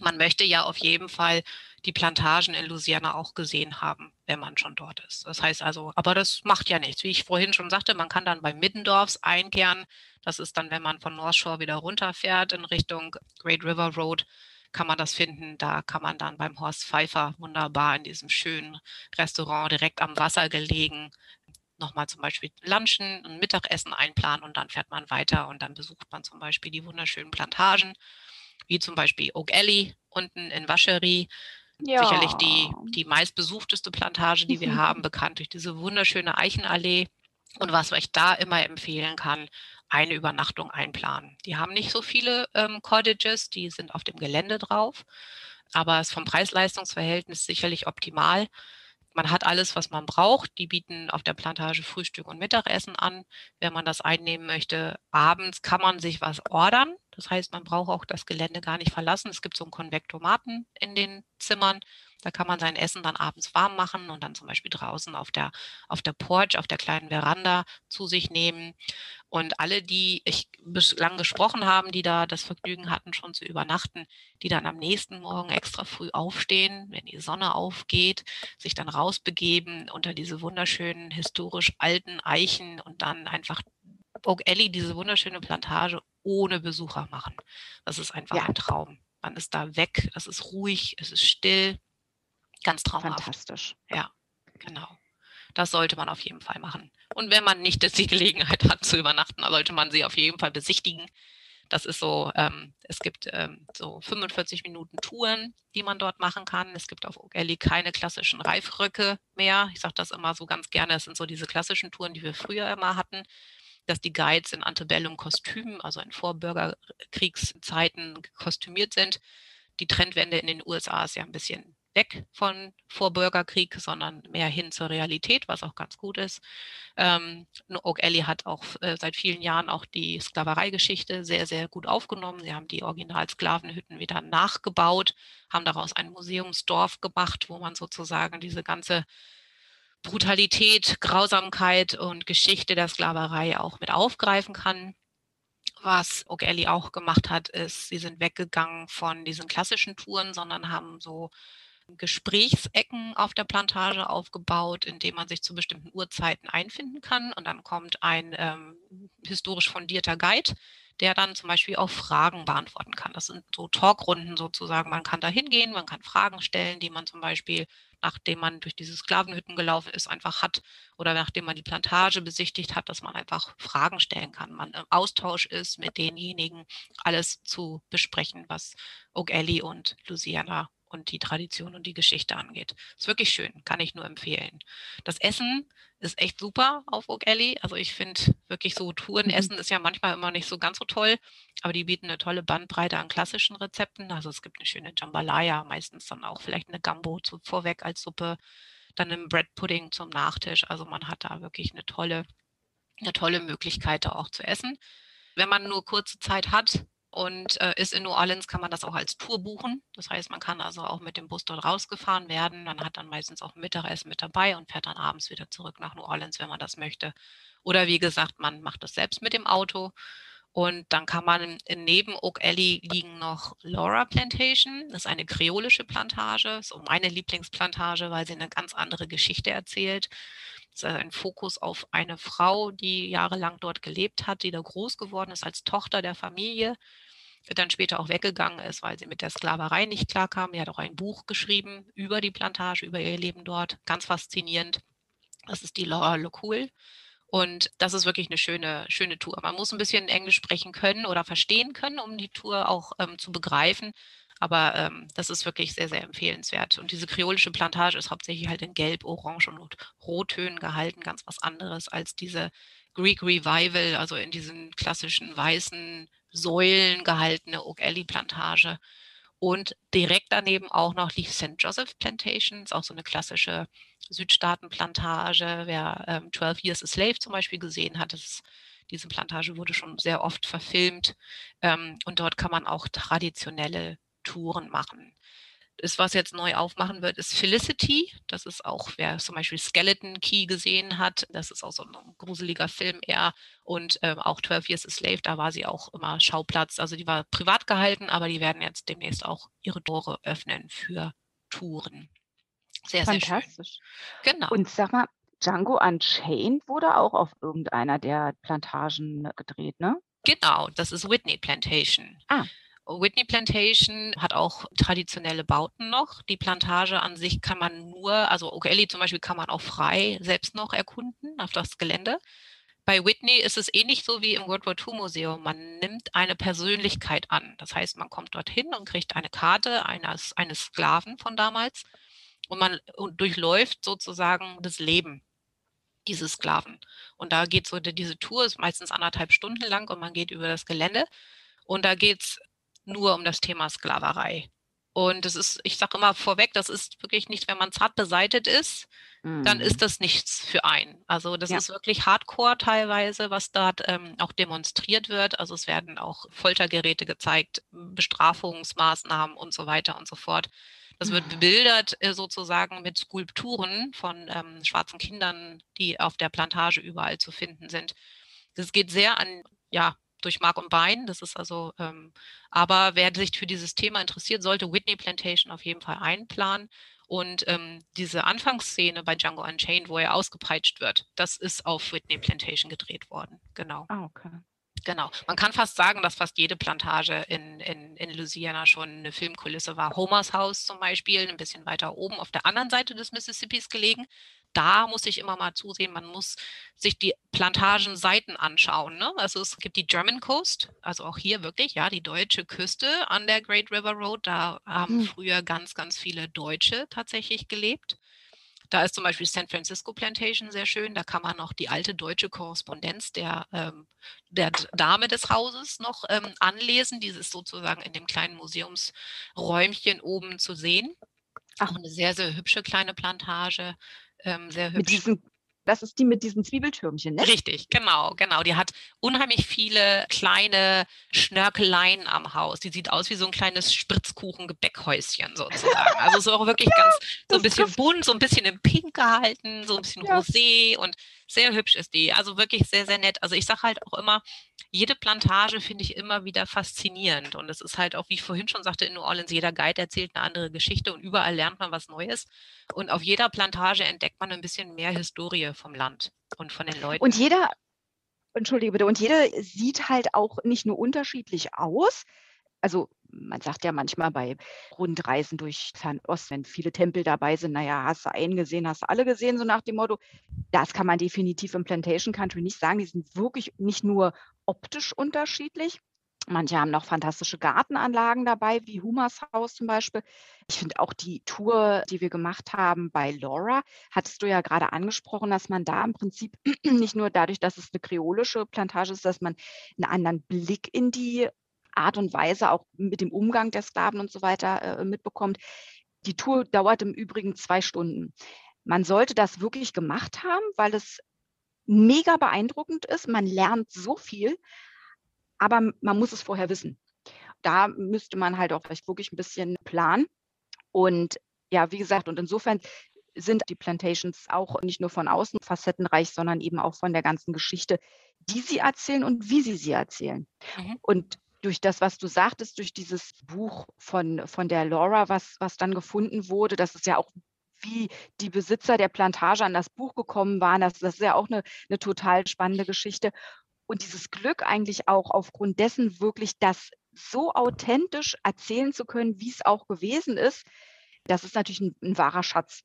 man möchte ja auf jeden Fall die Plantagen in Louisiana auch gesehen haben, wenn man schon dort ist. Das heißt also, aber das macht ja nichts. Wie ich vorhin schon sagte, man kann dann bei Middendorfs einkehren. Das ist dann, wenn man von North Shore wieder runterfährt in Richtung Great River Road, kann man das finden. Da kann man dann beim Horst Pfeiffer wunderbar in diesem schönen Restaurant direkt am Wasser gelegen nochmal zum Beispiel Lunchen und Mittagessen einplanen und dann fährt man weiter und dann besucht man zum Beispiel die wunderschönen Plantagen, wie zum Beispiel Oak Alley unten in Vacherie ja. Sicherlich die, die meistbesuchteste Plantage, die wir haben, bekannt durch diese wunderschöne Eichenallee. Und was ich da immer empfehlen kann, eine Übernachtung einplanen. Die haben nicht so viele ähm, Cottages, die sind auf dem Gelände drauf, aber es ist vom Preis-Leistungs-Verhältnis sicherlich optimal. Man hat alles, was man braucht. Die bieten auf der Plantage Frühstück und Mittagessen an. Wenn man das einnehmen möchte, abends kann man sich was ordern. Das heißt, man braucht auch das Gelände gar nicht verlassen. Es gibt so einen Konvektomaten in den Zimmern. Da kann man sein Essen dann abends warm machen und dann zum Beispiel draußen auf der, auf der Porch, auf der kleinen Veranda zu sich nehmen. Und alle, die ich bislang gesprochen haben, die da das Vergnügen hatten, schon zu übernachten, die dann am nächsten Morgen extra früh aufstehen, wenn die Sonne aufgeht, sich dann rausbegeben unter diese wunderschönen historisch alten Eichen und dann einfach Oak Alley, diese wunderschöne Plantage ohne Besucher machen. Das ist einfach ja. ein Traum. Man ist da weg, es ist ruhig, es ist still, ganz traumhaft. Fantastisch. Ja, genau. Das sollte man auf jeden Fall machen. Und wenn man nicht die Gelegenheit hat zu übernachten, sollte man sie auf jeden Fall besichtigen. Das ist so, ähm, es gibt ähm, so 45 Minuten Touren, die man dort machen kann. Es gibt auf Ogelli keine klassischen Reifröcke mehr. Ich sage das immer so ganz gerne. Es sind so diese klassischen Touren, die wir früher immer hatten dass die Guides in Antebellum-Kostümen, also in Vorbürgerkriegszeiten kostümiert sind. Die Trendwende in den USA ist ja ein bisschen weg von Vorbürgerkrieg, sondern mehr hin zur Realität, was auch ganz gut ist. Ähm, Oak Alley hat auch äh, seit vielen Jahren auch die Sklavereigeschichte sehr, sehr gut aufgenommen. Sie haben die Original-Sklavenhütten wieder nachgebaut, haben daraus ein Museumsdorf gemacht, wo man sozusagen diese ganze Brutalität, Grausamkeit und Geschichte der Sklaverei auch mit aufgreifen kann. Was O'Galley auch gemacht hat, ist, sie sind weggegangen von diesen klassischen Touren, sondern haben so Gesprächsecken auf der Plantage aufgebaut, in dem man sich zu bestimmten Uhrzeiten einfinden kann. Und dann kommt ein ähm, historisch fundierter Guide, der dann zum Beispiel auch Fragen beantworten kann. Das sind so Talkrunden sozusagen. Man kann da hingehen, man kann Fragen stellen, die man zum Beispiel nachdem man durch diese Sklavenhütten gelaufen ist, einfach hat oder nachdem man die Plantage besichtigt hat, dass man einfach Fragen stellen kann, man im Austausch ist mit denjenigen, alles zu besprechen, was Oak Alley und Louisiana und die Tradition und die Geschichte angeht. Ist wirklich schön, kann ich nur empfehlen. Das Essen ist echt super auf Oak Alley. Also ich finde wirklich so Tourenessen mhm. ist ja manchmal immer nicht so ganz so toll, aber die bieten eine tolle Bandbreite an klassischen Rezepten. Also es gibt eine schöne Jambalaya, meistens dann auch vielleicht eine Gambo zu, vorweg als Suppe, dann einen Bread Pudding zum Nachtisch. Also man hat da wirklich eine tolle, eine tolle Möglichkeit da auch zu essen. Wenn man nur kurze Zeit hat, und äh, ist in New Orleans, kann man das auch als Tour buchen. Das heißt, man kann also auch mit dem Bus dort rausgefahren werden. Man hat dann meistens auch Mittagessen mit dabei und fährt dann abends wieder zurück nach New Orleans, wenn man das möchte. Oder wie gesagt, man macht das selbst mit dem Auto. Und dann kann man neben Oak Alley liegen noch Laura Plantation. Das ist eine kreolische Plantage, so meine Lieblingsplantage, weil sie eine ganz andere Geschichte erzählt. Es ist ein Fokus auf eine Frau, die jahrelang dort gelebt hat, die da groß geworden ist als Tochter der Familie dann später auch weggegangen ist, weil sie mit der Sklaverei nicht klarkam. Sie hat auch ein Buch geschrieben über die Plantage, über ihr Leben dort. Ganz faszinierend. Das ist die Laura LeCool. Und das ist wirklich eine schöne, schöne Tour. Man muss ein bisschen Englisch sprechen können oder verstehen können, um die Tour auch ähm, zu begreifen. Aber ähm, das ist wirklich sehr, sehr empfehlenswert. Und diese kreolische Plantage ist hauptsächlich halt in Gelb, Orange und Rottönen gehalten, ganz was anderes als diese Greek Revival, also in diesen klassischen weißen Säulen gehaltene Oak Alley Plantage. Und direkt daneben auch noch die St. Joseph Plantations, auch so eine klassische Südstaatenplantage. Wer ähm, 12 Years a Slave zum Beispiel gesehen hat, ist, diese Plantage wurde schon sehr oft verfilmt. Ähm, und dort kann man auch traditionelle Touren machen ist, was jetzt neu aufmachen wird, ist Felicity. Das ist auch, wer zum Beispiel Skeleton Key gesehen hat, das ist auch so ein gruseliger Film eher. Und ähm, auch 12 Years a Slave, da war sie auch immer Schauplatz. Also die war privat gehalten, aber die werden jetzt demnächst auch ihre Tore öffnen für Touren. Sehr, Fantastisch. sehr schön. Genau. Und sag mal, Django Unchained wurde auch auf irgendeiner der Plantagen gedreht, ne? Genau, das ist Whitney Plantation. Ah. Whitney Plantation hat auch traditionelle Bauten noch. Die Plantage an sich kann man nur, also Okelly zum Beispiel kann man auch frei selbst noch erkunden auf das Gelände. Bei Whitney ist es ähnlich so wie im World War II Museum. Man nimmt eine Persönlichkeit an. Das heißt, man kommt dorthin und kriegt eine Karte eines, eines Sklaven von damals und man durchläuft sozusagen das Leben dieses Sklaven. Und da geht so diese Tour, ist meistens anderthalb Stunden lang und man geht über das Gelände. Und da geht es nur um das Thema Sklaverei. Und das ist, ich sage immer vorweg, das ist wirklich nicht, wenn man zart beseitet ist, mhm. dann ist das nichts für einen. Also das ja. ist wirklich Hardcore teilweise, was dort ähm, auch demonstriert wird. Also es werden auch Foltergeräte gezeigt, Bestrafungsmaßnahmen und so weiter und so fort. Das wird mhm. bebildert äh, sozusagen mit Skulpturen von ähm, schwarzen Kindern, die auf der Plantage überall zu finden sind. Das geht sehr an ja, durch Mark und Bein. Das ist also, ähm, aber wer sich für dieses Thema interessiert, sollte Whitney Plantation auf jeden Fall einplanen. Und ähm, diese Anfangsszene bei Django Unchained, wo er ausgepeitscht wird, das ist auf Whitney Plantation gedreht worden. Genau. Ah, okay. Genau. Man kann fast sagen, dass fast jede Plantage in, in, in Louisiana schon eine Filmkulisse war. Homers Haus zum Beispiel, ein bisschen weiter oben auf der anderen Seite des Mississippis gelegen da muss ich immer mal zusehen, man muss sich die Plantagenseiten anschauen. Ne? Also es gibt die German Coast, also auch hier wirklich, ja, die deutsche Küste an der Great River Road. Da haben mhm. früher ganz, ganz viele Deutsche tatsächlich gelebt. Da ist zum Beispiel San Francisco Plantation sehr schön. Da kann man noch die alte deutsche Korrespondenz der, ähm, der Dame des Hauses noch ähm, anlesen. Diese ist sozusagen in dem kleinen Museumsräumchen oben zu sehen. Auch eine sehr, sehr hübsche kleine Plantage. Ähm, sehr hübsch. Mit diesen, das ist die mit diesen Zwiebeltürmchen, ne? Richtig, genau, genau. Die hat unheimlich viele kleine Schnörkeleien am Haus. Die sieht aus wie so ein kleines Spritzkuchen-Gebäckhäuschen sozusagen. Also so auch wirklich ja, ganz so ein bisschen bunt, so ein bisschen im Pink gehalten, so ein bisschen ja. rosé und sehr hübsch ist die. Also wirklich sehr, sehr nett. Also ich sage halt auch immer, jede Plantage finde ich immer wieder faszinierend. Und es ist halt auch, wie ich vorhin schon sagte, in New Orleans, jeder Guide erzählt eine andere Geschichte und überall lernt man was Neues. Und auf jeder Plantage entdeckt man ein bisschen mehr Historie vom Land und von den Leuten. Und jeder, entschuldige bitte, und jeder sieht halt auch nicht nur unterschiedlich aus, also man sagt ja manchmal bei Rundreisen durch Fernost, wenn viele Tempel dabei sind, naja, hast du einen gesehen, hast du alle gesehen, so nach dem Motto. Das kann man definitiv im Plantation Country nicht sagen. Die sind wirklich nicht nur optisch unterschiedlich, Manche haben noch fantastische Gartenanlagen dabei, wie Humas Haus zum Beispiel. Ich finde auch die Tour, die wir gemacht haben bei Laura, hattest du ja gerade angesprochen, dass man da im Prinzip nicht nur dadurch, dass es eine kreolische Plantage ist, dass man einen anderen Blick in die Art und Weise auch mit dem Umgang der Sklaven und so weiter äh, mitbekommt. Die Tour dauert im Übrigen zwei Stunden. Man sollte das wirklich gemacht haben, weil es mega beeindruckend ist. Man lernt so viel, aber man muss es vorher wissen. Da müsste man halt auch vielleicht wirklich ein bisschen planen. Und ja, wie gesagt, und insofern sind die Plantations auch nicht nur von außen facettenreich, sondern eben auch von der ganzen Geschichte, die sie erzählen und wie sie sie erzählen. Mhm. Und durch das, was du sagtest, durch dieses Buch von, von der Laura, was, was dann gefunden wurde, das ist ja auch wie die Besitzer der Plantage an das Buch gekommen waren. Das, das ist ja auch eine, eine total spannende Geschichte. Und dieses Glück eigentlich auch aufgrund dessen wirklich das so authentisch erzählen zu können, wie es auch gewesen ist, das ist natürlich ein, ein wahrer Schatz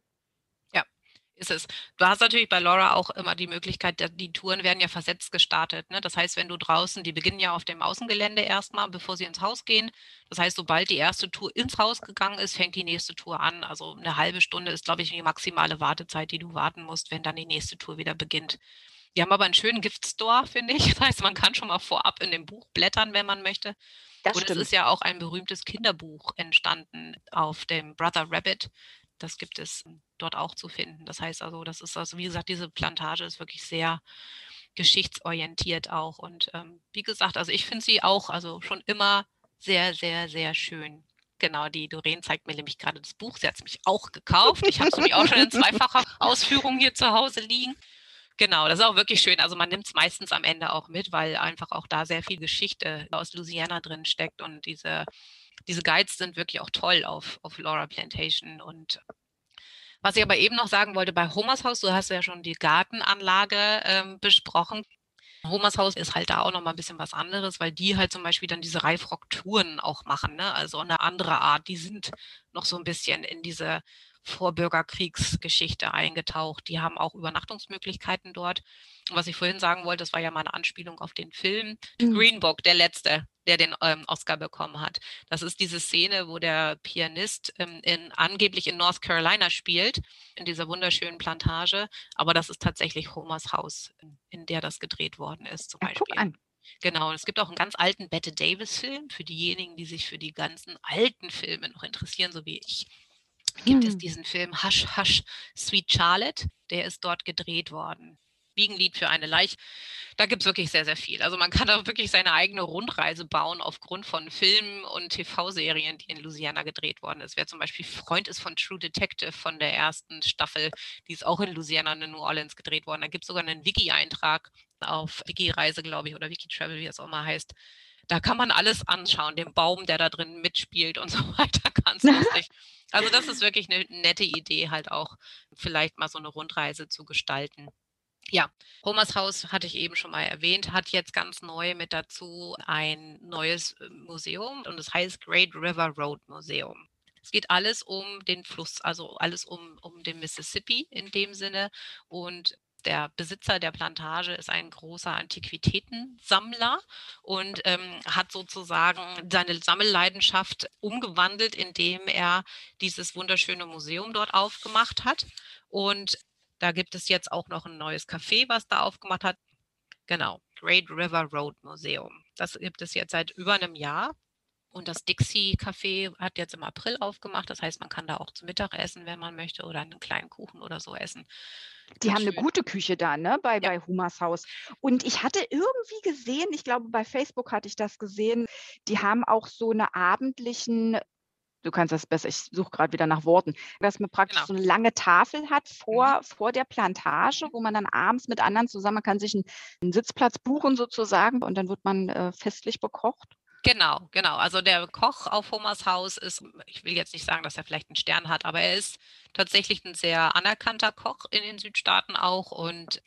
ist es. Du hast natürlich bei Laura auch immer die Möglichkeit, die Touren werden ja versetzt gestartet. Ne? Das heißt, wenn du draußen, die beginnen ja auf dem Außengelände erstmal, bevor sie ins Haus gehen. Das heißt, sobald die erste Tour ins Haus gegangen ist, fängt die nächste Tour an. Also eine halbe Stunde ist, glaube ich, die maximale Wartezeit, die du warten musst, wenn dann die nächste Tour wieder beginnt. Die haben aber einen schönen Giftstore, finde ich. Das heißt, man kann schon mal vorab in dem Buch blättern, wenn man möchte. Das Und stimmt. es ist ja auch ein berühmtes Kinderbuch entstanden auf dem Brother Rabbit. Das gibt es dort auch zu finden. Das heißt also, das ist also, wie gesagt, diese Plantage ist wirklich sehr geschichtsorientiert auch. Und ähm, wie gesagt, also ich finde sie auch, also schon immer sehr, sehr, sehr schön. Genau, die Doreen zeigt mir nämlich gerade das Buch. Sie hat es mich auch gekauft. Ich habe es nämlich auch schon in zweifacher Ausführung hier zu Hause liegen. Genau, das ist auch wirklich schön. Also man nimmt es meistens am Ende auch mit, weil einfach auch da sehr viel Geschichte aus Louisiana drin steckt und diese diese Guides sind wirklich auch toll auf, auf Laura Plantation. Und was ich aber eben noch sagen wollte, bei Homers Haus, du hast ja schon die Gartenanlage ähm, besprochen. Homers Haus ist halt da auch noch mal ein bisschen was anderes, weil die halt zum Beispiel dann diese Reifrock-Touren auch machen, ne? also eine andere Art. Die sind noch so ein bisschen in diese Vorbürgerkriegsgeschichte eingetaucht. Die haben auch Übernachtungsmöglichkeiten dort. Und was ich vorhin sagen wollte, das war ja mal eine Anspielung auf den Film mhm. Green Book, der letzte, der den ähm, Oscar bekommen hat. Das ist diese Szene, wo der Pianist ähm, in, angeblich in North Carolina spielt, in dieser wunderschönen Plantage. Aber das ist tatsächlich Homers Haus, in, der das gedreht worden ist, zum ja, Beispiel. Guck an. Genau, und es gibt auch einen ganz alten Bette Davis-Film für diejenigen, die sich für die ganzen alten Filme noch interessieren, so wie ich. Gibt hm. es diesen Film Hush Hush Sweet Charlotte, der ist dort gedreht worden. Wiegenlied für eine Leiche. Da gibt es wirklich sehr, sehr viel. Also man kann da wirklich seine eigene Rundreise bauen aufgrund von Filmen und TV-Serien, die in Louisiana gedreht worden ist. Wer zum Beispiel Freund ist von True Detective von der ersten Staffel, die ist auch in Louisiana in New Orleans gedreht worden. Da gibt es sogar einen Wiki-Eintrag auf Wiki-Reise, glaube ich, oder Wiki-Travel, wie es auch mal heißt. Da kann man alles anschauen, den Baum, der da drin mitspielt und so weiter. Ganz lustig. Also das ist wirklich eine nette Idee, halt auch vielleicht mal so eine Rundreise zu gestalten. Ja, Homers Haus hatte ich eben schon mal erwähnt, hat jetzt ganz neu mit dazu ein neues äh, Museum und es heißt Great River Road Museum. Es geht alles um den Fluss, also alles um, um den Mississippi in dem Sinne. Und der Besitzer der Plantage ist ein großer Antiquitätensammler und ähm, hat sozusagen seine Sammelleidenschaft umgewandelt, indem er dieses wunderschöne Museum dort aufgemacht hat. Und da gibt es jetzt auch noch ein neues Café, was da aufgemacht hat. Genau, Great River Road Museum. Das gibt es jetzt seit über einem Jahr. Und das Dixie Café hat jetzt im April aufgemacht. Das heißt, man kann da auch zu Mittag essen, wenn man möchte, oder einen kleinen Kuchen oder so essen. Die haben schön. eine gute Küche da, ne, bei, ja. bei Humas Haus. Und ich hatte irgendwie gesehen, ich glaube, bei Facebook hatte ich das gesehen, die haben auch so eine abendlichen du kannst das besser, ich suche gerade wieder nach Worten, dass man praktisch genau. so eine lange Tafel hat vor, mhm. vor der Plantage, wo man dann abends mit anderen zusammen, man kann sich einen, einen Sitzplatz buchen sozusagen und dann wird man äh, festlich bekocht. Genau, genau. Also der Koch auf Homers Haus ist, ich will jetzt nicht sagen, dass er vielleicht einen Stern hat, aber er ist tatsächlich ein sehr anerkannter Koch in den Südstaaten auch und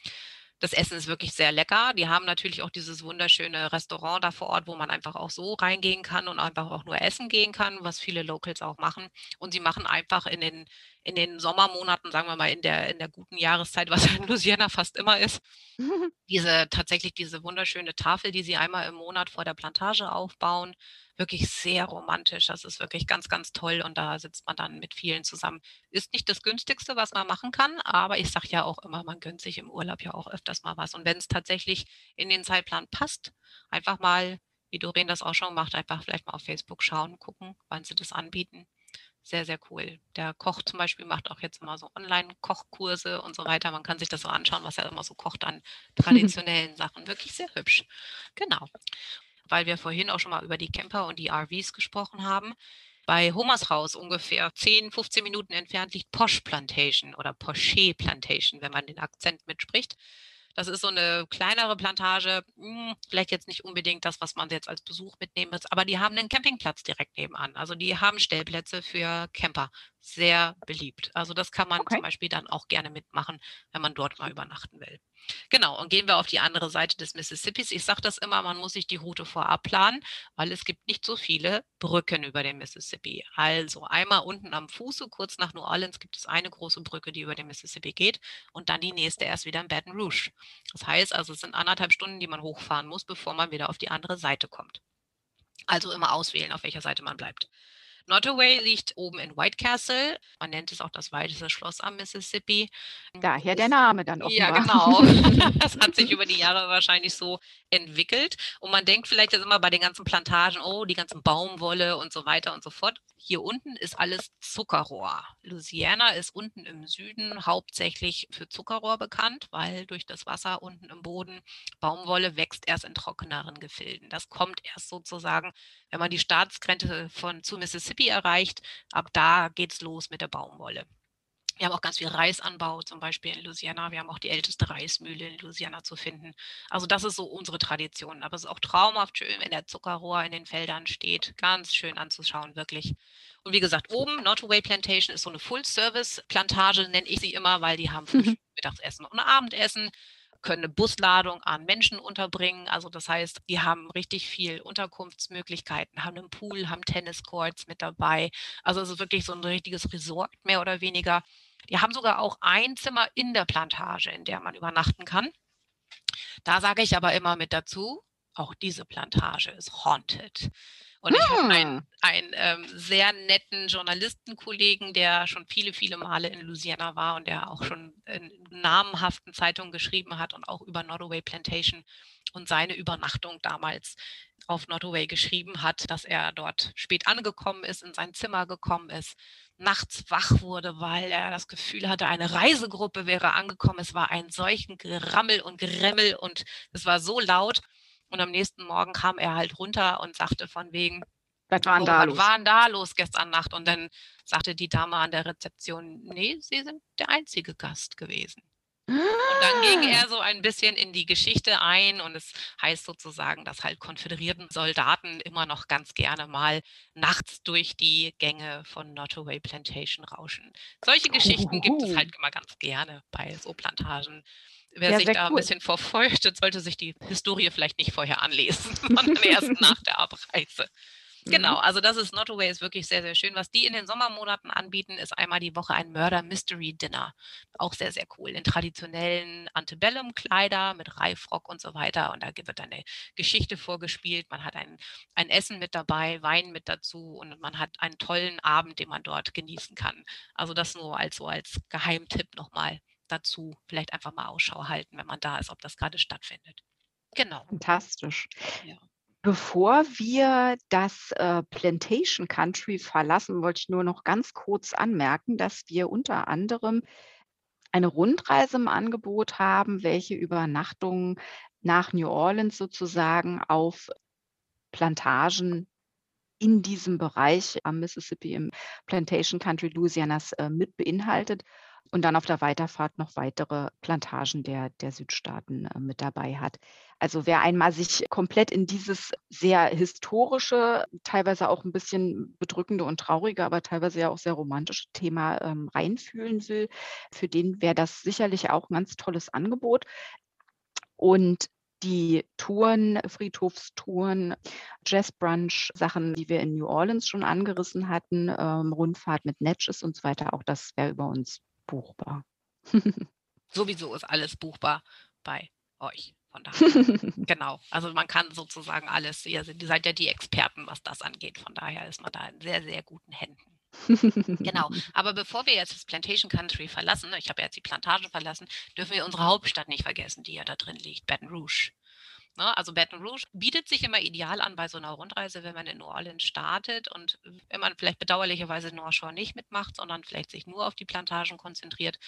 Das Essen ist wirklich sehr lecker. Die haben natürlich auch dieses wunderschöne Restaurant da vor Ort, wo man einfach auch so reingehen kann und einfach auch nur essen gehen kann, was viele Locals auch machen. Und sie machen einfach in den, in den Sommermonaten, sagen wir mal, in der, in der guten Jahreszeit, was in Louisiana fast immer ist, diese tatsächlich diese wunderschöne Tafel, die sie einmal im Monat vor der Plantage aufbauen wirklich sehr romantisch. Das ist wirklich ganz, ganz toll und da sitzt man dann mit vielen zusammen. Ist nicht das günstigste, was man machen kann, aber ich sage ja auch immer, man gönnt sich im Urlaub ja auch öfters mal was. Und wenn es tatsächlich in den Zeitplan passt, einfach mal, wie Doreen das auch schon macht, einfach vielleicht mal auf Facebook schauen, gucken, wann sie das anbieten. Sehr, sehr cool. Der Koch zum Beispiel macht auch jetzt immer so Online-Kochkurse und so weiter. Man kann sich das so anschauen, was er immer so kocht an traditionellen Sachen. Wirklich sehr hübsch. Genau weil wir vorhin auch schon mal über die Camper und die RVs gesprochen haben. Bei Homers Haus ungefähr 10, 15 Minuten entfernt liegt Posh Plantation oder Poche Plantation, wenn man den Akzent mitspricht. Das ist so eine kleinere Plantage, hm, vielleicht jetzt nicht unbedingt das, was man jetzt als Besuch mitnehmen muss, aber die haben einen Campingplatz direkt nebenan. Also die haben Stellplätze für Camper. Sehr beliebt. Also das kann man okay. zum Beispiel dann auch gerne mitmachen, wenn man dort mal übernachten will. Genau, und gehen wir auf die andere Seite des Mississippis. Ich sage das immer, man muss sich die Route vorab planen, weil es gibt nicht so viele Brücken über den Mississippi. Also einmal unten am Fuße, kurz nach New Orleans, gibt es eine große Brücke, die über den Mississippi geht und dann die nächste erst wieder in Baton Rouge. Das heißt also, es sind anderthalb Stunden, die man hochfahren muss, bevor man wieder auf die andere Seite kommt. Also immer auswählen, auf welcher Seite man bleibt. Nottoway liegt oben in White Castle. Man nennt es auch das weiteste Schloss am Mississippi. Daher der Name dann auch. Ja, genau. das hat sich über die Jahre wahrscheinlich so entwickelt. Und man denkt vielleicht jetzt immer bei den ganzen Plantagen, oh, die ganzen Baumwolle und so weiter und so fort. Hier unten ist alles Zuckerrohr. Louisiana ist unten im Süden hauptsächlich für Zuckerrohr bekannt, weil durch das Wasser unten im Boden Baumwolle wächst erst in trockeneren Gefilden. Das kommt erst sozusagen, wenn man die Staatsgrenze von zu Mississippi erreicht. Ab da geht es los mit der Baumwolle. Wir haben auch ganz viel Reisanbau, zum Beispiel in Louisiana. Wir haben auch die älteste Reismühle in Louisiana zu finden. Also das ist so unsere Tradition. Aber es ist auch traumhaft schön, wenn der Zuckerrohr in den Feldern steht. Ganz schön anzuschauen, wirklich. Und wie gesagt, oben, Nottoway Plantation ist so eine Full-Service-Plantage, nenne ich sie immer, weil die haben Frühstück, Mittagessen und Abendessen können eine Busladung an Menschen unterbringen. Also das heißt, die haben richtig viel Unterkunftsmöglichkeiten, haben einen Pool, haben Tenniscourts mit dabei. Also es ist wirklich so ein richtiges Resort mehr oder weniger. Die haben sogar auch ein Zimmer in der Plantage, in der man übernachten kann. Da sage ich aber immer mit dazu, auch diese Plantage ist haunted. Und ich habe einen, hm. einen ähm, sehr netten Journalistenkollegen, der schon viele, viele Male in Louisiana war und der auch schon in namenhaften Zeitungen geschrieben hat und auch über Nottoway Plantation und seine Übernachtung damals auf Nottoway geschrieben hat, dass er dort spät angekommen ist, in sein Zimmer gekommen ist, nachts wach wurde, weil er das Gefühl hatte, eine Reisegruppe wäre angekommen. Es war ein solchen Gerammel und Geremmel und es war so laut. Und am nächsten Morgen kam er halt runter und sagte von wegen, was war, oh, da los? war da los gestern Nacht? Und dann sagte die Dame an der Rezeption, nee, Sie sind der einzige Gast gewesen. Und dann ging er so ein bisschen in die Geschichte ein und es heißt sozusagen, dass halt konföderierten Soldaten immer noch ganz gerne mal nachts durch die Gänge von Nottoway Plantation rauschen. Solche Geschichten gibt es halt immer ganz gerne bei so Plantagen. Wer ja, sich da cool. ein bisschen verfeuchtet, sollte sich die Historie vielleicht nicht vorher anlesen, sondern erst nach der Abreise. Genau, mhm. also das ist Not Away, ist wirklich sehr, sehr schön. Was die in den Sommermonaten anbieten, ist einmal die Woche ein Murder Mystery Dinner. Auch sehr, sehr cool. In traditionellen Antebellum-Kleider mit Reifrock und so weiter. Und da wird eine Geschichte vorgespielt. Man hat ein, ein Essen mit dabei, Wein mit dazu und man hat einen tollen Abend, den man dort genießen kann. Also das nur als so als Geheimtipp nochmal dazu vielleicht einfach mal Ausschau halten, wenn man da ist, ob das gerade stattfindet. Genau. Fantastisch. Ja. Bevor wir das äh, Plantation Country verlassen, wollte ich nur noch ganz kurz anmerken, dass wir unter anderem eine Rundreise im Angebot haben, welche Übernachtungen nach New Orleans sozusagen auf Plantagen in diesem Bereich am Mississippi im Plantation Country Louisianas äh, mit beinhaltet und dann auf der Weiterfahrt noch weitere Plantagen der, der Südstaaten äh, mit dabei hat. Also wer einmal sich komplett in dieses sehr historische, teilweise auch ein bisschen bedrückende und traurige, aber teilweise ja auch sehr romantische Thema ähm, reinfühlen will, für den wäre das sicherlich auch ein ganz tolles Angebot. Und die Touren, Friedhofstouren, Jazzbrunch-Sachen, die wir in New Orleans schon angerissen hatten, ähm, Rundfahrt mit Natchez und so weiter, auch das wäre über uns buchbar. Sowieso ist alles buchbar bei euch. Von daher, genau. Also man kann sozusagen alles, ihr seid ja die Experten, was das angeht. Von daher ist man da in sehr, sehr guten Händen. genau. Aber bevor wir jetzt das Plantation Country verlassen, ich habe jetzt die Plantage verlassen, dürfen wir unsere Hauptstadt nicht vergessen, die ja da drin liegt, Baton Rouge. Ne? Also Baton Rouge bietet sich immer ideal an bei so einer Rundreise, wenn man in New Orleans startet und wenn man vielleicht bedauerlicherweise North Shore nicht mitmacht, sondern vielleicht sich nur auf die Plantagen konzentriert,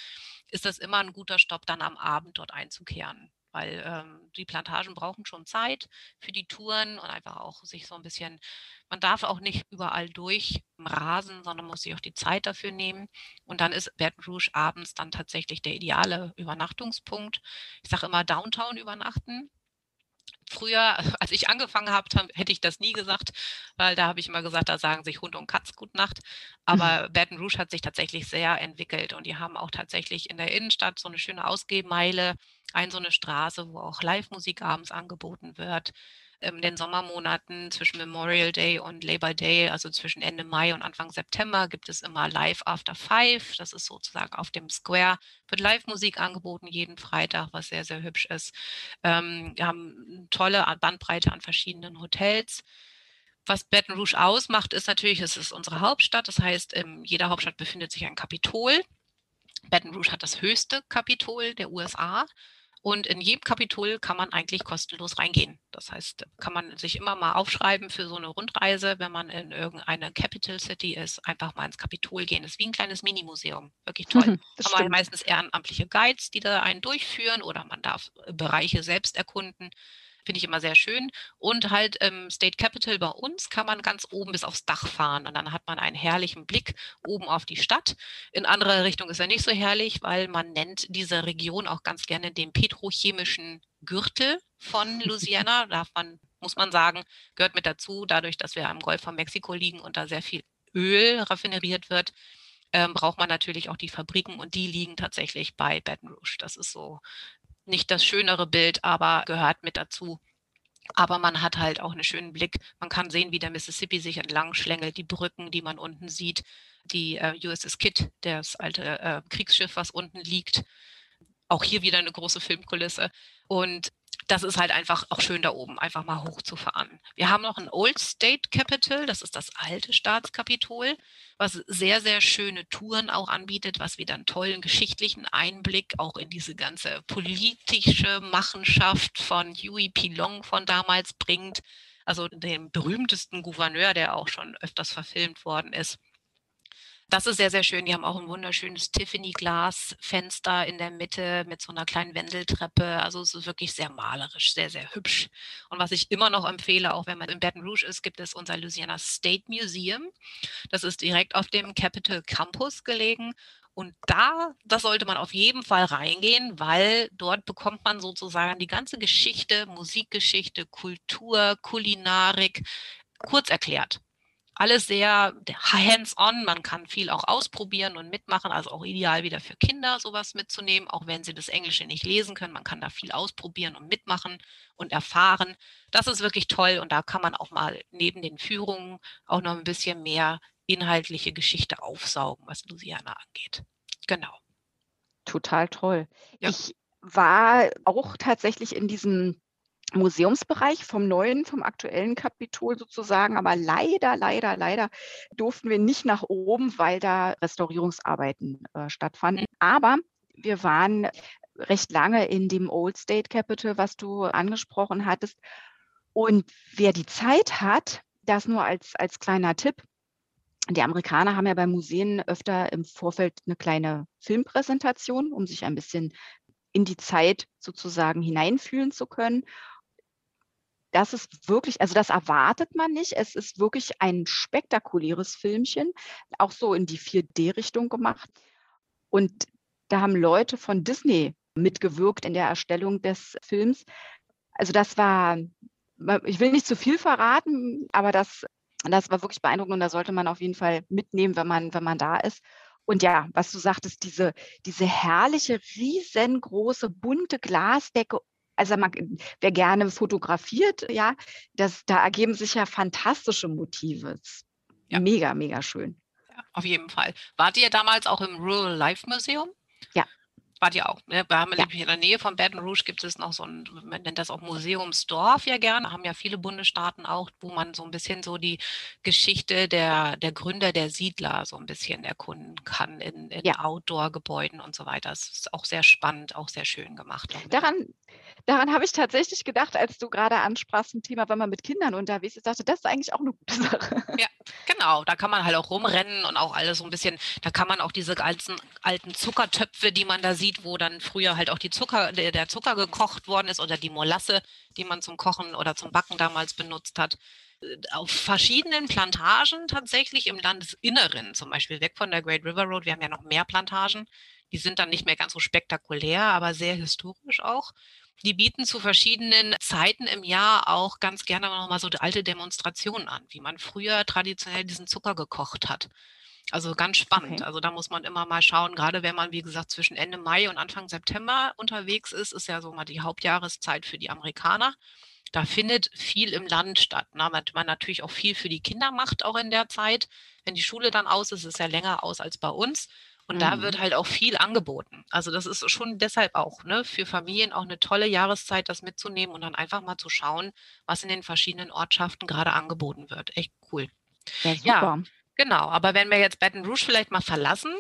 ist das immer ein guter Stopp, dann am Abend dort einzukehren weil ähm, die Plantagen brauchen schon Zeit für die Touren und einfach auch sich so ein bisschen, man darf auch nicht überall durchrasen, sondern muss sich auch die Zeit dafür nehmen. Und dann ist Baton Rouge abends dann tatsächlich der ideale Übernachtungspunkt. Ich sage immer Downtown übernachten, Früher, als ich angefangen habe, hätte ich das nie gesagt, weil da habe ich immer gesagt, da sagen sich Hund und Katz Gut Nacht. Aber mhm. Baton Rouge hat sich tatsächlich sehr entwickelt und die haben auch tatsächlich in der Innenstadt so eine schöne Ausgehmeile, ein so eine Straße, wo auch Live-Musik abends angeboten wird in den Sommermonaten zwischen Memorial Day und Labor Day, also zwischen Ende Mai und Anfang September, gibt es immer Live After Five. Das ist sozusagen auf dem Square, wird Live-Musik angeboten jeden Freitag, was sehr, sehr hübsch ist. Ähm, wir haben eine tolle Bandbreite an verschiedenen Hotels. Was Baton Rouge ausmacht, ist natürlich, es ist unsere Hauptstadt. Das heißt, in jeder Hauptstadt befindet sich ein Kapitol. Baton Rouge hat das höchste Kapitol der USA. Und in jedem Kapitol kann man eigentlich kostenlos reingehen. Das heißt, kann man sich immer mal aufschreiben für so eine Rundreise, wenn man in irgendeine Capital City ist, einfach mal ins Kapitol gehen. Das ist wie ein kleines Minimuseum. Wirklich toll. Mhm, das Haben meistens ehrenamtliche Guides, die da einen durchführen oder man darf Bereiche selbst erkunden. Finde ich immer sehr schön. Und halt im ähm, State Capital bei uns kann man ganz oben bis aufs Dach fahren und dann hat man einen herrlichen Blick oben auf die Stadt. In anderer Richtung ist er nicht so herrlich, weil man nennt diese Region auch ganz gerne den petrochemischen Gürtel von Louisiana. Darf man, muss man sagen, gehört mit dazu, dadurch, dass wir am Golf von Mexiko liegen und da sehr viel Öl raffineriert wird. Ähm, braucht man natürlich auch die Fabriken und die liegen tatsächlich bei Baton Rouge. Das ist so nicht das schönere Bild, aber gehört mit dazu. Aber man hat halt auch einen schönen Blick. Man kann sehen, wie der Mississippi sich entlang schlängelt, die Brücken, die man unten sieht, die äh, USS Kidd, das alte äh, Kriegsschiff, was unten liegt. Auch hier wieder eine große Filmkulisse. Und das ist halt einfach auch schön da oben, einfach mal hochzufahren. Wir haben noch ein Old State Capital, das ist das alte Staatskapitol, was sehr, sehr schöne Touren auch anbietet, was wieder einen tollen geschichtlichen Einblick auch in diese ganze politische Machenschaft von Huey P. Long von damals bringt. Also dem berühmtesten Gouverneur, der auch schon öfters verfilmt worden ist. Das ist sehr, sehr schön. Die haben auch ein wunderschönes Tiffany-Glas-Fenster in der Mitte mit so einer kleinen Wendeltreppe. Also es ist wirklich sehr malerisch, sehr, sehr hübsch. Und was ich immer noch empfehle, auch wenn man in Baton Rouge ist, gibt es unser Louisiana State Museum. Das ist direkt auf dem Capitol Campus gelegen. Und da, das sollte man auf jeden Fall reingehen, weil dort bekommt man sozusagen die ganze Geschichte, Musikgeschichte, Kultur, Kulinarik kurz erklärt alles sehr hands-on. Man kann viel auch ausprobieren und mitmachen, also auch ideal wieder für Kinder sowas mitzunehmen, auch wenn sie das Englische nicht lesen können. Man kann da viel ausprobieren und mitmachen und erfahren. Das ist wirklich toll und da kann man auch mal neben den Führungen auch noch ein bisschen mehr inhaltliche Geschichte aufsaugen, was Louisiana angeht. Genau. Total toll. Ja. Ich war auch tatsächlich in diesem Museumsbereich vom neuen, vom aktuellen Kapitol sozusagen. Aber leider, leider, leider durften wir nicht nach oben, weil da Restaurierungsarbeiten äh, stattfanden. Mhm. Aber wir waren recht lange in dem Old State Capitol, was du angesprochen hattest. Und wer die Zeit hat, das nur als, als kleiner Tipp. Die Amerikaner haben ja bei Museen öfter im Vorfeld eine kleine Filmpräsentation, um sich ein bisschen in die Zeit sozusagen hineinfühlen zu können das ist wirklich, also das erwartet man nicht. Es ist wirklich ein spektakuläres Filmchen, auch so in die 4D-Richtung gemacht. Und da haben Leute von Disney mitgewirkt in der Erstellung des Films. Also das war, ich will nicht zu viel verraten, aber das, das war wirklich beeindruckend und da sollte man auf jeden Fall mitnehmen, wenn man, wenn man da ist. Und ja, was du sagtest, diese, diese herrliche, riesengroße, bunte Glasdecke also man, wer gerne fotografiert, ja, das, da ergeben sich ja fantastische Motive. Ja. Mega, mega schön. Ja, auf jeden Fall. Wart ihr damals auch im Rural Life Museum? Ja wart ihr auch. Ne? Wir haben ja. in der Nähe von Baton Rouge gibt es noch so ein, man nennt das auch Museumsdorf ja gerne, haben ja viele Bundesstaaten auch, wo man so ein bisschen so die Geschichte der, der Gründer, der Siedler so ein bisschen erkunden kann in, in ja. Outdoor-Gebäuden und so weiter. Das ist auch sehr spannend, auch sehr schön gemacht. Daran, daran habe ich tatsächlich gedacht, als du gerade ansprachst zum Thema, wenn man mit Kindern unterwegs ist, dachte, das ist eigentlich auch eine gute Sache. Ja, genau. Da kann man halt auch rumrennen und auch alles so ein bisschen, da kann man auch diese alten, alten Zuckertöpfe, die man da sieht, sieht, wo dann früher halt auch Zucker, der, der Zucker gekocht worden ist oder die Molasse, die man zum Kochen oder zum Backen damals benutzt hat äh, auf verschiedenen Plantagen tatsächlich im Landesinneren, zum Beispiel weg von der Great River Road. Wir haben ja noch mehr Plantagen. Die sind dann nicht mehr ganz so spektakulär, aber sehr historisch auch. Die bieten zu verschiedenen Zeiten im Jahr auch ganz gerne nochmal so alte Demonstrationen an, wie man früher traditionell diesen Zucker gekocht hat. Also ganz spannend. Okay. Also da muss man immer mal schauen, gerade wenn man, wie gesagt, zwischen Ende Mai und Anfang September unterwegs ist, ist ja so mal die Hauptjahreszeit für die Amerikaner. Da findet viel im Land statt. Ne? Weil man natürlich auch viel für die Kinder macht, auch in der Zeit. Wenn die Schule dann aus ist, ist es ja länger aus als bei uns. Und mhm. da wird mhm. halt auch viel angeboten. Also das ist schon deshalb auch ne, für Familien auch eine tolle Jahreszeit, das mitzunehmen und dann einfach mal zu schauen, was in den verschiedenen Ortschaften gerade angeboten wird. Echt cool. Ja, super. Ja, Genau, aber wenn wir jetzt Baton Rouge vielleicht mal verlassen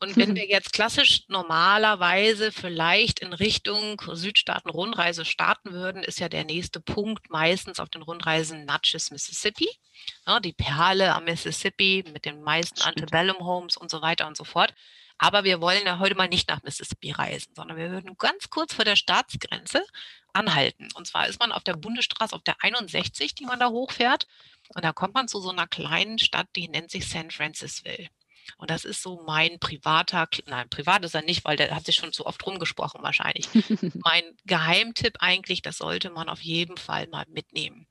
und wenn wir jetzt klassisch normalerweise vielleicht in Richtung Südstaaten-Rundreise starten würden, ist ja der nächste Punkt meistens auf den Rundreisen Natchez, Mississippi. Ja, die Perle am Mississippi mit den meisten Antebellum Homes und so weiter und so fort. Aber wir wollen ja heute mal nicht nach Mississippi reisen, sondern wir würden ganz kurz vor der Staatsgrenze anhalten. Und zwar ist man auf der Bundesstraße, auf der 61, die man da hochfährt. Und da kommt man zu so einer kleinen Stadt, die nennt sich San Francisville. Und das ist so mein privater, nein, privat ist er nicht, weil der hat sich schon zu oft rumgesprochen wahrscheinlich. mein Geheimtipp eigentlich, das sollte man auf jeden Fall mal mitnehmen.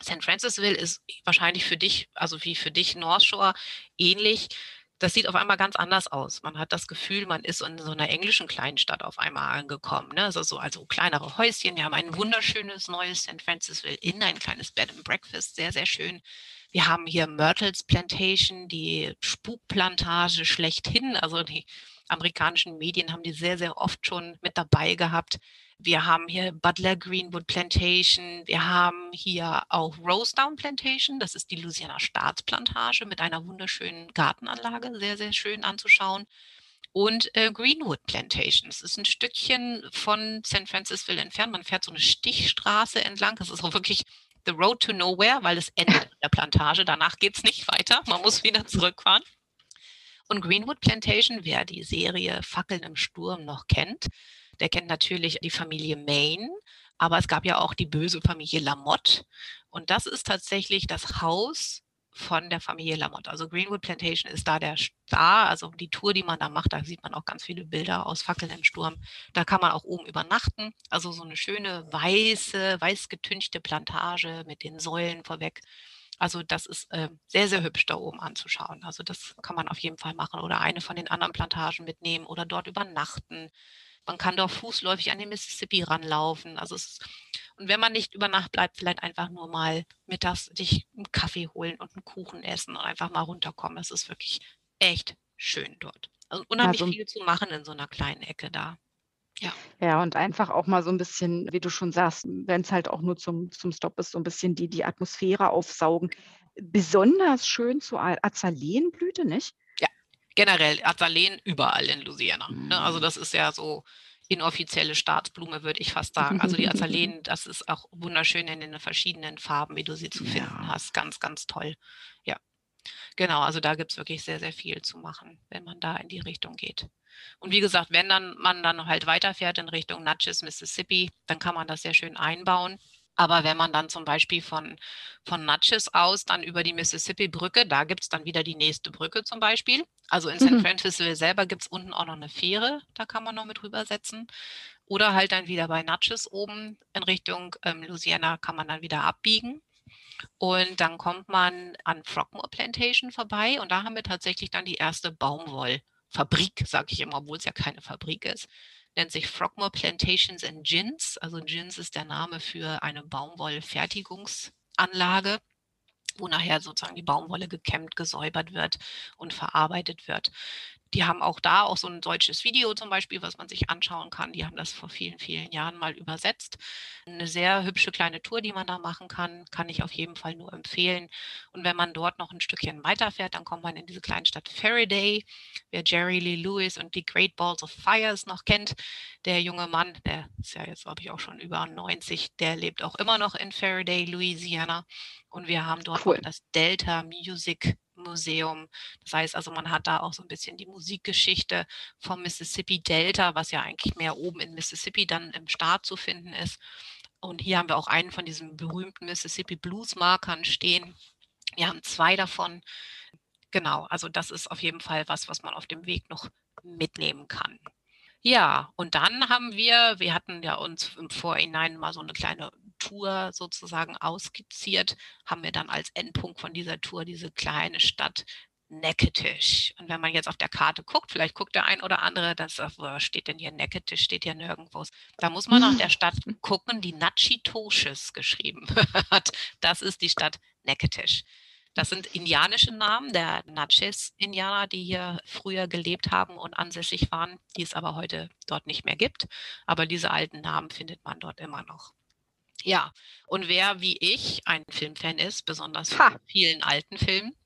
San Francisville ist wahrscheinlich für dich, also wie für dich North Shore, ähnlich das sieht auf einmal ganz anders aus. Man hat das Gefühl, man ist in so einer englischen Kleinstadt auf einmal angekommen. Ne? Also, so, also kleinere Häuschen. Wir haben ein wunderschönes neues St. Francisville Inn, ein kleines Bed and Breakfast, sehr, sehr schön. Wir haben hier Myrtles Plantation, die Spukplantage schlechthin. Also die amerikanischen Medien haben die sehr, sehr oft schon mit dabei gehabt. Wir haben hier Butler Greenwood Plantation. Wir haben hier auch Rosedown Plantation. Das ist die Louisiana Staatsplantage mit einer wunderschönen Gartenanlage, sehr, sehr schön anzuschauen. Und äh, Greenwood Plantation. Das ist ein Stückchen von San Francisville entfernt. Man fährt so eine Stichstraße entlang. Das ist auch wirklich the road to nowhere, weil es endet in der Plantage. Danach geht es nicht weiter. Man muss wieder zurückfahren. Und Greenwood Plantation, wer die Serie Fackeln im Sturm noch kennt, der kennt natürlich die Familie Maine, aber es gab ja auch die böse Familie Lamotte. Und das ist tatsächlich das Haus von der Familie Lamotte. Also Greenwood Plantation ist da der Star, also die Tour, die man da macht, da sieht man auch ganz viele Bilder aus Fackeln im Sturm. Da kann man auch oben übernachten. Also so eine schöne weiße, weiß getünchte Plantage mit den Säulen vorweg. Also das ist äh, sehr, sehr hübsch da oben anzuschauen. Also das kann man auf jeden Fall machen oder eine von den anderen Plantagen mitnehmen oder dort übernachten. Man kann doch fußläufig an den Mississippi ranlaufen. Also es, und wenn man nicht über Nacht bleibt, vielleicht einfach nur mal mittags sich einen Kaffee holen und einen Kuchen essen und einfach mal runterkommen. Es ist wirklich echt schön dort. Also unheimlich also, viel zu machen in so einer kleinen Ecke da. Ja. Ja, und einfach auch mal so ein bisschen, wie du schon sagst, wenn es halt auch nur zum, zum Stop ist, so ein bisschen die, die Atmosphäre aufsaugen. Besonders schön zur Azalenblüte, nicht? generell Azaleen überall in Louisiana. Ne? Also mhm. das ist ja so inoffizielle Staatsblume, würde ich fast sagen. Also die Azaleen, das ist auch wunderschön in den verschiedenen Farben, wie du sie zu finden ja. hast. Ganz, ganz toll. Ja. Genau, also da gibt es wirklich sehr, sehr viel zu machen, wenn man da in die Richtung geht. Und wie gesagt, wenn dann man dann halt weiterfährt in Richtung Natchez, Mississippi, dann kann man das sehr schön einbauen. Aber wenn man dann zum Beispiel von, von Natchez aus dann über die Mississippi-Brücke, da gibt es dann wieder die nächste Brücke zum Beispiel. Also in San mhm. Francisco selber gibt es unten auch noch eine Fähre, da kann man noch mit rübersetzen. Oder halt dann wieder bei Natchez oben in Richtung ähm, Louisiana kann man dann wieder abbiegen. Und dann kommt man an Frogmore Plantation vorbei und da haben wir tatsächlich dann die erste Baumwoll. Fabrik, sage ich immer, obwohl es ja keine Fabrik ist. Nennt sich Frogmore Plantations and Gins. Also Gins ist der Name für eine Baumwollfertigungsanlage wo nachher sozusagen die Baumwolle gekämmt, gesäubert wird und verarbeitet wird. Die haben auch da auch so ein deutsches Video zum Beispiel, was man sich anschauen kann. Die haben das vor vielen, vielen Jahren mal übersetzt. Eine sehr hübsche kleine Tour, die man da machen kann, kann ich auf jeden Fall nur empfehlen. Und wenn man dort noch ein Stückchen weiterfährt, dann kommt man in diese kleine Stadt Faraday. Wer Jerry Lee Lewis und die Great Balls of Fires noch kennt, der junge Mann, der ist ja jetzt, glaube ich, auch schon über 90, der lebt auch immer noch in Faraday, Louisiana. Und wir haben dort cool. das Delta Music Museum. Das heißt also, man hat da auch so ein bisschen die Musikgeschichte vom Mississippi Delta, was ja eigentlich mehr oben in Mississippi dann im Staat zu finden ist. Und hier haben wir auch einen von diesen berühmten Mississippi Blues Markern stehen. Wir haben zwei davon. Genau, also das ist auf jeden Fall was, was man auf dem Weg noch mitnehmen kann. Ja, und dann haben wir, wir hatten ja uns im Vorhinein mal so eine kleine Tour sozusagen ausskizziert, haben wir dann als Endpunkt von dieser Tour diese kleine Stadt Necketesh. Und wenn man jetzt auf der Karte guckt, vielleicht guckt der ein oder andere, das wo steht denn hier Necketesh, steht ja nirgendwo. Da muss man nach der Stadt gucken, die Natchitoches geschrieben hat. Das ist die Stadt Necketesh. Das sind indianische Namen der Natchez-Indianer, die hier früher gelebt haben und ansässig waren, die es aber heute dort nicht mehr gibt. Aber diese alten Namen findet man dort immer noch. Ja, und wer wie ich ein Filmfan ist, besonders von vielen alten Filmen,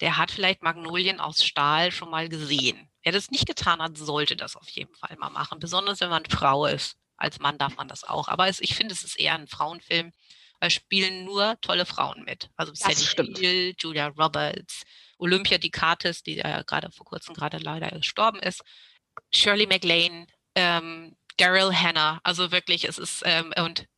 der hat vielleicht Magnolien aus Stahl schon mal gesehen. Wer das nicht getan hat, sollte das auf jeden Fall mal machen, besonders wenn man Frau ist. Als Mann darf man das auch. Aber es, ich finde, es ist eher ein Frauenfilm, weil spielen nur tolle Frauen mit. Also Sally Hill, Julia Roberts, Olympia Dikatis, die ja gerade vor kurzem gerade leider gestorben ist, Shirley MacLaine, ähm, Daryl Hannah. Also wirklich, es ist ähm, und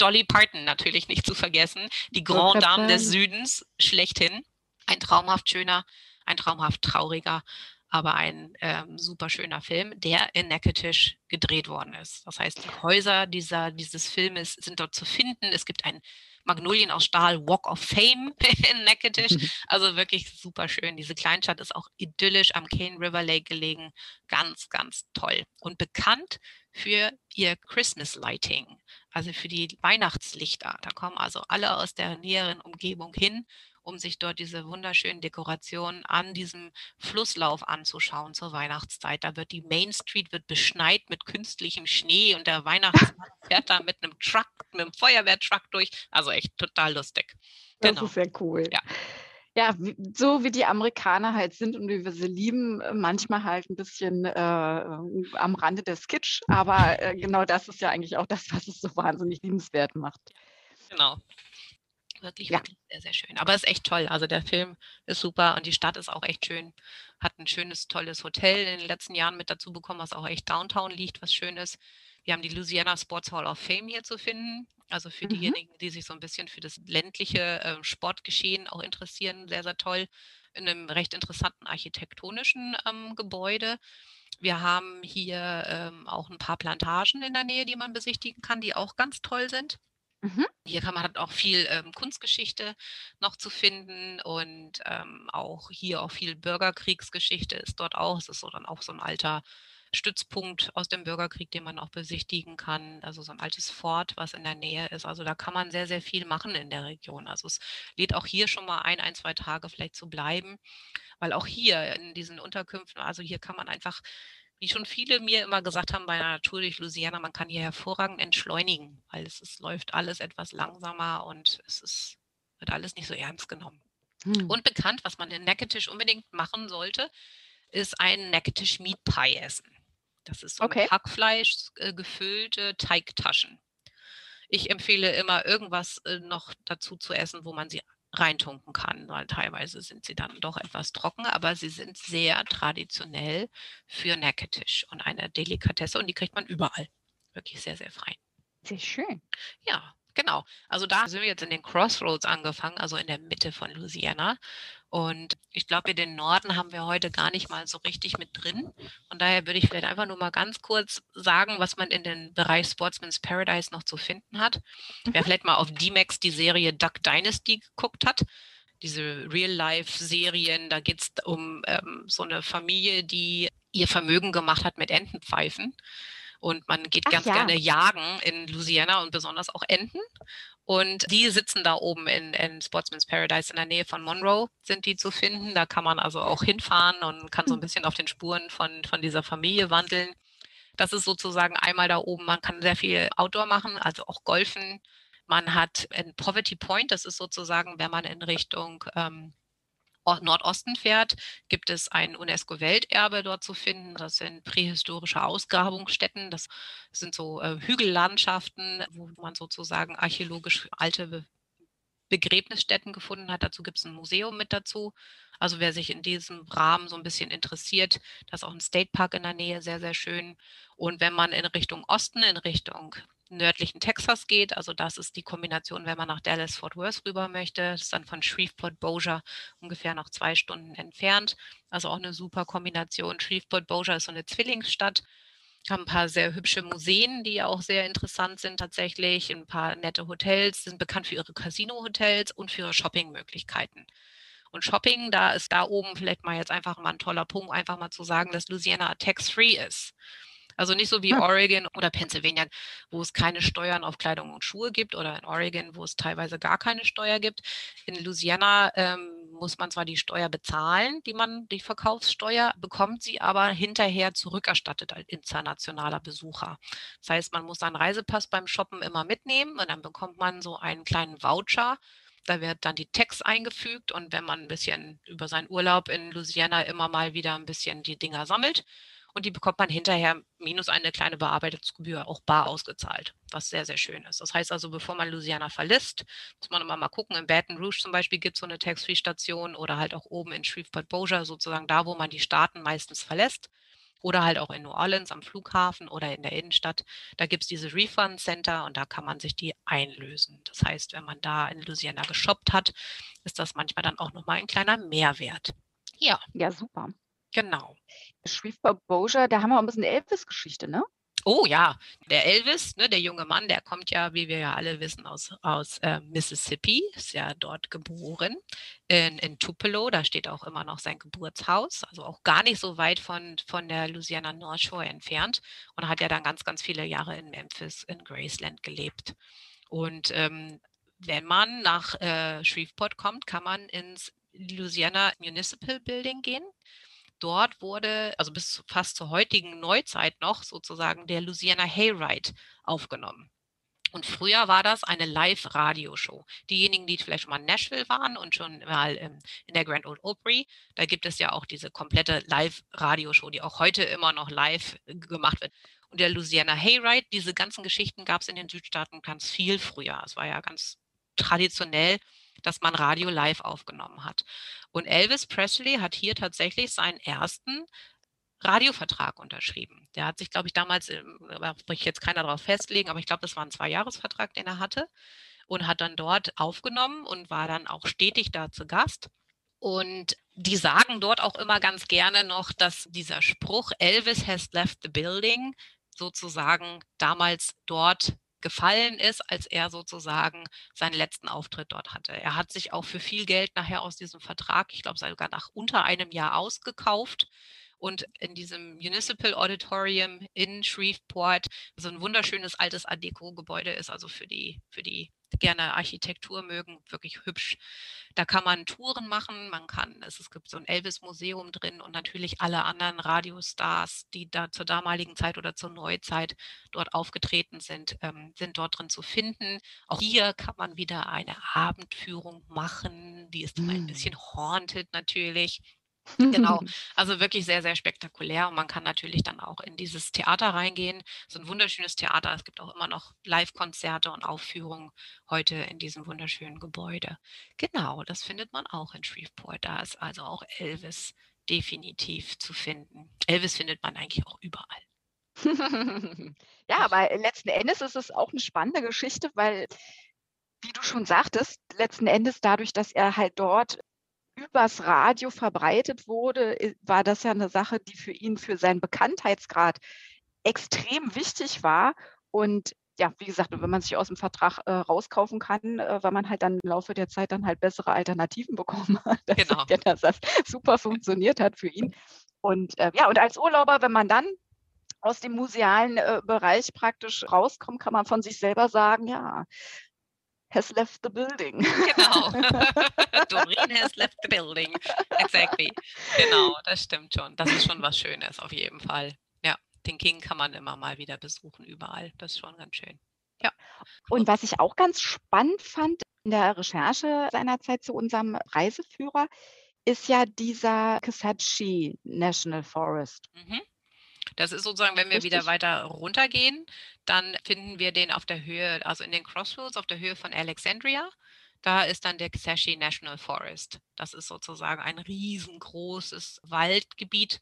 Dolly Parton natürlich nicht zu vergessen, die Grand Dame des Südens schlechthin. Ein traumhaft schöner, ein traumhaft trauriger, aber ein ähm, super schöner Film, der in Necketesh gedreht worden ist. Das heißt, die Häuser dieser, dieses Filmes sind dort zu finden. Es gibt ein Magnolien aus Stahl Walk of Fame in Necketesh. Also wirklich super schön. Diese Kleinstadt ist auch idyllisch am Cane River Lake gelegen. Ganz, ganz toll. Und bekannt für ihr Christmas Lighting also für die Weihnachtslichter. Da kommen also alle aus der näheren Umgebung hin, um sich dort diese wunderschönen Dekorationen an diesem Flusslauf anzuschauen zur Weihnachtszeit. Da wird die Main Street wird beschneit mit künstlichem Schnee und der Weihnachtsmann fährt da mit einem Truck, mit einem Feuerwehrtruck durch. Also echt total lustig. Das genau. ist sehr cool. Ja ja, so wie die Amerikaner halt sind und wie wir sie lieben, äh, manchmal halt ein bisschen äh, am Rande der Skitsch, aber äh, genau das ist ja eigentlich auch das, was es so wahnsinnig liebenswert macht. Genau. Wirklich, ja. wirklich sehr, sehr schön. Aber es ist echt toll. Also der Film ist super und die Stadt ist auch echt schön. Hat ein schönes, tolles Hotel in den letzten Jahren mit dazu bekommen, was auch echt downtown liegt, was schön ist. Wir haben die Louisiana Sports Hall of Fame hier zu finden. Also für mhm. diejenigen, die sich so ein bisschen für das ländliche äh, Sportgeschehen auch interessieren, sehr, sehr toll. In einem recht interessanten architektonischen ähm, Gebäude. Wir haben hier ähm, auch ein paar Plantagen in der Nähe, die man besichtigen kann, die auch ganz toll sind. Mhm. Hier kann man hat auch viel ähm, Kunstgeschichte noch zu finden und ähm, auch hier auch viel Bürgerkriegsgeschichte ist dort auch. Es ist so dann auch so ein alter Stützpunkt aus dem Bürgerkrieg, den man auch besichtigen kann. Also so ein altes Fort, was in der Nähe ist. Also da kann man sehr, sehr viel machen in der Region. Also es lädt auch hier schon mal ein, ein, zwei Tage vielleicht zu bleiben, weil auch hier in diesen Unterkünften, also hier kann man einfach wie schon viele mir immer gesagt haben bei einer Tour durch Louisiana, man kann hier hervorragend entschleunigen, weil es, es läuft alles etwas langsamer und es ist, wird alles nicht so ernst genommen. Hm. Und bekannt, was man in Necketesh unbedingt machen sollte, ist ein Necketesh Meat Pie essen. Das ist so okay. mit Hackfleisch äh, gefüllte Teigtaschen. Ich empfehle immer, irgendwas äh, noch dazu zu essen, wo man sie reintunken kann, weil teilweise sind sie dann doch etwas trocken, aber sie sind sehr traditionell für Neckertisch und eine Delikatesse und die kriegt man überall. Wirklich sehr, sehr fein. Sehr schön. Ja, genau. Also da sind wir jetzt in den Crossroads angefangen, also in der Mitte von Louisiana. Und ich glaube, den Norden haben wir heute gar nicht mal so richtig mit drin. Von daher würde ich vielleicht einfach nur mal ganz kurz sagen, was man in den Bereich Sportsman's Paradise noch zu finden hat. Mhm. Wer vielleicht mal auf D-Max die Serie Duck Dynasty geguckt hat, diese Real-Life-Serien, da geht es um ähm, so eine Familie, die ihr Vermögen gemacht hat mit Entenpfeifen. Und man geht Ach ganz ja. gerne jagen in Louisiana und besonders auch Enten. Und die sitzen da oben in, in Sportsman's Paradise in der Nähe von Monroe, sind die zu finden. Da kann man also auch hinfahren und kann so ein hm. bisschen auf den Spuren von, von dieser Familie wandeln. Das ist sozusagen einmal da oben. Man kann sehr viel Outdoor machen, also auch golfen. Man hat ein Poverty Point, das ist sozusagen, wenn man in Richtung ähm, Nordosten fährt, gibt es ein UNESCO-Welterbe dort zu finden. Das sind prähistorische Ausgrabungsstätten. Das sind so äh, Hügellandschaften, wo man sozusagen archäologisch alte Be Begräbnisstätten gefunden hat. Dazu gibt es ein Museum mit dazu. Also wer sich in diesem Rahmen so ein bisschen interessiert, da ist auch ein State Park in der Nähe, sehr, sehr schön. Und wenn man in Richtung Osten, in Richtung nördlichen Texas geht. Also das ist die Kombination, wenn man nach Dallas Fort Worth rüber möchte. Das ist dann von Shreveport Bossier ungefähr noch zwei Stunden entfernt. Also auch eine super Kombination. Shreveport Bossier ist so eine Zwillingsstadt. Haben ein paar sehr hübsche Museen, die auch sehr interessant sind tatsächlich. Ein paar nette Hotels, sind bekannt für ihre Casino-Hotels und für ihre Shoppingmöglichkeiten. Und Shopping, da ist da oben vielleicht mal jetzt einfach mal ein toller Punkt, einfach mal zu sagen, dass Louisiana tax-free ist. Also nicht so wie hm. Oregon oder Pennsylvania, wo es keine Steuern auf Kleidung und Schuhe gibt oder in Oregon, wo es teilweise gar keine Steuer gibt. In Louisiana ähm, muss man zwar die Steuer bezahlen, die man, die Verkaufssteuer, bekommt sie aber hinterher zurückerstattet als internationaler Besucher. Das heißt, man muss seinen Reisepass beim Shoppen immer mitnehmen und dann bekommt man so einen kleinen Voucher. Da wird dann die Tax eingefügt und wenn man ein bisschen über seinen Urlaub in Louisiana immer mal wieder ein bisschen die Dinger sammelt, und die bekommt man hinterher minus eine kleine Bearbeitungsgebühr auch bar ausgezahlt, was sehr, sehr schön ist. Das heißt also, bevor man Louisiana verlässt, muss man immer mal gucken. In Baton Rouge zum Beispiel gibt es so eine Tax-Free-Station oder halt auch oben in Shreveport Bossier, sozusagen da, wo man die Staaten meistens verlässt. Oder halt auch in New Orleans am Flughafen oder in der Innenstadt. Da gibt es diese Refund Center und da kann man sich die einlösen. Das heißt, wenn man da in Louisiana geshoppt hat, ist das manchmal dann auch nochmal ein kleiner Mehrwert. Ja. Ja, super. Genau. Shreveport Bossier, da haben wir auch ein bisschen Elvis-Geschichte, ne? Oh ja, der Elvis, ne, der junge Mann, der kommt ja, wie wir ja alle wissen, aus, aus äh, Mississippi, ist ja dort geboren, in, in Tupelo, da steht auch immer noch sein Geburtshaus, also auch gar nicht so weit von, von der Louisiana North Shore entfernt und hat ja dann ganz, ganz viele Jahre in Memphis, in Graceland gelebt. Und ähm, wenn man nach äh, Shreveport kommt, kann man ins Louisiana Municipal Building gehen dort wurde, also bis fast zur heutigen Neuzeit noch sozusagen der Louisiana Hayride aufgenommen. Und früher war das eine Live-Radioshow. Diejenigen, die vielleicht schon mal in Nashville waren und schon mal ähm, in der Grand Old Opry, da gibt es ja auch diese komplette Live-Radioshow, die auch heute immer noch live äh, gemacht wird. Und der Louisiana Hayride, diese ganzen Geschichten gab es in den Südstaaten ganz viel früher. Es war ja ganz traditionell, dass man Radio live aufgenommen hat. Und Elvis Presley hat hier tatsächlich seinen ersten Radiovertrag unterschrieben. Der hat sich, glaube ich, damals, ähm, da ich jetzt keiner darauf festlegen, aber ich glaube, das war ein Zweijahresvertrag, den er hatte und hat dann dort aufgenommen und war dann auch stetig da zu Gast. Und die sagen dort auch immer ganz gerne noch, dass dieser Spruch Elvis has left the building sozusagen damals dort gefallen ist, als er sozusagen seinen letzten Auftritt dort hatte. Er hat sich auch für viel Geld nachher aus diesem Vertrag, ich glaube sogar nach unter einem Jahr ausgekauft und in diesem Municipal Auditorium in Shreveport, so ein wunderschönes altes Art Deco-Gebäude ist, also für die, für die gerne Architektur mögen, wirklich hübsch. Da kann man Touren machen, man kann, es, es gibt so ein Elvis-Museum drin und natürlich alle anderen Radiostars, die da zur damaligen Zeit oder zur Neuzeit dort aufgetreten sind, ähm, sind dort drin zu finden. Auch hier kann man wieder eine Abendführung machen, die ist dann ein bisschen haunted natürlich. Genau, also wirklich sehr, sehr spektakulär und man kann natürlich dann auch in dieses Theater reingehen. So ein wunderschönes Theater. Es gibt auch immer noch Live-Konzerte und Aufführungen heute in diesem wunderschönen Gebäude. Genau, das findet man auch in Shreveport. Da ist also auch Elvis definitiv zu finden. Elvis findet man eigentlich auch überall. ja, aber letzten Endes ist es auch eine spannende Geschichte, weil wie du schon sagtest, letzten Endes dadurch, dass er halt dort übers Radio verbreitet wurde, war das ja eine Sache, die für ihn, für seinen Bekanntheitsgrad extrem wichtig war. Und ja, wie gesagt, wenn man sich aus dem Vertrag äh, rauskaufen kann, äh, weil man halt dann im Laufe der Zeit dann halt bessere Alternativen bekommen hat. Das Genau. dass das super funktioniert hat für ihn. Und äh, ja, und als Urlauber, wenn man dann aus dem musealen äh, Bereich praktisch rauskommt, kann man von sich selber sagen, ja, has left the building. Genau. Doreen has left the building. Exactly. Genau, das stimmt schon. Das ist schon was Schönes auf jeden Fall. Ja, den King kann man immer mal wieder besuchen, überall. Das ist schon ganz schön. Ja. Und was ich auch ganz spannend fand in der Recherche seinerzeit zu unserem Reiseführer, ist ja dieser Kisatchie National Forest. Mhm. Das ist sozusagen, wenn wir wieder Richtig. weiter runtergehen, dann finden wir den auf der Höhe, also in den Crossroads auf der Höhe von Alexandria. Da ist dann der Kisatchie National Forest. Das ist sozusagen ein riesengroßes Waldgebiet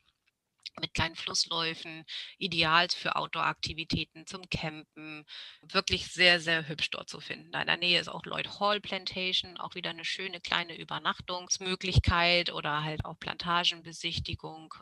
mit kleinen Flussläufen, ideal für Outdoor-Aktivitäten, zum Campen. Wirklich sehr, sehr hübsch dort zu finden. In der Nähe ist auch Lloyd Hall Plantation, auch wieder eine schöne kleine Übernachtungsmöglichkeit oder halt auch Plantagenbesichtigung.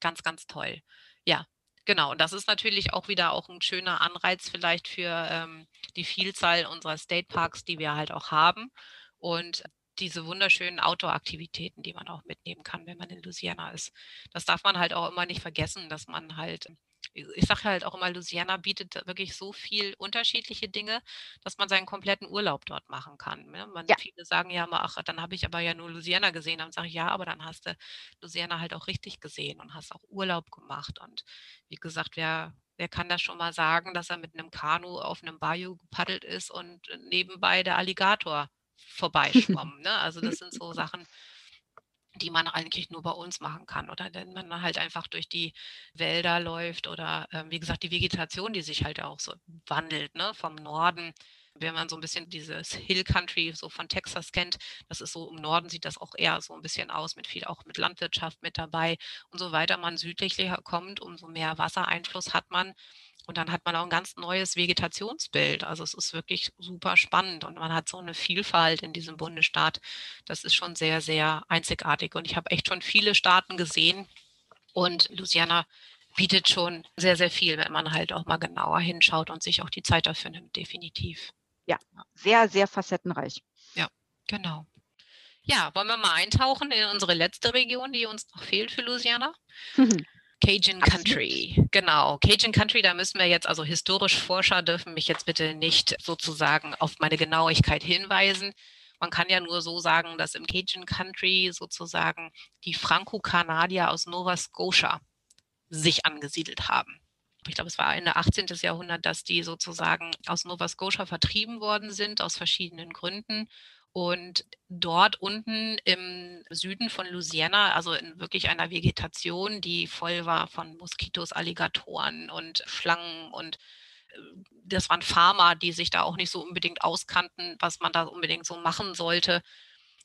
Ganz, ganz toll. Ja, genau. Und das ist natürlich auch wieder auch ein schöner Anreiz vielleicht für ähm, die Vielzahl unserer State Parks, die wir halt auch haben. Und diese wunderschönen Outdoor-Aktivitäten, die man auch mitnehmen kann, wenn man in Louisiana ist. Das darf man halt auch immer nicht vergessen, dass man halt, ich sage halt auch immer, Louisiana bietet wirklich so viel unterschiedliche Dinge, dass man seinen kompletten Urlaub dort machen kann. Ne? Man, Ja. Viele sagen ja mal, ach, dann habe ich aber ja nur Louisiana gesehen. Dann sage ich, ja, aber dann hast du Louisiana halt auch richtig gesehen und hast auch Urlaub gemacht. Und wie gesagt, wer, wer kann das schon mal sagen, dass er mit einem Kanu auf einem Bayou gepaddelt ist und nebenbei der Alligator vorbeischwamm. ne? Also das sind so Sachen, die man eigentlich nur bei uns machen kann oder wenn man halt einfach durch die Wälder läuft oder ähm, wie gesagt die Vegetation, die sich halt auch so wandelt, ne? vom Norden. Wenn man so ein bisschen dieses Hill Country so von Texas kennt, das ist so im Norden sieht das auch eher so ein bisschen aus mit viel auch mit Landwirtschaft mit dabei. Und so weiter man südlicher kommt, umso mehr Wassereinfluss hat man. Und dann hat man auch ein ganz neues Vegetationsbild. Also es ist wirklich super spannend und man hat so eine Vielfalt in diesem Bundesstaat. Das ist schon sehr, sehr einzigartig. Und ich habe echt schon viele Staaten gesehen und Louisiana bietet schon sehr, sehr viel, wenn man halt auch mal genauer hinschaut und sich auch die Zeit dafür nimmt, definitiv. Sehr, sehr facettenreich. Genau. Ja, wollen wir mal eintauchen in unsere letzte Region, die uns noch fehlt für Louisiana? Cajun Absolut. Country, genau. Cajun Country, da müssen wir jetzt, also historisch Forscher dürfen mich jetzt bitte nicht sozusagen auf meine Genauigkeit hinweisen. Man kann ja nur so sagen, dass im Cajun Country sozusagen die Franco-Kanadier aus Nova Scotia sich angesiedelt haben. Ich glaube, es war Ende 18. Jahrhundert, dass die sozusagen aus Nova Scotia vertrieben worden sind, aus verschiedenen Gründen. Und dort unten im Süden von Louisiana, also in wirklich einer Vegetation, die voll war von Moskitos, Alligatoren und Schlangen und äh, das waren Farmer, die sich da auch nicht so unbedingt auskannten, was man da unbedingt so machen sollte.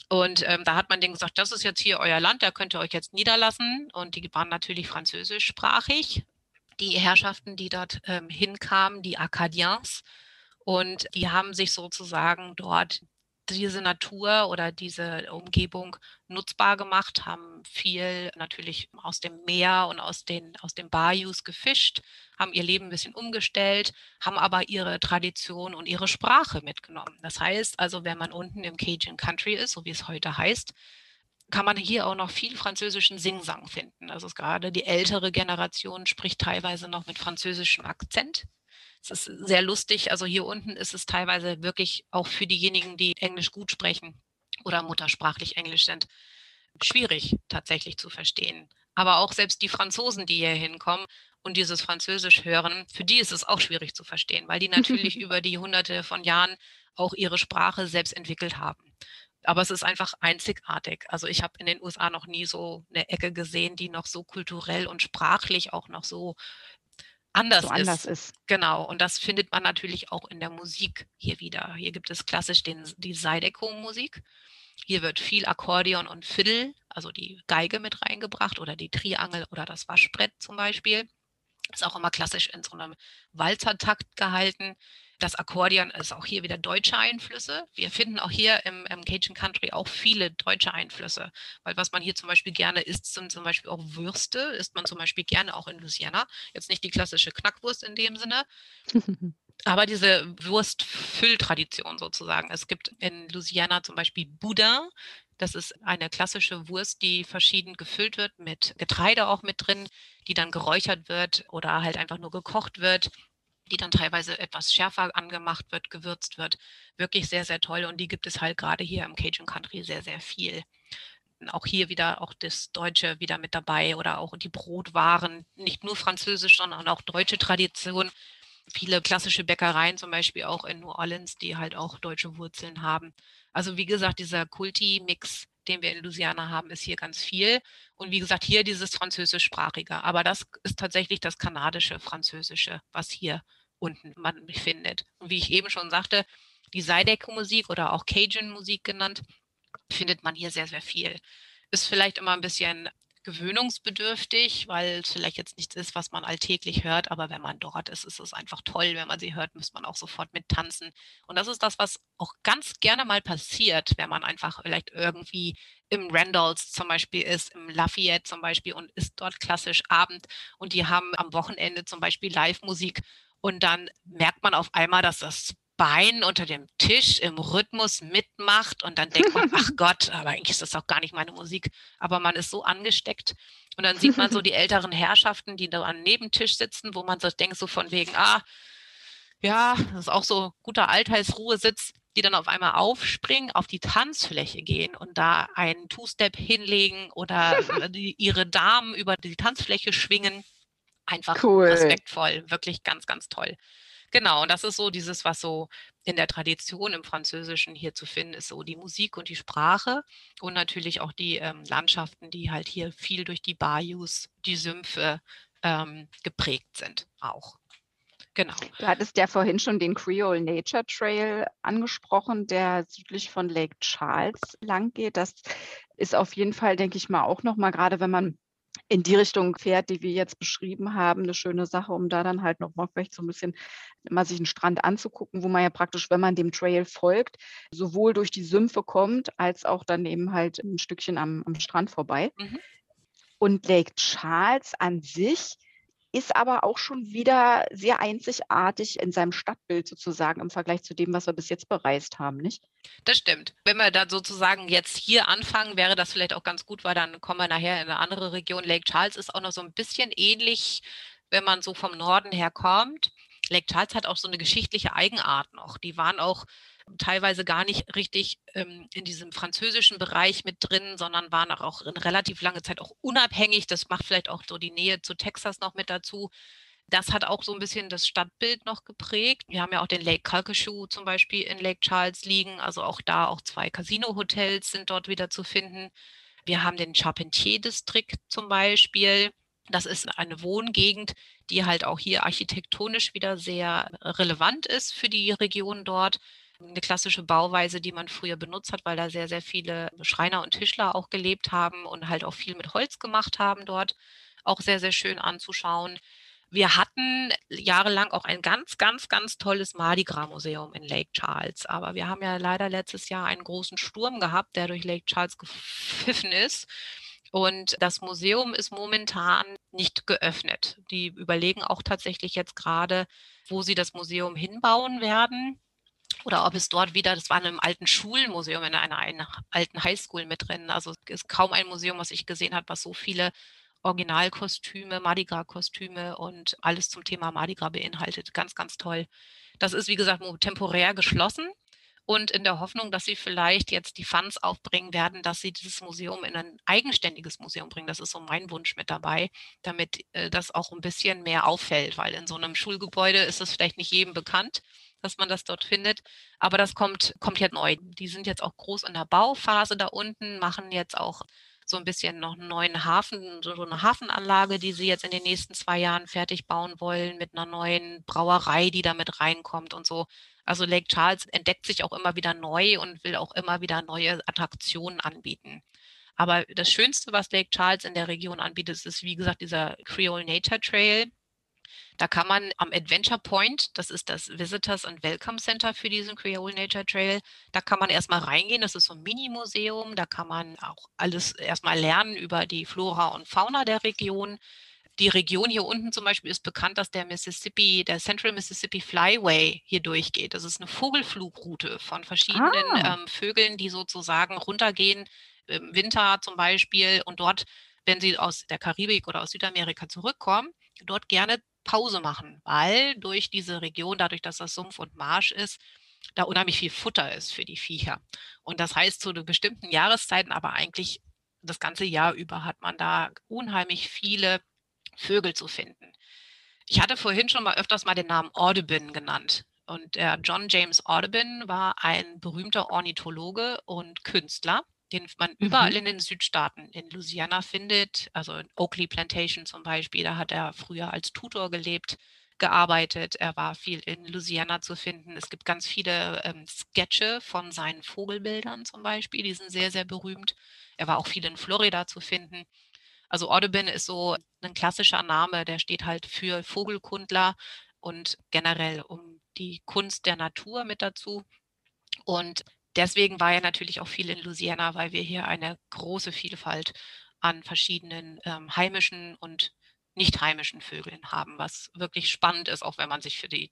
Und ähm, da hat man denen gesagt, das ist jetzt hier euer Land, da könnt ihr euch jetzt niederlassen. Und die waren natürlich französischsprachig, die Herrschaften, die dort ähm, hinkamen, die Acadiens. Und die haben sich sozusagen dort diese Natur oder diese Umgebung nutzbar gemacht, haben viel natürlich aus dem Meer und aus den, aus den Bayous gefischt, haben ihr Leben ein bisschen umgestellt, haben aber ihre Tradition und ihre Sprache mitgenommen. Das heißt also, wenn man unten im Cajun Country ist, so wie es heute heißt, kann man hier auch noch viel französischen Singsang finden. Also gerade die ältere Generation spricht teilweise noch mit französischem Akzent. Es ist sehr lustig. Also hier unten ist es teilweise wirklich auch für diejenigen, die Englisch gut sprechen oder muttersprachlich Englisch sind, schwierig tatsächlich zu verstehen. Aber auch selbst die Franzosen, die hier hinkommen und dieses Französisch hören, für die ist es auch schwierig zu verstehen, weil die natürlich über die hunderte von Jahren auch ihre Sprache selbst entwickelt haben. Aber es ist einfach einzigartig. Also ich habe in den USA noch nie so eine Ecke gesehen, die noch so kulturell und sprachlich auch noch so anders, so anders ist. ist. Genau, und das findet man natürlich auch in der Musik hier wieder. Hier gibt es klassisch den, die Zydeco-Musik. Hier wird viel Akkordeon und Fiddle, also die Geige mit reingebracht oder die Triangel oder das Waschbrett zum Beispiel. Ist auch immer klassisch in so einem Walzertakt gehalten. Das Akkordeon ist auch hier wieder deutsche Einflüsse. Wir finden auch hier im, im Cajun Country auch viele deutsche Einflüsse. Weil was man hier zum Beispiel gerne isst, sind zum Beispiel auch Würste. Isst man zum Beispiel gerne auch in Louisiana. Jetzt nicht die klassische Knackwurst in dem Sinne, aber diese Wurstfülltradition sozusagen. Es gibt in Louisiana zum Beispiel Boudin. Das ist eine klassische Wurst, die verschieden gefüllt wird, mit Getreide auch mit drin, die dann geräuchert wird oder halt einfach nur gekocht wird die dann teilweise etwas schärfer angemacht wird, gewürzt wird. Wirklich sehr, sehr toll. Und die gibt es halt gerade hier im Cajun Country sehr, sehr viel. Auch hier wieder auch das Deutsche wieder mit dabei oder auch die Brotwaren, nicht nur französisch, sondern auch deutsche Tradition viele klassische Bäckereien, zum Beispiel auch in New Orleans, die halt auch deutsche Wurzeln haben. Also wie gesagt, dieser Kulti-Mix, den wir in Louisiana haben, ist hier ganz viel. Und wie gesagt, hier dieses französischsprachige. Aber das ist tatsächlich das kanadische Französische, was hier unten man findet. Und wie ich eben schon sagte, die Zydeco-Musik oder auch Cajun-Musik genannt, findet man hier sehr, sehr viel. Ist vielleicht immer ein bisschen gewöhnungsbedürftig, weil es vielleicht jetzt nichts ist, was man alltäglich hört, aber wenn man dort ist, ist es einfach toll. Wenn man sie hört, muss man auch sofort mit tanzen. Und das ist das, was auch ganz gerne mal passiert, wenn man einfach vielleicht irgendwie im Randalls zum Beispiel ist, im Lafayette zum Beispiel und ist dort klassisch Abend und die haben am Wochenende zum Beispiel Live-Musik und dann merkt man auf einmal, dass das Bein unter dem Tisch im Rhythmus mitmacht und dann denkt man, ach Gott, aber eigentlich ist das auch gar nicht meine Musik. Aber man ist so angesteckt und dann sieht man so die älteren Herrschaften, die da am Nebentisch sitzen, wo man so denkt, so von wegen, ah, ja, das ist auch so guter Alltagsruhesitz, die dann auf einmal aufspringen, auf die Tanzfläche gehen und da einen Two-Step hinlegen oder die, ihre Damen über die Tanzfläche schwingen. Einfach cool. respektvoll, wirklich ganz, ganz toll. Genau, und das ist so dieses, was so in der Tradition im Französischen hier zu finden ist, so die Musik und die Sprache und natürlich auch die ähm, Landschaften, die halt hier viel durch die Bayous, die Sümpfe ähm, geprägt sind auch. Genau. Du hattest ja vorhin schon den Creole Nature Trail angesprochen, der südlich von Lake Charles lang geht. Das ist auf jeden Fall, denke ich mal, auch nochmal, gerade wenn man in die Richtung fährt, die wir jetzt beschrieben haben, eine schöne Sache, um da dann halt nochmal vielleicht so ein bisschen mal sich einen Strand anzugucken, wo man ja praktisch, wenn man dem Trail folgt, sowohl durch die Sümpfe kommt, als auch dann eben halt ein Stückchen am, am Strand vorbei. Mhm. Und Lake Charles an sich ist aber auch schon wieder sehr einzigartig in seinem Stadtbild sozusagen im Vergleich zu dem, was wir bis jetzt bereist haben, nicht? Das stimmt. Wenn wir da sozusagen jetzt hier anfangen, wäre das vielleicht auch ganz gut, weil dann kommen wir nachher in eine andere Region. Lake Charles ist auch noch so ein bisschen ähnlich, wenn man so vom Norden her kommt. Lake Charles hat auch so eine geschichtliche Eigenart noch. Die waren auch teilweise gar nicht richtig ähm, in diesem französischen Bereich mit drin, sondern waren auch, in relativ lange Zeit auch unabhängig. Das macht vielleicht auch so die Nähe zu Texas noch mit dazu. Das hat auch so ein bisschen das Stadtbild noch geprägt. Wir haben ja auch den Lake Calcasieu zum Beispiel in Lake Charles liegen. Also auch da auch zwei Casino-Hotels sind dort wieder zu finden. Wir haben den Charpentier-Distrikt zum Beispiel. Das ist eine Wohngegend, die halt auch hier architektonisch wieder sehr relevant ist für die Region dort eine klassische Bauweise, die man früher benutzt hat, weil da sehr, sehr viele Schreiner und Tischler auch gelebt haben und halt auch viel mit Holz gemacht haben dort. Auch sehr, sehr schön anzuschauen. Wir hatten jahrelang auch ein ganz, ganz, ganz tolles Mardi Gras Museum in Lake Charles. Aber wir haben ja leider letztes Jahr einen großen Sturm gehabt, der durch Lake Charles gepfiffen ist. Und das Museum ist momentan nicht geöffnet. Die überlegen auch tatsächlich jetzt gerade, wo sie das Museum hinbauen werden oder ob es dort wieder, das war in einem alten Schulmuseum, in einer, einer alten Highschool mit drin. Also es ist kaum ein Museum, was ich gesehen habe, was so viele Originalkostüme, Mardi Gras-Kostüme und alles zum Thema Mardi beinhaltet. Ganz, ganz toll. Das ist, wie gesagt, temporär geschlossen und in der Hoffnung, dass sie vielleicht jetzt die Funds aufbringen werden, dass sie dieses Museum in ein eigenständiges Museum bringen. Das ist so mein Wunsch mit dabei, damit äh, das auch ein bisschen mehr auffällt, weil in so einem Schulgebäude ist es vielleicht nicht jedem bekannt dass man das dort findet. Aber das kommt, kommt jetzt neu. Die sind jetzt auch groß in der Bauphase da unten, machen jetzt auch so ein bisschen noch einen neuen Hafen, so eine Hafenanlage, die sie jetzt in den nächsten zwei Jahren fertig bauen wollen, mit einer neuen Brauerei, die da mit reinkommt und so. Also Lake Charles entdeckt sich auch immer wieder neu und will auch immer wieder neue Attraktionen anbieten. Aber das Schönste, was Lake Charles in der Region anbietet, ist, wie gesagt, dieser Creole Nature Trail. Da kann man am Adventure Point, das ist das Visitors and Welcome Center für diesen Creole Nature Trail, da kann man erstmal reingehen. Das ist so ein Mini-Museum. Da kann man auch alles erstmal lernen über die Flora und Fauna der Region. Die Region hier unten zum Beispiel ist bekannt, dass der Mississippi, der Central Mississippi Flyway hier durchgeht. Das ist eine Vogelflugroute von verschiedenen Ah. ähm, Vögeln, die sozusagen runtergehen, im Winter zum Beispiel, und dort, wenn sie aus der Karibik oder aus Südamerika zurückkommen, dort gerne Pause machen, weil durch diese Region, dadurch, dass das Sumpf und Marsch ist, da unheimlich viel Futter ist für die Viecher. Und das heißt, zu bestimmten Jahreszeiten, aber eigentlich das ganze Jahr über hat man da unheimlich viele Vögel zu finden. Ich hatte vorhin schon mal öfters mal den Namen Audubon genannt. Und der John James Audubon war ein berühmter Ornithologe und Künstler, den man überall Mhm. in den Südstaaten in Louisiana findet. Also in Oakley Plantation zum Beispiel, da hat er früher als Tutor gelebt, gearbeitet. Er war viel in Louisiana zu finden. Es gibt ganz viele ähm, Sketche von seinen Vogelbildern zum Beispiel, die sind sehr, sehr berühmt. Er war auch viel in Florida zu finden. Also Audubon ist so ein klassischer Name, der steht halt für Vogelkundler und generell um die Kunst der Natur mit dazu. Und deswegen war er natürlich auch viel in Louisiana, weil wir hier eine große Vielfalt an verschiedenen ähm, heimischen und nicht heimischen Vögeln haben, was wirklich spannend ist, auch wenn man sich für die,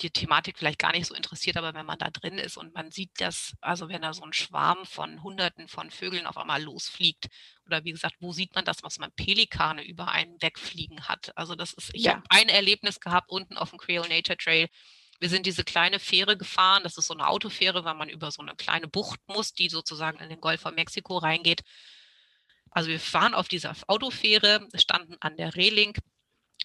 die Thematik vielleicht gar nicht so interessiert, aber wenn man da drin ist und man sieht das, also wenn da so ein Schwarm von Hunderten von Vögeln auf einmal losfliegt, oder wie gesagt, wo sieht man das, was man Pelikane über einen wegfliegen hat? Also das ist, ich Ja. habe ein Erlebnis gehabt unten auf dem Creole Nature Trail. Wir sind diese kleine Fähre gefahren. Das ist so eine Autofähre, weil man über so eine kleine Bucht muss, die sozusagen in den Golf von Mexiko reingeht. Also wir fahren auf dieser Autofähre, standen an der Reling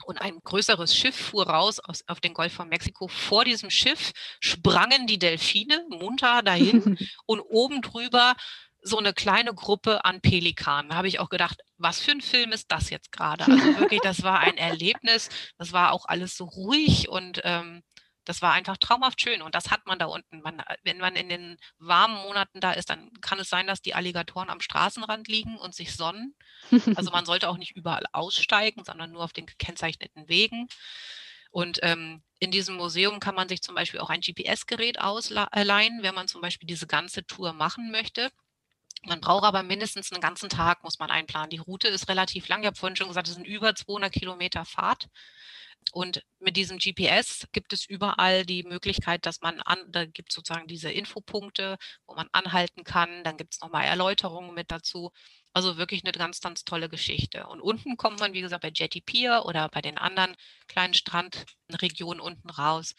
und ein größeres Schiff fuhr raus aus, auf den Golf von Mexiko. Vor diesem Schiff sprangen die Delfine munter dahin und oben drüber so eine kleine Gruppe an Pelikanen. Da habe ich auch gedacht, was für ein Film ist das jetzt gerade? Also wirklich, das war ein Erlebnis. Das war auch alles so ruhig und ähm, das war einfach traumhaft schön. Und das hat man da unten. Man, wenn man in den warmen Monaten da ist, dann kann es sein, dass die Alligatoren am Straßenrand liegen und sich sonnen. Also man sollte auch nicht überall aussteigen, sondern nur auf den gekennzeichneten Wegen. Und ähm, in diesem Museum kann man sich zum Beispiel auch ein GPS-Gerät ausleihen, wenn man zum Beispiel diese ganze Tour machen möchte. Man braucht aber mindestens einen ganzen Tag, muss man einplanen. Die Route ist relativ lang. Ich habe vorhin schon gesagt, es sind über 200 Kilometer Fahrt. Und mit diesem GPS gibt es überall die Möglichkeit, dass man an, da gibt es sozusagen diese Infopunkte, wo man anhalten kann. Dann gibt es nochmal Erläuterungen mit dazu. Also wirklich eine ganz, ganz tolle Geschichte. Und unten kommt man, wie gesagt, bei Jetty Pier oder bei den anderen kleinen Strandregionen unten raus.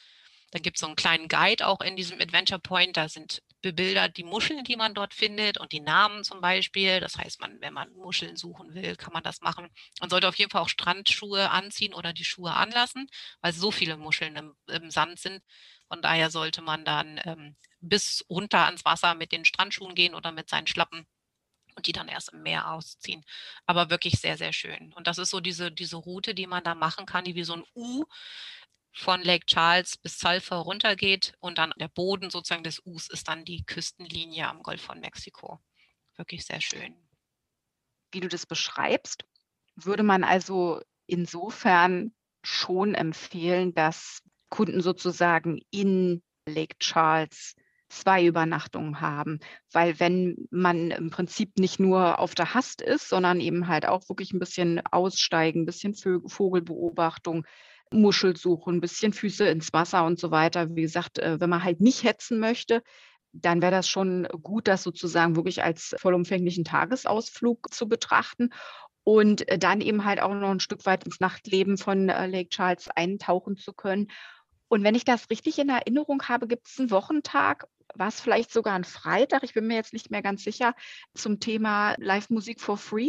Dann gibt es so einen kleinen Guide auch in diesem Adventure Point. Da sind bebildert die Muscheln, die man dort findet und die Namen zum Beispiel. Das heißt, man, wenn man Muscheln suchen will, kann man das machen. Man sollte auf jeden Fall auch Strandschuhe anziehen oder die Schuhe anlassen, weil so viele Muscheln im, im Sand sind. Von daher sollte man dann ähm, bis runter ans Wasser mit den Strandschuhen gehen oder mit seinen Schlappen und die dann erst im Meer ausziehen. Aber wirklich sehr, sehr schön. Und das ist so diese, diese Route, die man da machen kann, die wie so ein U von Lake Charles bis Sulphur runtergeht und dann der Boden sozusagen des Us ist dann die Küstenlinie am Golf von Mexiko. Wirklich sehr schön. Wie du das beschreibst, würde man also insofern schon empfehlen, dass Kunden sozusagen in Lake Charles zwei Übernachtungen haben, weil wenn man im Prinzip nicht nur auf der Hast ist, sondern eben halt auch wirklich ein bisschen aussteigen, ein bisschen Vogelbeobachtung, Muschelsuche, ein bisschen Füße ins Wasser und so weiter. Wie gesagt, äh, wenn man halt nicht hetzen möchte, dann wäre das schon gut, das sozusagen wirklich als vollumfänglichen Tagesausflug zu betrachten und äh, dann eben halt auch noch ein Stück weit ins Nachtleben von äh, Lake Charles eintauchen zu können. Und wenn ich das richtig in Erinnerung habe, gibt es einen Wochentag, war es vielleicht sogar ein Freitag, ich bin mir jetzt nicht mehr ganz sicher, zum Thema Live-Musik for free?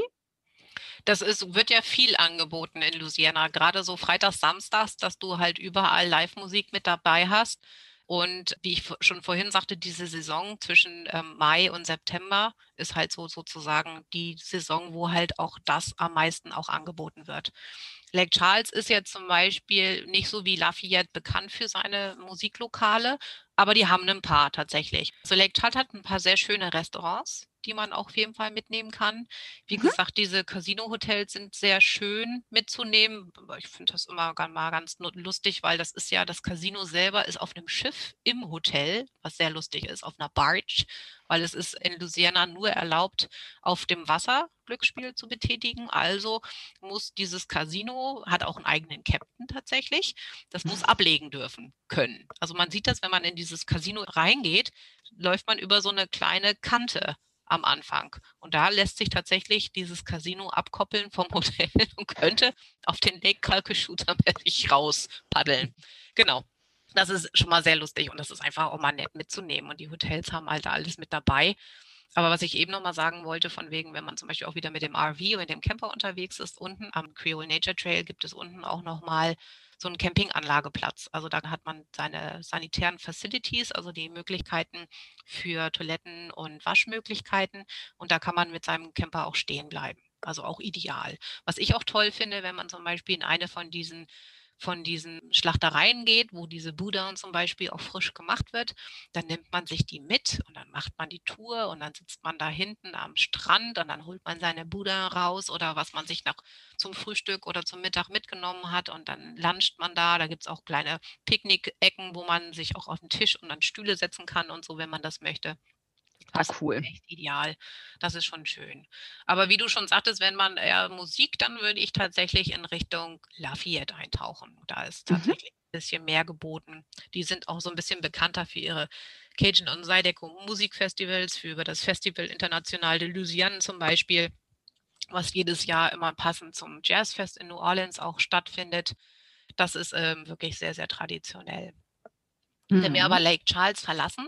Das ist, wird ja viel angeboten in Louisiana, gerade so freitags, samstags, dass du halt überall Live-Musik mit dabei hast. Und wie ich schon vorhin sagte, diese Saison zwischen ähm, Mai und September ist halt so sozusagen die Saison, wo halt auch das am meisten auch angeboten wird. Lake Charles ist ja zum Beispiel nicht so wie Lafayette bekannt für seine Musiklokale, aber die haben ein paar tatsächlich. Also Lake Charles hat ein paar sehr schöne Restaurants die man auch auf jeden Fall mitnehmen kann. Wie Mhm. gesagt, diese Casino-Hotels sind sehr schön mitzunehmen. Ich finde das immer mal ganz lustig, weil das ist ja, das Casino selber ist auf einem Schiff im Hotel, was sehr lustig ist, auf einer Barge, weil es ist in Louisiana nur erlaubt, auf dem Wasser Glücksspiel zu betätigen. Also muss dieses Casino, hat auch einen eigenen Captain tatsächlich, das muss ablegen dürfen können. Also man sieht das, wenn man in dieses Casino reingeht, läuft man über so eine kleine Kante am Anfang. Und da lässt sich tatsächlich dieses Casino abkoppeln vom Hotel und könnte auf den Lake Calcasieu raus paddeln. Genau. Das ist schon mal sehr lustig und das ist einfach auch mal nett mitzunehmen. Und die Hotels haben halt alles mit dabei. Aber was ich eben noch mal sagen wollte, von wegen, wenn man zum Beispiel auch wieder mit dem RV oder dem Camper unterwegs ist, unten am Creole Nature Trail gibt es unten auch noch mal so einen Campinganlageplatz. Also da hat man seine sanitären Facilities, also die Möglichkeiten für Toiletten und Waschmöglichkeiten. Und da kann man mit seinem Camper auch stehen bleiben. Also auch ideal. Was ich auch toll finde, wenn man zum Beispiel in eine von diesen von diesen Schlachtereien geht, wo diese Buddha zum Beispiel auch frisch gemacht wird, dann nimmt man sich die mit und dann macht man die Tour und dann sitzt man da hinten am Strand und dann holt man seine Buddha raus oder was man sich noch zum Frühstück oder zum Mittag mitgenommen hat und dann luncht man da. Da gibt es auch kleine Picknickecken, wo man sich auch auf den Tisch und an Stühle setzen kann und so, wenn man das möchte. Ah, Das cool. ist echt ideal. Das ist schon schön. Aber wie du schon sagtest, wenn man eher Musik, dann würde ich tatsächlich in Richtung Lafayette eintauchen. Da ist Mhm. tatsächlich ein bisschen mehr geboten. Die sind auch so ein bisschen bekannter für ihre Cajun und Zydeco Musikfestivals, für das Festival International de Louisiane zum Beispiel, was jedes Jahr immer passend zum Jazzfest in New Orleans auch stattfindet. Das ist ähm, wirklich sehr, sehr traditionell. Wenn wir aber Mhm. Lake Charles verlassen,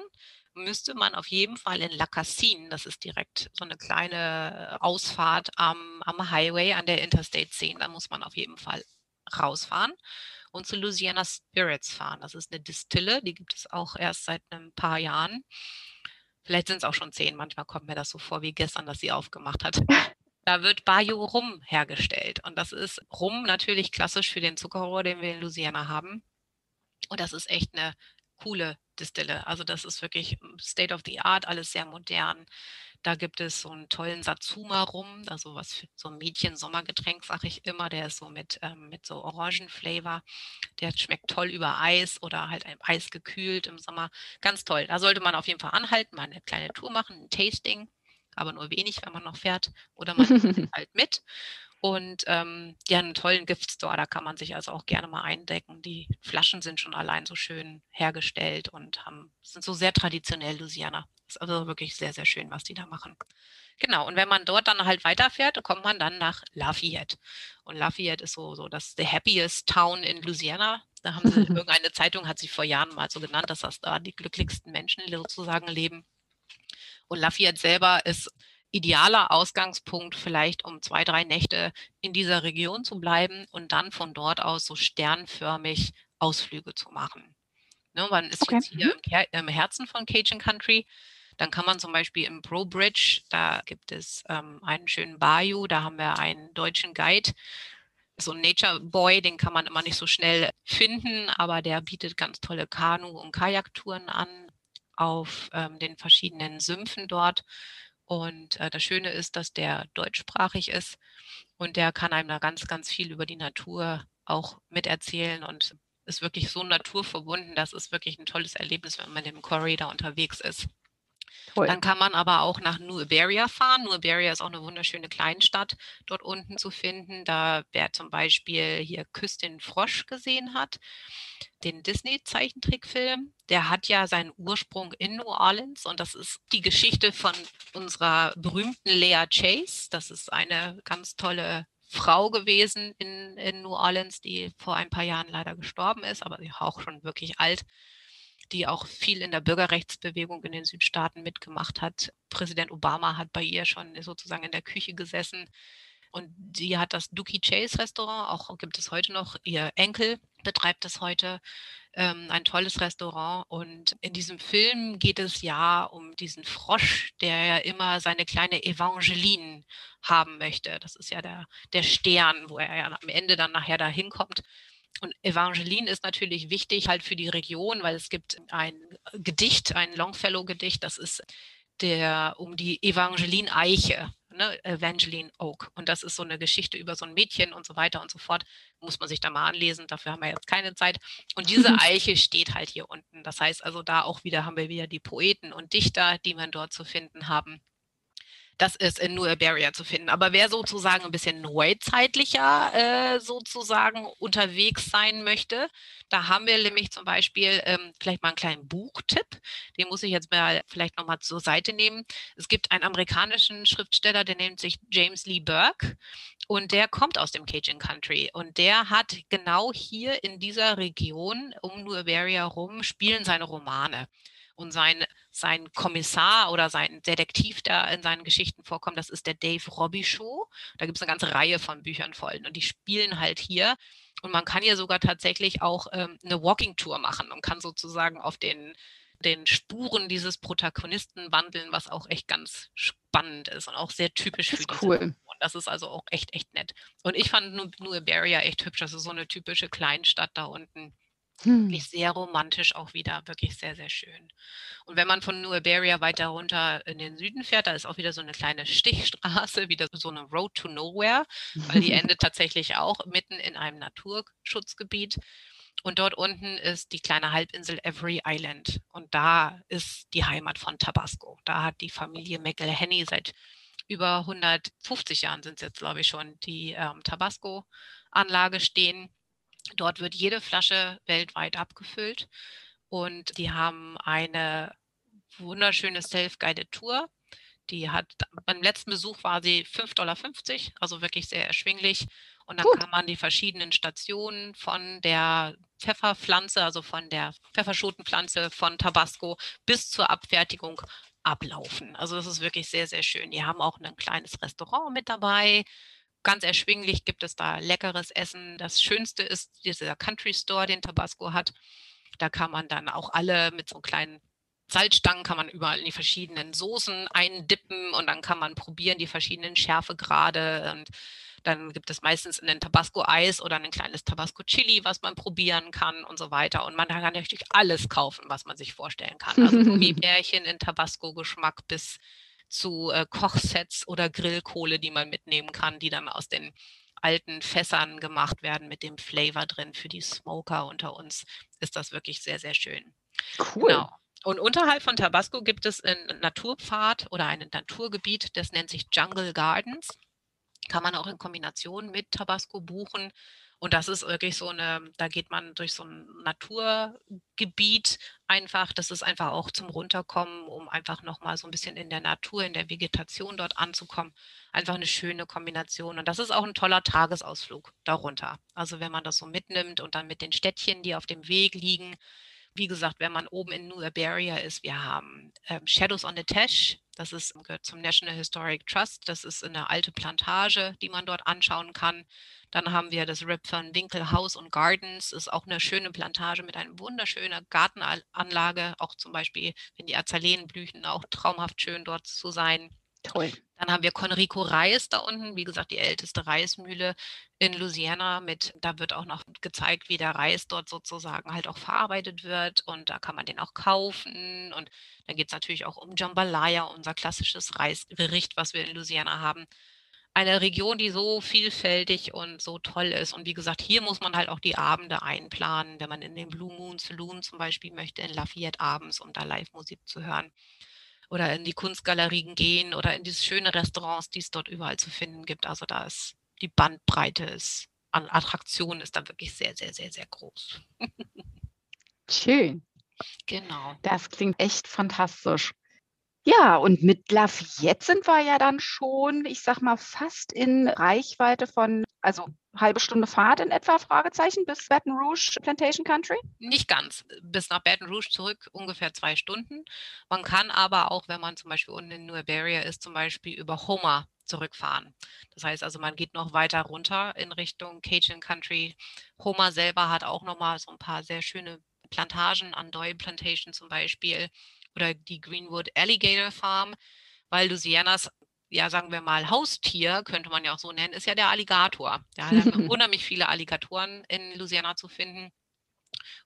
müsste man auf jeden Fall in La Cassine, das ist direkt so eine kleine Ausfahrt am, am Highway an der Interstate 10, da muss man auf jeden Fall rausfahren und zu Louisiana Spirits fahren. Das ist eine Distille, die gibt es auch erst seit ein paar Jahren. Vielleicht sind es auch schon zehn, manchmal kommt mir das so vor wie gestern, dass sie aufgemacht hat. Da wird Bayou Rum hergestellt und das ist Rum natürlich klassisch für den Zuckerrohr, den wir in Louisiana haben. Und das ist echt eine coole Distille. Also das ist wirklich State of the Art, alles sehr modern. Da gibt es so einen tollen Satsuma rum, also was für so ein Mädchen-Sommergetränk, sage ich immer. Der ist so mit, ähm, mit so Orangenflavor. Der schmeckt toll über Eis oder halt ein Eis gekühlt im Sommer. Ganz toll. Da sollte man auf jeden Fall anhalten, mal eine kleine Tour machen, ein Tasting, aber nur wenig, wenn man noch fährt. Oder man nimmt halt mit. Und ähm, ja, einen tollen Giftstore, da kann man sich also auch gerne mal eindecken. Die Flaschen sind schon allein so schön hergestellt und haben, sind so sehr traditionell Louisiana. Ist also wirklich sehr, sehr schön, was die da machen. Genau, und wenn man dort dann halt weiterfährt, kommt man dann nach Lafayette. Und Lafayette ist so, so das the happiest town in Louisiana. Da haben sie, irgendeine Zeitung hat sie vor Jahren mal so genannt, dass das da die glücklichsten Menschen sozusagen leben. Und Lafayette selber ist idealer Ausgangspunkt vielleicht, um zwei, drei Nächte in dieser Region zu bleiben und dann von dort aus so sternförmig Ausflüge zu machen. Ne, man ist Okay. jetzt hier im, Ker- im Herzen von Cajun Country. Dann kann man zum Beispiel im Pro Bridge, da gibt es ähm, einen schönen Bayou, da haben wir einen deutschen Guide, so ein Nature Boy, den kann man immer nicht so schnell finden, aber der bietet ganz tolle Kanu- und Kajaktouren an auf ähm, den verschiedenen Sümpfen dort. Und äh, das Schöne ist, dass der deutschsprachig ist und der kann einem da ganz, ganz viel über die Natur auch miterzählen und ist wirklich so naturverbunden. Das ist wirklich ein tolles Erlebnis, wenn man im da unterwegs ist. Toll. Dann kann man aber auch nach New Iberia fahren. New Iberia ist auch eine wunderschöne Kleinstadt dort unten zu finden. Da wer zum Beispiel hier Küss den Frosch gesehen hat, den Disney-Zeichentrickfilm, der hat ja seinen Ursprung in New Orleans und das ist die Geschichte von unserer berühmten Lea Chase. Das ist eine ganz tolle Frau gewesen in, in New Orleans, die vor ein paar Jahren leider gestorben ist, aber auch schon wirklich alt die auch viel in der Bürgerrechtsbewegung in den Südstaaten mitgemacht hat. Präsident Obama hat bei ihr schon sozusagen in der Küche gesessen. Und sie hat das Dookie Chase Restaurant, auch gibt es heute noch. Ihr Enkel betreibt es heute, ähm, ein tolles Restaurant. Und in diesem Film geht es ja um diesen Frosch, der ja immer seine kleine Evangeline haben möchte. Das ist ja der, der Stern, wo er ja am Ende dann nachher da hinkommt. Und Evangeline ist natürlich wichtig halt für die Region, weil es gibt ein Gedicht, ein Longfellow-Gedicht, das ist der, um die Evangeline Eiche, ne, Evangeline Oak. Und das ist so eine Geschichte über so ein Mädchen und so weiter und so fort. Muss man sich da mal anlesen, dafür haben wir jetzt keine Zeit. Und diese Eiche steht halt hier unten. Das heißt also, da auch wieder haben wir wieder die Poeten und Dichter, die man dort zu finden haben. Das ist in New Iberia zu finden. Aber wer sozusagen ein bisschen neuzeitlicher äh, sozusagen unterwegs sein möchte, da haben wir nämlich zum Beispiel ähm, vielleicht mal einen kleinen Buchtipp. Den muss ich jetzt mal vielleicht nochmal zur Seite nehmen. Es gibt einen amerikanischen Schriftsteller, der nennt sich James Lee Burke. Und der kommt aus dem Cajun Country und der hat genau hier in dieser Region um New Iberia rum spielen seine Romane. Und sein, sein Kommissar oder sein Detektiv, der in seinen Geschichten vorkommt, das ist der Dave Robichaud. Da gibt es eine ganze Reihe von Büchern voll. Und die spielen halt hier. Und man kann hier sogar tatsächlich auch ähm, eine Walking-Tour machen und kann sozusagen auf den, den Spuren dieses Protagonisten wandeln, was auch echt ganz spannend ist und auch sehr typisch Das für diese cool. Region. Das ist also auch echt, echt nett. Und ich fand Nu- New Iberia echt hübsch. Das ist so eine typische Kleinstadt da unten Hm. wirklich sehr romantisch auch wieder, wirklich sehr, sehr schön. Und wenn man von New Iberia weiter runter in den Süden fährt, da ist auch wieder so eine kleine Stichstraße, wieder so eine Road to Nowhere, weil die endet tatsächlich auch mitten in einem Naturschutzgebiet. Und dort unten ist die kleine Halbinsel Every Island. Und da ist die Heimat von Tabasco. Da hat die Familie McElhenney seit über 150 Jahren sind es jetzt, glaube ich, schon, die ähm, Tabasco-Anlage stehen. Dort wird jede Flasche weltweit abgefüllt und die haben eine wunderschöne Self-Guided Tour. Die hat, beim letzten Besuch war sie 5,50 Dollar, also wirklich sehr erschwinglich. Und dann Gut. kann man die verschiedenen Stationen von der Pfefferpflanze, also von der Pfefferschotenpflanze von Tabasco bis zur Abfertigung ablaufen. Also das ist wirklich sehr, sehr schön. Die haben auch ein kleines Restaurant mit dabei. Ganz erschwinglich gibt es da leckeres Essen. Das Schönste ist dieser Country Store, den Tabasco hat. Da kann man dann auch alle mit so kleinen Salzstangen kann man überall in die verschiedenen Soßen eindippen und dann kann man probieren die verschiedenen Schärfegrade und dann gibt es meistens ein Tabasco-Eis oder ein kleines Tabasco-Chili, was man probieren kann und so weiter. Und man kann natürlich alles kaufen, was man sich vorstellen kann. Also Gummibärchen in Tabasco-Geschmack bis zu äh, Kochsets oder Grillkohle, die man mitnehmen kann, die dann aus den alten Fässern gemacht werden mit dem Flavor drin. Für die Smoker unter uns ist das wirklich sehr, sehr schön. Cool. Genau. Und unterhalb von Tabasco gibt es einen Naturpfad oder ein Naturgebiet, das nennt sich Jungle Gardens. Kann man auch in Kombination mit Tabasco buchen. Und das ist wirklich so eine, da geht man durch so ein Naturgebiet einfach. Das ist einfach auch zum Runterkommen, um einfach nochmal so ein bisschen in der Natur, in der Vegetation dort anzukommen. Einfach eine schöne Kombination. Und das ist auch ein toller Tagesausflug darunter. Also wenn man das so mitnimmt und dann mit den Städtchen, die auf dem Weg liegen, wie gesagt, wenn man oben in New Iberia ist, wir haben ähm, Shadows on the Teche, das ist, gehört zum National Historic Trust, das ist eine alte Plantage, die man dort anschauen kann. Dann haben wir das Rip Van Winkle House and Gardens, ist auch eine schöne Plantage mit einer wunderschönen Gartenanlage, auch zum Beispiel, wenn die Azaleen blühen, auch traumhaft schön dort zu sein. Toll. Dann haben wir Conrico Reis da unten, wie gesagt, die älteste Reismühle in Louisiana mit, da wird auch noch gezeigt, wie der Reis dort sozusagen halt auch verarbeitet wird und da kann man den auch kaufen und dann geht es natürlich auch um Jambalaya, unser klassisches Reisgericht, was wir in Louisiana haben. Eine Region, die so vielfältig und so toll ist. Und wie gesagt, hier muss man halt auch die Abende einplanen, wenn man in den Blue Moon Saloon zum Beispiel möchte, in Lafayette abends, um da Live-Musik zu hören oder in die Kunstgalerien gehen oder in diese schöne Restaurants, die es dort überall zu finden gibt. Also da ist die Bandbreite ist an Attraktionen ist da wirklich sehr, sehr, sehr, sehr groß. Schön. Genau. Das klingt echt fantastisch. Ja, und mit Lafayette sind wir ja dann schon, ich sag mal, fast in Reichweite von, also halbe Stunde Fahrt in etwa, Fragezeichen, bis Baton Rouge Plantation Country. Nicht ganz. Bis nach Baton Rouge zurück ungefähr zwei Stunden. Man kann aber auch, wenn man zum Beispiel unten in New Iberia ist, zum Beispiel über Homer zurückfahren. Das heißt also, man geht noch weiter runter in Richtung Cajun Country. Homer selber hat auch nochmal so ein paar sehr schöne Plantagen, Andoy Plantation zum Beispiel oder die Greenwood Alligator Farm, weil Louisianas, ja sagen wir mal, Haustier, könnte man ja auch so nennen, ist ja der Alligator. Da haben unheimlich viele Alligatoren in Louisiana zu finden.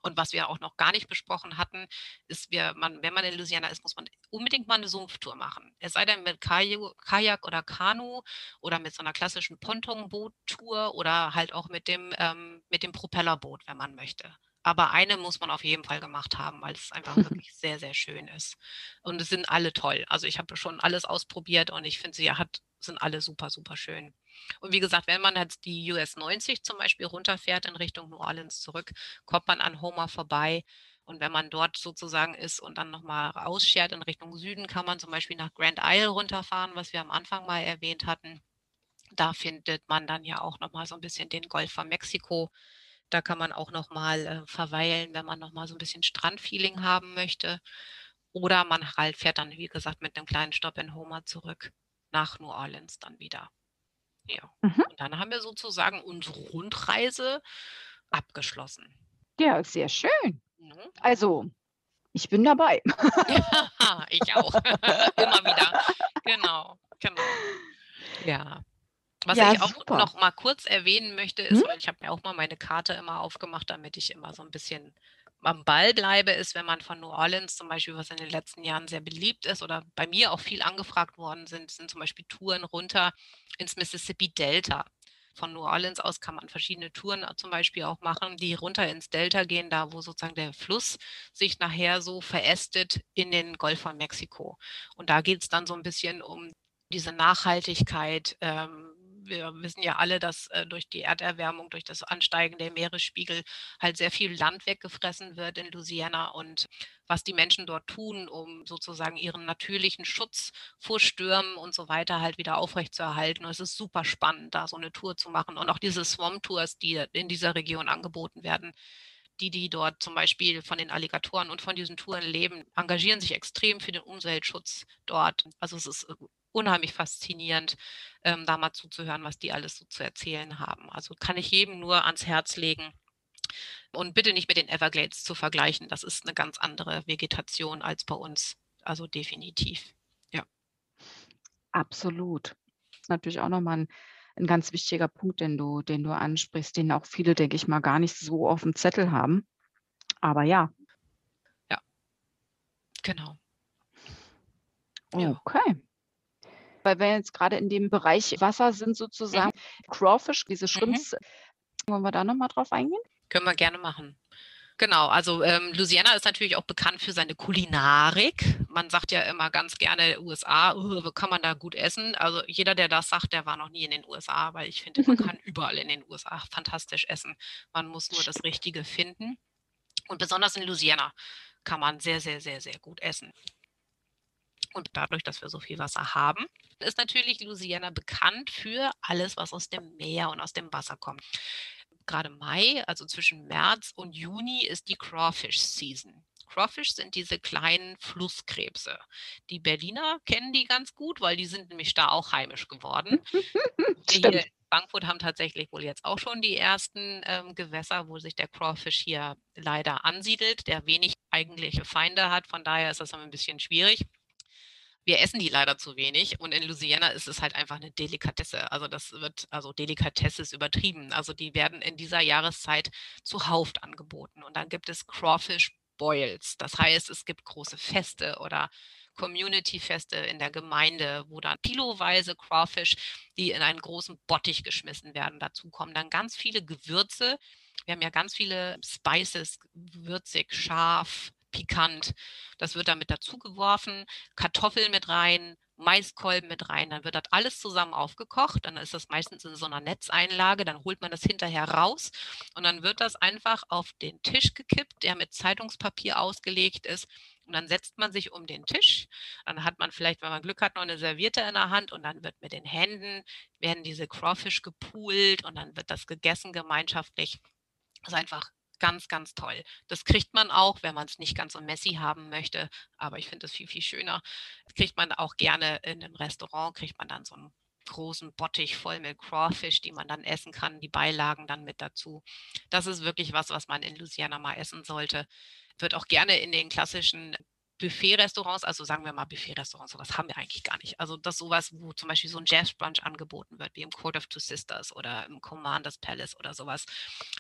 Und was wir auch noch gar nicht besprochen hatten, ist, wir, man, wenn man in Louisiana ist, muss man unbedingt mal eine Sumpftour machen. Es sei denn mit Kajak oder Kanu oder mit so einer klassischen Pontonboot-Tour oder halt auch mit dem, ähm, mit dem Propellerboot, wenn man möchte. Aber eine muss man auf jeden Fall gemacht haben, weil es einfach wirklich sehr, sehr schön ist. Und es sind alle toll. Also ich habe schon alles ausprobiert und ich finde, sie hat, sind alle super, super schön. Und wie gesagt, wenn man jetzt die US 90 zum Beispiel runterfährt in Richtung New Orleans zurück, kommt man an Homer vorbei. Und wenn man dort sozusagen ist und dann nochmal ausschert in Richtung Süden, kann man zum Beispiel nach Grand Isle runterfahren, was wir am Anfang mal erwähnt hatten. Da findet man dann ja auch nochmal so ein bisschen den Golf von Mexiko. Da kann man auch nochmal äh, verweilen, wenn man nochmal so ein bisschen Strandfeeling haben möchte. Oder man halt fährt dann, wie gesagt, mit einem kleinen Stopp in Homer zurück nach New Orleans dann wieder. Ja. Mhm. Und dann haben wir sozusagen unsere Rundreise abgeschlossen. Ja, sehr schön. Mhm. Also, ich bin dabei. Ja, ich auch. Immer wieder. Genau, genau. Ja. Was ja, ich auch super. noch mal kurz erwähnen möchte, ist, hm? weil ich habe mir auch mal meine Karte immer aufgemacht, damit ich immer so ein bisschen am Ball bleibe, ist, wenn man von New Orleans zum Beispiel, was in den letzten Jahren sehr beliebt ist oder bei mir auch viel angefragt worden sind, sind zum Beispiel Touren runter ins Mississippi Delta. Von New Orleans aus kann man verschiedene Touren zum Beispiel auch machen, die runter ins Delta gehen, da wo sozusagen der Fluss sich nachher so verästet in den Golf von Mexiko. Und da geht es dann so ein bisschen um diese Nachhaltigkeit, ähm, wir wissen ja alle, dass äh, durch die Erderwärmung, durch das Ansteigen der Meeresspiegel halt sehr viel Land weggefressen wird in Louisiana und was die Menschen dort tun, um sozusagen ihren natürlichen Schutz vor Stürmen und so weiter halt wieder aufrechtzuerhalten. Es ist super spannend, da so eine Tour zu machen und auch diese Swamp-Tours, die in dieser Region angeboten werden die, die dort zum Beispiel von den Alligatoren und von diesen Touren leben, engagieren sich extrem für den Umweltschutz dort. Also es ist äh, unheimlich faszinierend, ähm, da mal zuzuhören, was die alles so zu erzählen haben. Also kann ich jedem nur ans Herz legen. Und bitte nicht mit den Everglades zu vergleichen. Das ist eine ganz andere Vegetation als bei uns. Also definitiv. Ja. Absolut. Das ist natürlich auch nochmal ein, ein ganz wichtiger Punkt, den du, den du ansprichst, den auch viele, denke ich mal, gar nicht so auf dem Zettel haben. Aber ja. Ja. Genau. Okay weil wir jetzt gerade in dem Bereich Wasser sind sozusagen, mhm. Crawfish, diese Shrimps, mhm. wollen wir da nochmal drauf eingehen? Können wir gerne machen. Genau, also ähm, Louisiana ist natürlich auch bekannt für seine Kulinarik. Man sagt ja immer ganz gerne USA, wo kann man da gut essen? Also jeder, der das sagt, der war noch nie in den USA, weil ich finde, man kann überall in den USA fantastisch essen. Man muss nur das Richtige finden. Und besonders in Louisiana kann man sehr, sehr, sehr, sehr gut essen. Und dadurch, dass wir so viel Wasser haben, ist natürlich Louisiana bekannt für alles, was aus dem Meer und aus dem Wasser kommt. Gerade Mai, also zwischen März und Juni, ist die Crawfish Season. Crawfish sind diese kleinen Flusskrebse. Die Berliner kennen die ganz gut, weil die sind nämlich da auch heimisch geworden. hier in Frankfurt haben tatsächlich wohl jetzt auch schon die ersten ähm, Gewässer, wo sich der Crawfish hier leider ansiedelt, der wenig eigentliche Feinde hat. Von daher ist das ein bisschen schwierig wir essen die leider zu wenig und in Louisiana ist es halt einfach eine Delikatesse. Also das wird, also Delikatesse ist übertrieben. Also die werden in dieser Jahreszeit zuhauf angeboten und dann gibt es Crawfish Boils. Das heißt, es gibt große Feste oder Community-Feste in der Gemeinde, wo dann kiloweise Crawfish, die in einen großen Bottich geschmissen werden. Dazu kommen dann ganz viele Gewürze. Wir haben ja ganz viele Spices, würzig, scharf, pikant. Das wird damit dazugeworfen, Kartoffeln mit rein, Maiskolben mit rein, dann wird das alles zusammen aufgekocht, dann ist das meistens in so einer Netzeinlage, dann holt man das hinterher raus. Und dann wird das einfach auf den Tisch gekippt, der mit Zeitungspapier ausgelegt ist. Und dann setzt man sich um den Tisch, dann hat man vielleicht, wenn man Glück hat, noch eine Serviette in der Hand. Und dann wird mit den Händen, werden diese Crawfish gepoolt und dann wird das gegessen gemeinschaftlich. Das ist einfach ganz, ganz toll. Das kriegt man auch, wenn man es nicht ganz so messy haben möchte, aber ich finde es viel, viel schöner. Das kriegt man auch gerne in einem Restaurant, kriegt man dann so einen großen Bottich voll mit Crawfish, die man dann essen kann, die Beilagen dann mit dazu. Das ist wirklich was, was man in Louisiana mal essen sollte. Wird auch gerne in den klassischen Buffet-Restaurants, also sagen wir mal Buffet-Restaurants, sowas haben wir eigentlich gar nicht. Also das sowas, wo zum Beispiel so ein Jazz-Brunch angeboten wird, wie im Court of Two Sisters oder im Commanders Palace oder sowas.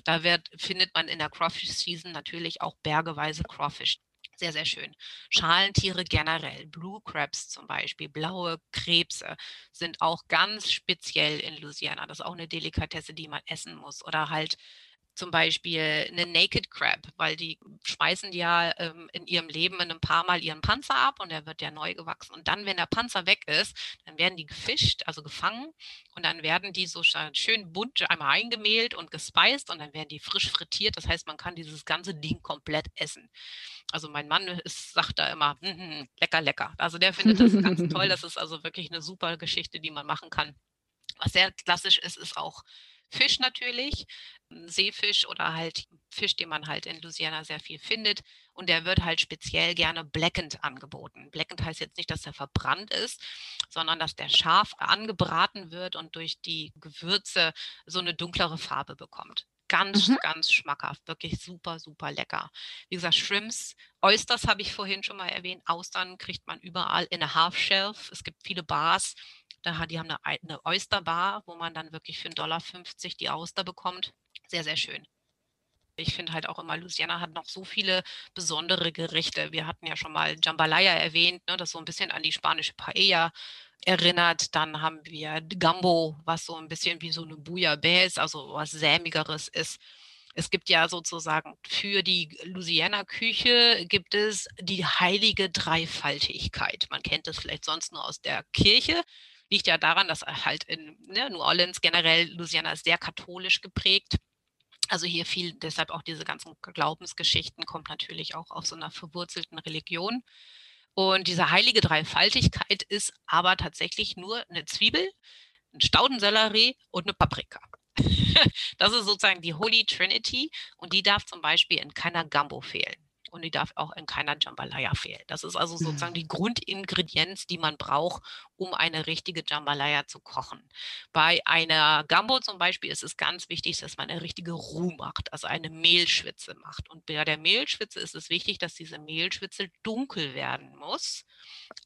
Da wird, findet man in der Crawfish-Season natürlich auch bergeweise Crawfish. Sehr, sehr schön. Schalentiere generell, Blue Crabs zum Beispiel, blaue Krebse sind auch ganz speziell in Louisiana. Das ist auch eine Delikatesse, die man essen muss. Oder halt zum Beispiel eine Naked Crab, weil die schmeißen ja ähm, in ihrem Leben ein paar Mal ihren Panzer ab und der wird ja neu gewachsen. Und dann, wenn der Panzer weg ist, dann werden die gefischt, also gefangen und dann werden die so schön bunt einmal eingemehlt und gespeist und dann werden die frisch frittiert. Das heißt, man kann dieses ganze Ding komplett essen. Also mein Mann ist, sagt da immer, mm, mm, lecker, lecker. Also der findet das ganz toll. Das ist also wirklich eine super Geschichte, die man machen kann. Was sehr klassisch ist, ist auch Fisch natürlich, Seefisch oder halt Fisch, den man halt in Louisiana sehr viel findet. Und der wird halt speziell gerne blackened angeboten. Blackened heißt jetzt nicht, dass er verbrannt ist, sondern dass der scharf angebraten wird und durch die Gewürze so eine dunklere Farbe bekommt. Ganz, mhm. ganz schmackhaft, wirklich super, super lecker. Wie gesagt, Shrimps, Oysters habe ich vorhin schon mal erwähnt. Austern kriegt man überall in a Half Shelf. Es gibt viele Bars, da, die haben eine, eine Oysterbar, wo man dann wirklich für 1,50 Dollar die Auster bekommt. Sehr, sehr schön. Ich finde halt auch immer, Louisiana hat noch so viele besondere Gerichte. Wir hatten ja schon mal Jambalaya erwähnt, ne, das so ein bisschen an die spanische Paella erinnert. Dann haben wir Gambo, was so ein bisschen wie so eine Bouillabaisse, also was sämigeres ist. Es gibt ja sozusagen für die Louisiana-Küche gibt es die heilige Dreifaltigkeit. Man kennt das vielleicht sonst nur aus der Kirche liegt ja daran, dass halt in ne, New Orleans generell Louisiana ist sehr katholisch geprägt. Also hier viel, deshalb auch diese ganzen Glaubensgeschichten kommt natürlich auch aus so einer verwurzelten Religion. Und diese heilige Dreifaltigkeit ist aber tatsächlich nur eine Zwiebel, ein Staudensellerie und eine Paprika. das ist sozusagen die Holy Trinity und die darf zum Beispiel in keiner Gumbo fehlen und die darf auch in keiner Jambalaya fehlen. Das ist also sozusagen mhm. die Grundingredienz, die man braucht, um eine richtige Jambalaya zu kochen. Bei einer Gumbo zum Beispiel ist es ganz wichtig, dass man eine richtige Roux macht, also eine Mehlschwitze macht. Und bei der Mehlschwitze ist es wichtig, dass diese Mehlschwitze dunkel werden muss,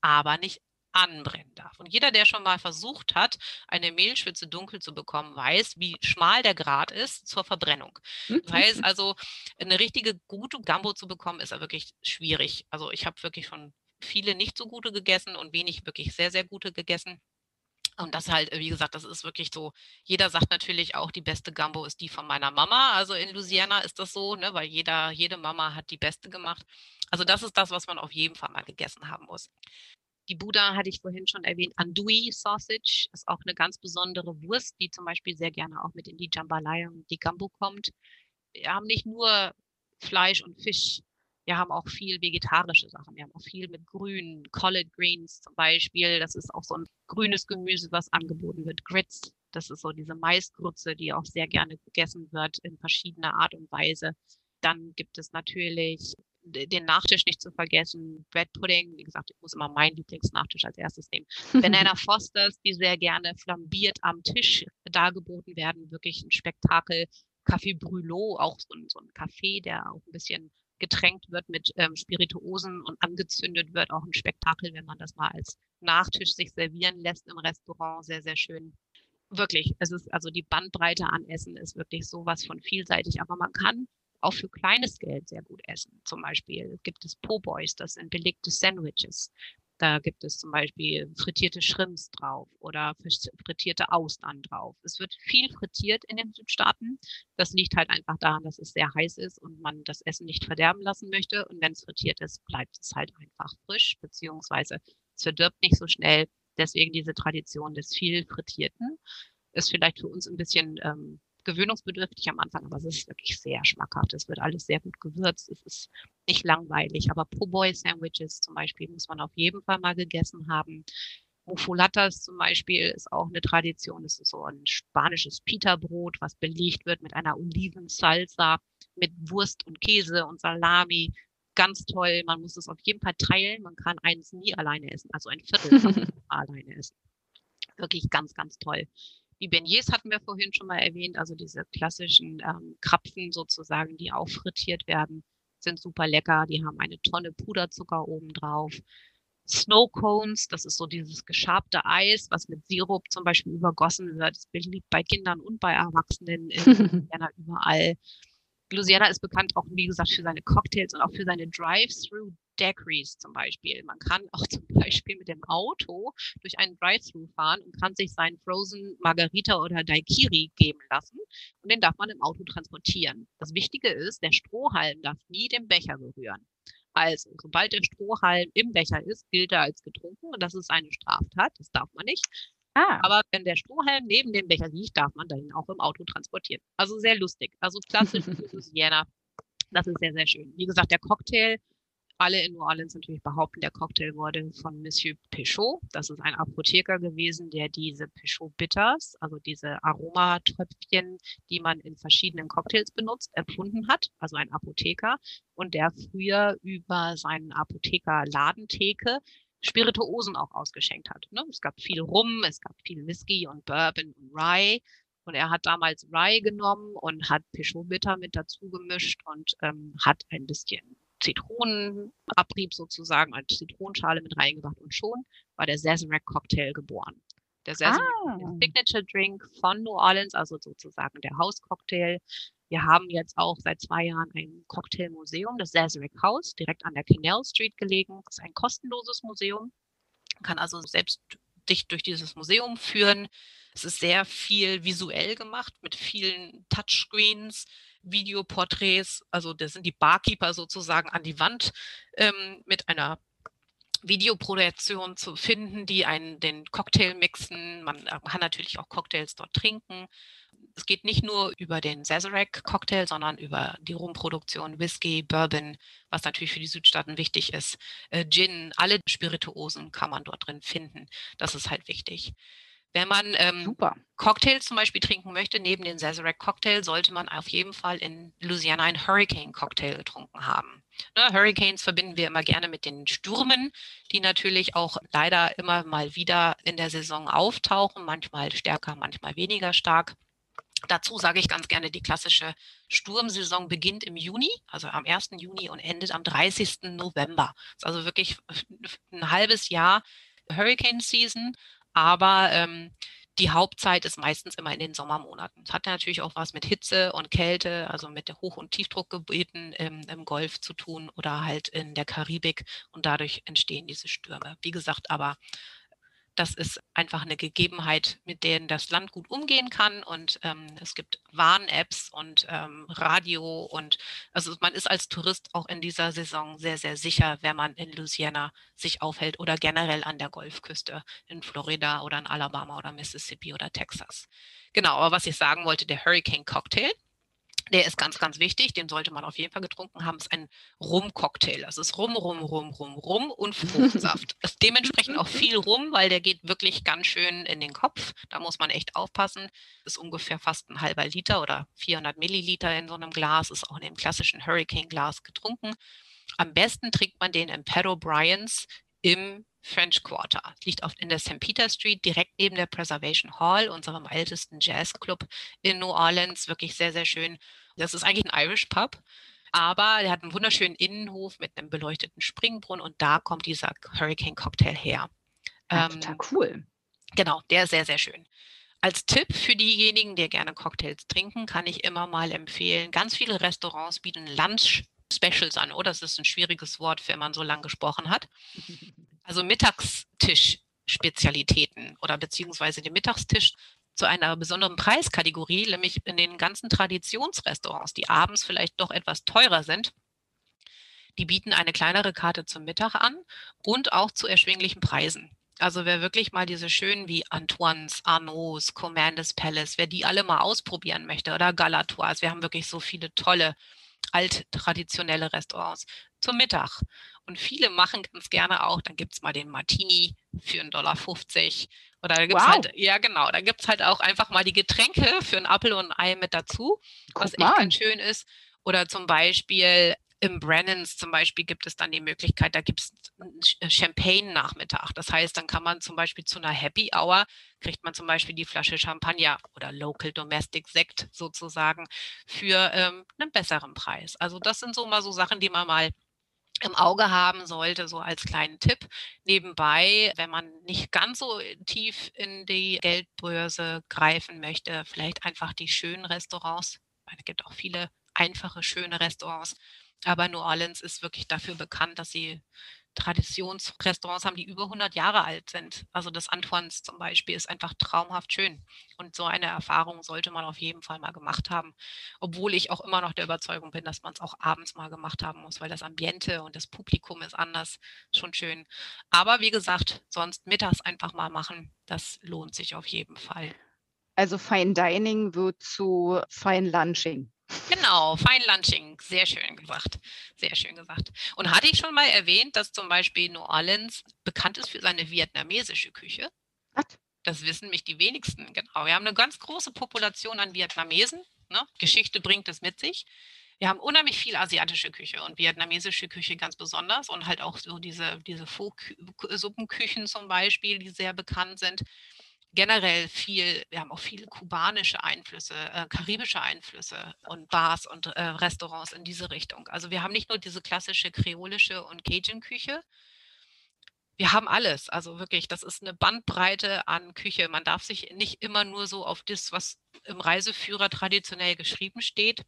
aber nicht anbrennen darf. Und jeder, der schon mal versucht hat, eine Mehlschwitze dunkel zu bekommen, weiß, wie schmal der Grad ist zur Verbrennung. Das heißt also, eine richtige gute Gambo zu bekommen, ist ja wirklich schwierig. Also ich habe wirklich schon viele nicht so gute gegessen und wenig wirklich sehr, sehr gute gegessen. Und das halt, wie gesagt, das ist wirklich so. Jeder sagt natürlich auch, die beste Gambo ist die von meiner Mama. Also in Louisiana ist das so, ne, weil jeder, jede Mama hat die beste gemacht. Also das ist das, was man auf jeden Fall mal gegessen haben muss. Die Buddha hatte ich vorhin schon erwähnt. Andouille Sausage ist auch eine ganz besondere Wurst, die zum Beispiel sehr gerne auch mit in die Jambalaya und die Gambo kommt. Wir haben nicht nur Fleisch und Fisch, wir haben auch viel vegetarische Sachen. Wir haben auch viel mit Grün, Collard Greens zum Beispiel. Das ist auch so ein grünes Gemüse, was angeboten wird. Grits, das ist so diese Maisgrütze, die auch sehr gerne gegessen wird in verschiedener Art und Weise. Dann gibt es natürlich den Nachtisch nicht zu vergessen. Bread Pudding, wie gesagt, ich muss immer meinen Lieblingsnachtisch als erstes nehmen. Banana Fosters, die sehr gerne flambiert am Tisch dargeboten werden. Wirklich ein Spektakel. Kaffee Brûlot, auch so ein, so ein Kaffee, der auch ein bisschen getränkt wird mit ähm, Spirituosen und angezündet wird. Auch ein Spektakel, wenn man das mal als Nachtisch sich servieren lässt im Restaurant. Sehr, sehr schön. Wirklich, es ist also die Bandbreite an Essen ist wirklich sowas von vielseitig, aber man kann auch für kleines Geld sehr gut essen. Zum Beispiel gibt es Po-Boys, das sind belegte Sandwiches. Da gibt es zum Beispiel frittierte Shrimps drauf oder frittierte Austern drauf. Es wird viel frittiert in den Südstaaten. Das liegt halt einfach daran, dass es sehr heiß ist und man das Essen nicht verderben lassen möchte. Und wenn es frittiert ist, bleibt es halt einfach frisch, beziehungsweise es verdirbt nicht so schnell. Deswegen diese Tradition des viel Frittierten ist vielleicht für uns ein bisschen ähm, gewöhnungsbedürftig am Anfang, aber es ist wirklich sehr schmackhaft. Es wird alles sehr gut gewürzt. Es ist nicht langweilig. Aber Po Boy Sandwiches zum Beispiel muss man auf jeden Fall mal gegessen haben. Mufulatas zum Beispiel ist auch eine Tradition. Es ist so ein spanisches Pita-Brot, was belegt wird mit einer Olivensalsa, mit Wurst und Käse und Salami. Ganz toll. Man muss es auf jeden Fall teilen. Man kann eins nie alleine essen. Also ein Viertel alleine essen. Wirklich ganz, ganz toll. Die Beignets hatten wir vorhin schon mal erwähnt, also diese klassischen ähm, Krapfen sozusagen, die auch frittiert werden, sind super lecker. Die haben eine Tonne Puderzucker oben drauf. Snow Cones, das ist so dieses geschabte Eis, was mit Sirup zum Beispiel übergossen wird. Das beliebt bei Kindern und bei Erwachsenen in, überall. Louisiana ist bekannt auch, wie gesagt, für seine Cocktails und auch für seine Drive-Through Daiquiris zum Beispiel. Man kann auch zum Beispiel mit dem Auto durch einen Drive-Thru fahren und kann sich seinen Frozen Margarita oder Daiquiri geben lassen und den darf man im Auto transportieren. Das Wichtige ist, der Strohhalm darf nie den Becher berühren. Also, sobald der Strohhalm im Becher ist, gilt er als getrunken und das ist eine Straftat. Das darf man nicht. Ah. Aber wenn der Strohhalm neben dem Becher liegt, darf man den auch im Auto transportieren. Also sehr lustig. Also klassisch Louisiana. Das ist sehr, sehr schön. Wie gesagt, der Cocktail alle in New Orleans natürlich behaupten, der Cocktail wurde von Monsieur Pechot. Das ist ein Apotheker gewesen, der diese Pechot Bitters, also diese Aromatröpfchen, die man in verschiedenen Cocktails benutzt, erfunden hat. Also ein Apotheker und der früher über seinen Apotheker-Ladentheke Spirituosen auch ausgeschenkt hat. Ne? Es gab viel Rum, es gab viel Whisky und Bourbon und Rye. Und er hat damals Rye genommen und hat Peugeot Bitter mit dazu gemischt und ähm, hat ein bisschen Zitronenabrieb sozusagen, als Zitronenschale mit reingebracht und schon war der Sazerac Cocktail geboren. Der Sazerac ah. Signature Drink von New Orleans, also sozusagen der Hauscocktail. Wir haben jetzt auch seit zwei Jahren ein Cocktailmuseum, das Sazerac House, direkt an der Canal Street gelegen. Das ist ein kostenloses Museum. Man kann also selbst dich durch dieses Museum führen. Es ist sehr viel visuell gemacht mit vielen Touchscreens, Videoporträts. Also da sind die Barkeeper sozusagen an die Wand ähm, mit einer Videoproduktion zu finden, die einen den Cocktail mixen. Man äh, kann natürlich auch Cocktails dort trinken. Es geht nicht nur über den Sazerac Cocktail, sondern über die Rumproduktion, Whisky, Bourbon, was natürlich für die Südstaaten wichtig ist, äh, Gin, alle Spirituosen kann man dort drin finden. Das ist halt wichtig. Wenn man ähm, Cocktails zum Beispiel trinken möchte, neben den Sazerac Cocktail, sollte man auf jeden Fall in Louisiana einen Hurricane Cocktail getrunken haben. Ne, Hurricanes verbinden wir immer gerne mit den Stürmen, die natürlich auch leider immer mal wieder in der Saison auftauchen, manchmal stärker, manchmal weniger stark. Dazu sage ich ganz gerne, die klassische Sturmsaison beginnt im Juni, also am 1. Juni und endet am 30. November. Das ist also wirklich ein halbes Jahr Hurricane Season aber ähm, die Hauptzeit ist meistens immer in den Sommermonaten. Es hat natürlich auch was mit Hitze und Kälte, also mit Hoch- und Tiefdruckgebieten im, im, Golf zu tun oder halt in der Karibik und dadurch entstehen diese Stürme. Wie gesagt, aber das ist einfach eine Gegebenheit, mit denen das Land gut umgehen kann. Und ähm, es gibt Warn-Apps und ähm, Radio. Und also man ist als Tourist auch in dieser Saison sehr, sehr sicher, wenn man in Louisiana sich aufhält oder generell an der Golfküste in Florida oder in Alabama oder Mississippi oder Texas. Genau, aber was ich sagen wollte, der Hurricane Cocktail, der ist ganz, ganz wichtig. Den sollte man auf jeden Fall getrunken haben. Es ist ein Rum-Cocktail. Das ist Rum, Rum, Rum, Rum, Rum und Fruchtsaft. Es ist dementsprechend auch viel Rum, weil der geht wirklich ganz schön in den Kopf. Da muss man echt aufpassen. Das ist ungefähr fast ein halber Liter oder 400 Milliliter in so einem Glas. Ist auch in dem klassischen Hurricane-Glas getrunken. Am besten trinkt man den im Pat O'Briens im French Quarter. Liegt oft in der St. Peter Street, direkt neben der Preservation Hall, unserem ältesten Jazzclub in New Orleans. Wirklich sehr, sehr schön. Das ist eigentlich ein Irish Pub, aber der hat einen wunderschönen Innenhof mit einem beleuchteten Springbrunnen und da kommt dieser Hurricane Cocktail her. Ja, ähm, total cool. Genau, der ist sehr, sehr schön. Als Tipp für diejenigen, die gerne Cocktails trinken, kann ich immer mal empfehlen, ganz viele Restaurants bieten Lunch Specials an. Oh, das ist ein schwieriges Wort, wenn man so lang gesprochen hat. Also Mittagstisch-Spezialitäten oder beziehungsweise den Mittagstisch zu einer besonderen Preiskategorie, nämlich in den ganzen Traditionsrestaurants, die abends vielleicht doch etwas teurer sind. Die bieten eine kleinere Karte zum Mittag an und auch zu erschwinglichen Preisen. Also wer wirklich mal diese schönen wie Antoine's, Arnaud's, Commander's Palace, wer die alle mal ausprobieren möchte oder Galatoirs, wir haben wirklich so viele tolle alttraditionelle Restaurants zum Mittag. Und viele machen ganz gerne auch, dann gibt es mal den Martini für 1,50 Dollar. Oder da gibt es wow. halt, ja genau, da gibt es halt auch einfach mal die Getränke für ein Apfel und ein Ei mit dazu, Guck was echt ganz schön ist. Oder zum Beispiel im Brennans zum Beispiel gibt es dann die Möglichkeit, da gibt es äh, Champagne-Nachmittag. Das heißt, dann kann man zum Beispiel zu einer Happy Hour, kriegt man zum Beispiel die Flasche Champagner oder Local Domestic Sekt sozusagen für ähm, einen besseren Preis. Also das sind so mal so Sachen, die man mal im Auge haben sollte, so als kleinen Tipp. Nebenbei, wenn man nicht ganz so tief in die Geldbörse greifen möchte, vielleicht einfach die schönen Restaurants. Es gibt auch viele einfache, schöne Restaurants. Aber New Orleans ist wirklich dafür bekannt, dass sie Traditionsrestaurants haben, die über 100 Jahre alt sind. Also das Antoines zum Beispiel ist einfach traumhaft schön. Und so eine Erfahrung sollte man auf jeden Fall mal gemacht haben. Obwohl ich auch immer noch der Überzeugung bin, dass man es auch abends mal gemacht haben muss, weil das Ambiente und das Publikum ist anders. Schon schön. Aber wie gesagt, sonst mittags einfach mal machen. Das lohnt sich auf jeden Fall. Also Fine Dining wird zu Fine Lunching. Genau, Fine Lunching, sehr schön gesagt, sehr schön gesagt. Und hatte ich schon mal erwähnt, dass zum Beispiel New Orleans bekannt ist für seine vietnamesische Küche? Was? Das wissen nämlich die wenigsten, genau. Wir haben eine ganz große Population an Vietnamesen. Ne? Geschichte bringt es mit sich. Wir haben unheimlich viel asiatische Küche und vietnamesische Küche ganz besonders und halt auch so diese, diese Pho-Suppenküchen zum Beispiel, die sehr bekannt sind generell viel, wir haben auch viele kubanische Einflüsse, äh, karibische Einflüsse und Bars und äh, Restaurants in diese Richtung. Also wir haben nicht nur diese klassische kreolische und Cajun-Küche, wir haben alles. Also wirklich, das ist eine Bandbreite an Küche. Man darf sich nicht immer nur so auf das, was im Reiseführer traditionell geschrieben steht,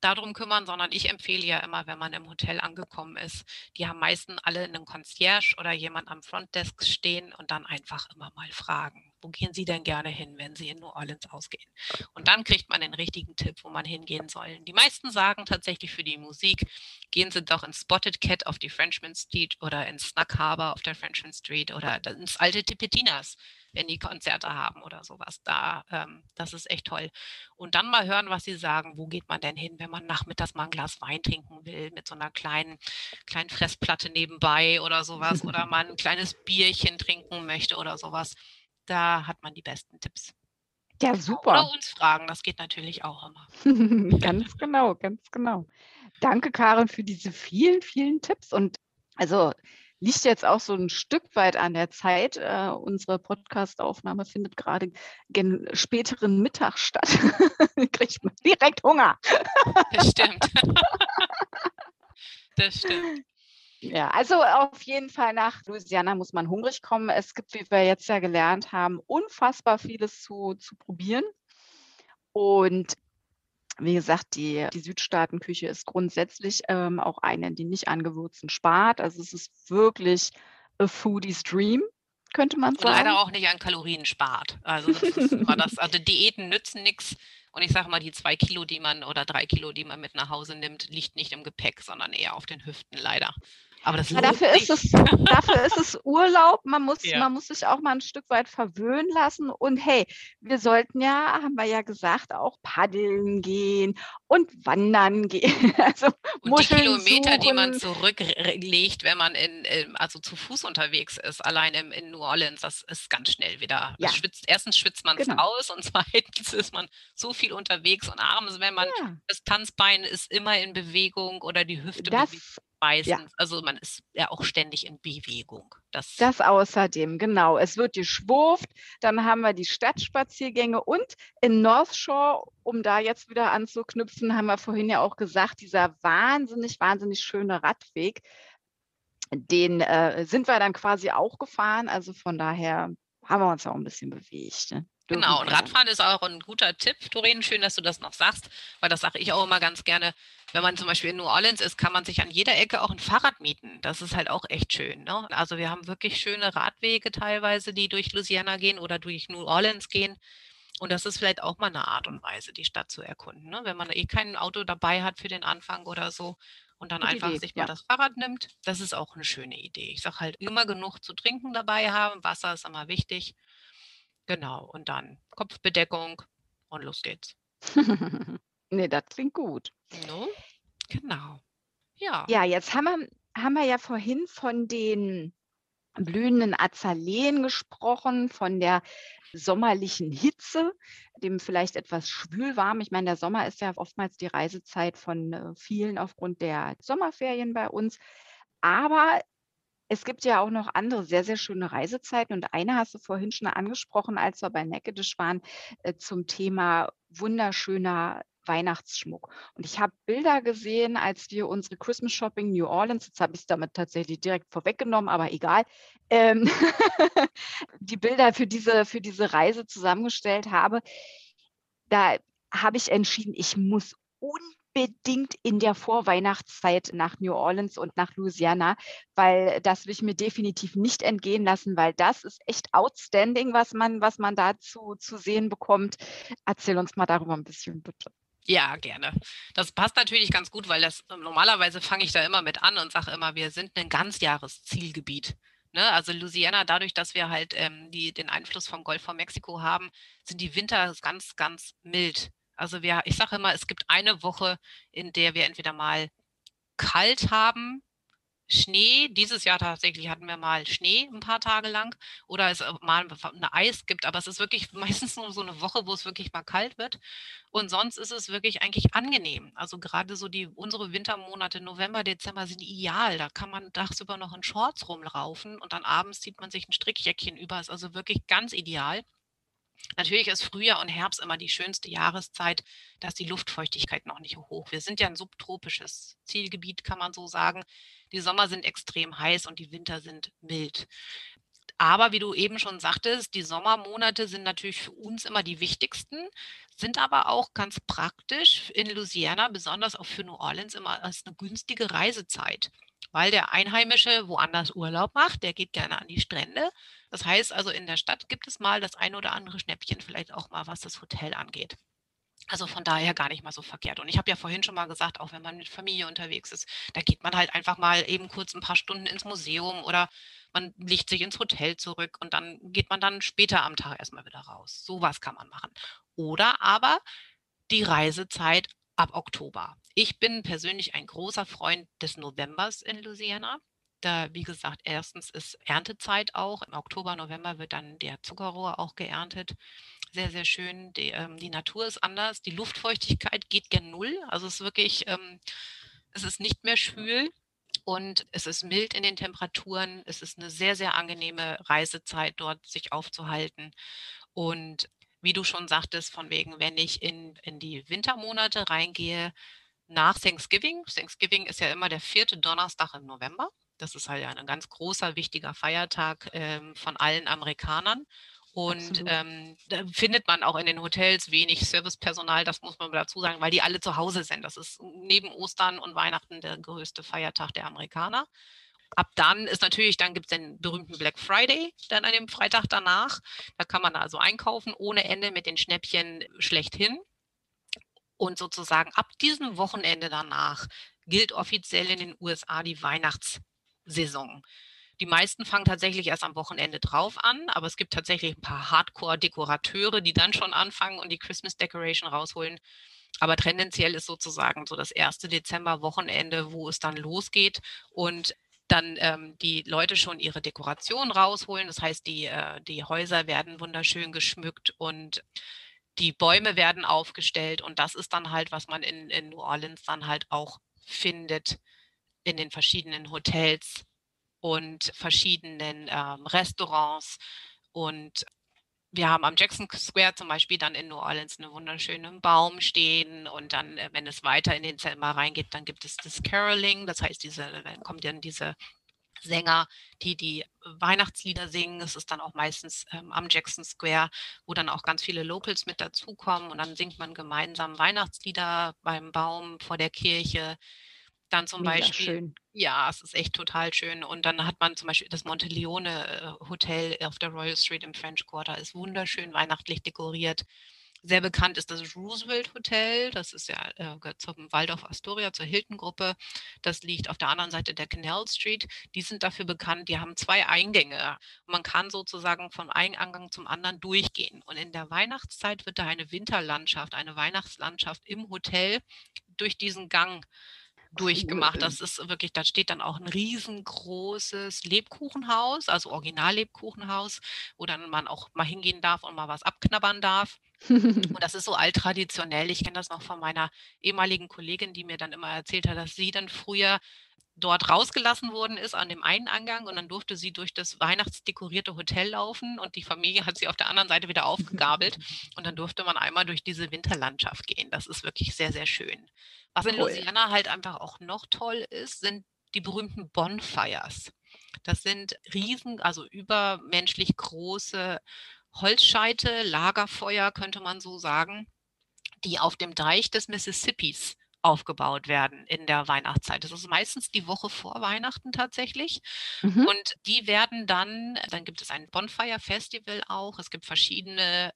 darum kümmern, sondern ich empfehle ja immer, wenn man im Hotel angekommen ist, die haben meistens alle einen Concierge oder jemand am Frontdesk stehen und dann einfach immer mal fragen, wo gehen Sie denn gerne hin, wenn Sie in New Orleans ausgehen? Und dann kriegt man den richtigen Tipp, wo man hingehen soll. Die meisten sagen tatsächlich für die Musik, gehen Sie doch ins Spotted Cat auf die Frenchman Street oder ins Snack Harbor auf der Frenchman Street oder ins alte Tipetinas wenn die Konzerte haben oder sowas. Da, ähm, das ist echt toll. Und dann mal hören, was sie sagen. Wo geht man denn hin, wenn man nachmittags mal ein Glas Wein trinken will, mit so einer kleinen, kleinen Fressplatte nebenbei oder sowas, oder mal ein kleines Bierchen trinken möchte oder sowas. Da hat man die besten Tipps. Ja, super. Oder uns fragen, das geht natürlich auch immer. ganz genau, ganz genau. Danke, Karin, für diese vielen, vielen Tipps. Und also liegt jetzt auch so ein Stück weit an der Zeit. Äh, unsere Podcast-Aufnahme findet gerade gen späteren Mittag statt. Kriegt man direkt Hunger. Das stimmt. das stimmt. Ja, also auf jeden Fall nach Louisiana muss man hungrig kommen. Es gibt, wie wir jetzt ja gelernt haben, unfassbar vieles zu, zu probieren. Und wie gesagt, die, die Südstaatenküche ist grundsätzlich ähm, auch eine, die nicht an Gewürzen spart. Also es ist wirklich a foodie's dream, könnte man sagen. Und leider auch nicht an Kalorien spart. Also das ist immer das. Also Diäten nützen nichts. Und ich sage mal, die zwei Kilo, die man oder drei Kilo, die man mit nach Hause nimmt, liegt nicht im Gepäck, sondern eher auf den Hüften, leider. Aber das ja, dafür, ist es, dafür ist es Urlaub. Man muss, ja. man muss sich auch mal ein Stück weit verwöhnen lassen. Und hey, wir sollten ja, haben wir ja gesagt, auch paddeln gehen und wandern gehen. Also und die Kilometer, suchen. die man zurücklegt, wenn man in, also zu Fuß unterwegs ist, allein in, in New Orleans, das ist ganz schnell wieder. Ja. Schwitzt, erstens schwitzt man genau. aus und zweitens ist man so viel unterwegs und abends, wenn man ja. das Tanzbein ist immer in Bewegung oder die Hüfte das, bewegt meistens. Ja. Also man ist ja auch ständig in Bewegung. Das, das außerdem, genau. Es wird geschwurft, dann haben wir die Stadtspaziergänge und in North Shore, um da jetzt wieder anzuknüpfen, haben wir vorhin ja auch gesagt, dieser wahnsinnig, wahnsinnig schöne Radweg, den äh, sind wir dann quasi auch gefahren. Also von daher haben wir uns auch ein bisschen bewegt. Ne? Genau, und Radfahren ist auch ein guter Tipp, Doreen. Schön, dass du das noch sagst, weil das sage ich auch immer ganz gerne. Wenn man zum Beispiel in New Orleans ist, kann man sich an jeder Ecke auch ein Fahrrad mieten. Das ist halt auch echt schön. Ne? Also wir haben wirklich schöne Radwege teilweise, die durch Louisiana gehen oder durch New Orleans gehen. Und das ist vielleicht auch mal eine Art und Weise, die Stadt zu erkunden. Ne? Wenn man eh kein Auto dabei hat für den Anfang oder so und dann Gute einfach Idee, sich mal ja. das Fahrrad nimmt, das ist auch eine schöne Idee. Ich sage halt immer genug zu trinken dabei haben. Wasser ist immer wichtig. Genau, und dann Kopfbedeckung und los geht's. nee, das klingt gut. No? Genau. Ja. Ja, jetzt haben wir, haben wir ja vorhin von den blühenden Azaleen gesprochen, von der sommerlichen Hitze, dem vielleicht etwas schwülwarm. Ich meine, der Sommer ist ja oftmals die Reisezeit von äh, vielen aufgrund der Sommerferien bei uns. Aber es gibt ja auch noch andere sehr, sehr schöne Reisezeiten und eine hast du vorhin schon angesprochen, als wir bei Neckidisch waren, äh, zum Thema wunderschöner Weihnachtsschmuck. Und ich habe Bilder gesehen, als wir unsere Christmas Shopping New Orleans, jetzt habe ich es damit tatsächlich direkt vorweggenommen, aber egal, ähm, die Bilder für diese, für diese Reise zusammengestellt habe. Da habe ich entschieden, ich muss unbedingt unbedingt in der Vorweihnachtszeit nach New Orleans und nach Louisiana, weil das will ich mir definitiv nicht entgehen lassen, weil das ist echt outstanding, was man, was man dazu zu sehen bekommt. Erzähl uns mal darüber ein bisschen, bitte. Ja, gerne. Das passt natürlich ganz gut, weil das normalerweise fange ich da immer mit an und sage immer, wir sind ein Ganzjahreszielgebiet. Ne? Also Louisiana, dadurch, dass wir halt ähm, die, den Einfluss vom Golf von Mexiko haben, sind die Winter ganz, ganz mild. Also wir, ich sage immer, es gibt eine Woche, in der wir entweder mal kalt haben, Schnee. Dieses Jahr tatsächlich hatten wir mal Schnee ein paar Tage lang oder es mal eine Eis gibt, aber es ist wirklich meistens nur so eine Woche, wo es wirklich mal kalt wird. Und sonst ist es wirklich eigentlich angenehm. Also gerade so die unsere Wintermonate November, Dezember sind ideal. Da kann man tagsüber noch in Shorts rumlaufen und dann abends zieht man sich ein Strickjäckchen über. Ist also wirklich ganz ideal. Natürlich ist Frühjahr und Herbst immer die schönste Jahreszeit. Da ist die Luftfeuchtigkeit noch nicht hoch. Wir sind ja ein subtropisches Zielgebiet, kann man so sagen. Die Sommer sind extrem heiß und die Winter sind mild. Aber wie du eben schon sagtest, die Sommermonate sind natürlich für uns immer die wichtigsten, sind aber auch ganz praktisch in Louisiana, besonders auch für New Orleans, immer als eine günstige Reisezeit. Weil der Einheimische woanders Urlaub macht, der geht gerne an die Strände. Das heißt also, in der Stadt gibt es mal das ein oder andere Schnäppchen, vielleicht auch mal, was das Hotel angeht. Also von daher gar nicht mal so verkehrt. Und ich habe ja vorhin schon mal gesagt, auch wenn man mit Familie unterwegs ist, da geht man halt einfach mal eben kurz ein paar Stunden ins Museum oder man legt sich ins Hotel zurück und dann geht man dann später am Tag erstmal wieder raus. Sowas kann man machen. Oder aber die Reisezeit ab Oktober. Ich bin persönlich ein großer Freund des Novembers in Louisiana. Da, wie gesagt, erstens ist Erntezeit auch. Im Oktober, November wird dann der Zuckerrohr auch geerntet. Sehr, sehr schön. Die, ähm, die Natur ist anders. Die Luftfeuchtigkeit geht gen Null. Also es ist wirklich, ähm, es ist nicht mehr schwül und es ist mild in den Temperaturen. Es ist eine sehr, sehr angenehme Reisezeit, dort sich aufzuhalten. Und wie du schon sagtest, von wegen, wenn ich in, in die Wintermonate reingehe, nach Thanksgiving. Thanksgiving ist ja immer der vierte Donnerstag im November. Das ist halt ein ganz großer, wichtiger Feiertag ähm, von allen Amerikanern. Und ähm, da findet man auch in den Hotels wenig Servicepersonal, das muss man dazu sagen, weil die alle zu Hause sind. Das ist neben Ostern und Weihnachten der größte Feiertag der Amerikaner. Ab dann ist natürlich, dann gibt es den berühmten Black Friday, dann an dem Freitag danach. Da kann man also einkaufen ohne Ende mit den Schnäppchen schlechthin. Und sozusagen ab diesem Wochenende danach gilt offiziell in den USA die Weihnachtssaison. Die meisten fangen tatsächlich erst am Wochenende drauf an, aber es gibt tatsächlich ein paar Hardcore-Dekorateure, die dann schon anfangen und die Christmas Decoration rausholen. Aber tendenziell ist sozusagen so das erste Dezember-Wochenende, wo es dann losgeht und dann ähm, die Leute schon ihre Dekoration rausholen. Das heißt, die, äh, die Häuser werden wunderschön geschmückt und die Bäume werden aufgestellt und das ist dann halt, was man in, in New Orleans dann halt auch findet in den verschiedenen Hotels und verschiedenen ähm, Restaurants. Und wir haben am Jackson Square zum Beispiel dann in New Orleans einen wunderschönen Baum stehen und dann, äh, wenn es weiter in den Zimmer reingeht, dann gibt es das Caroling, das heißt, diese, dann kommt dann diese Sänger, die die Weihnachtslieder singen. Es ist dann auch meistens ähm, am Jackson Square, wo dann auch ganz viele Locals mit dazukommen und dann singt man gemeinsam Weihnachtslieder beim Baum vor der Kirche. Dann zum Mega Beispiel, schön. ja, es ist echt total schön. Und dann hat man zum Beispiel das Monteleone äh, Hotel auf der Royal Street im French Quarter, ist wunderschön weihnachtlich dekoriert. Sehr bekannt ist das Roosevelt Hotel. Das ist ja äh, gehört zum Waldorf Astoria, zur Hilton-Gruppe. Das liegt auf der anderen Seite der Canal Street. Die sind dafür bekannt, die haben zwei Eingänge. Man kann sozusagen von einem Eingang zum anderen durchgehen. Und in der Weihnachtszeit wird da eine Winterlandschaft, eine Weihnachtslandschaft im Hotel durch diesen Gang durchgemacht. Das ist wirklich, da steht dann auch ein riesengroßes Lebkuchenhaus, also Original-Lebkuchenhaus, wo dann man auch mal hingehen darf und mal was abknabbern darf. Und das ist so alttraditionell. Ich kenne das noch von meiner ehemaligen Kollegin, die mir dann immer erzählt hat, dass sie dann früher dort rausgelassen worden ist an dem einen Eingang und dann durfte sie durch das weihnachtsdekorierte Hotel laufen und die Familie hat sie auf der anderen Seite wieder aufgegabelt und dann durfte man einmal durch diese Winterlandschaft gehen. Das ist wirklich sehr, sehr schön. Was in. Louisiana halt einfach auch noch toll ist, sind die berühmten Bonfires. Das sind riesen, also übermenschlich große Holzscheite, Lagerfeuer könnte man so sagen, die auf dem Deich des Mississippis aufgebaut werden in der Weihnachtszeit. Das ist meistens die Woche vor Weihnachten tatsächlich. Mhm. Und die werden dann, dann gibt es ein Bonfire Festival auch. Es gibt verschiedene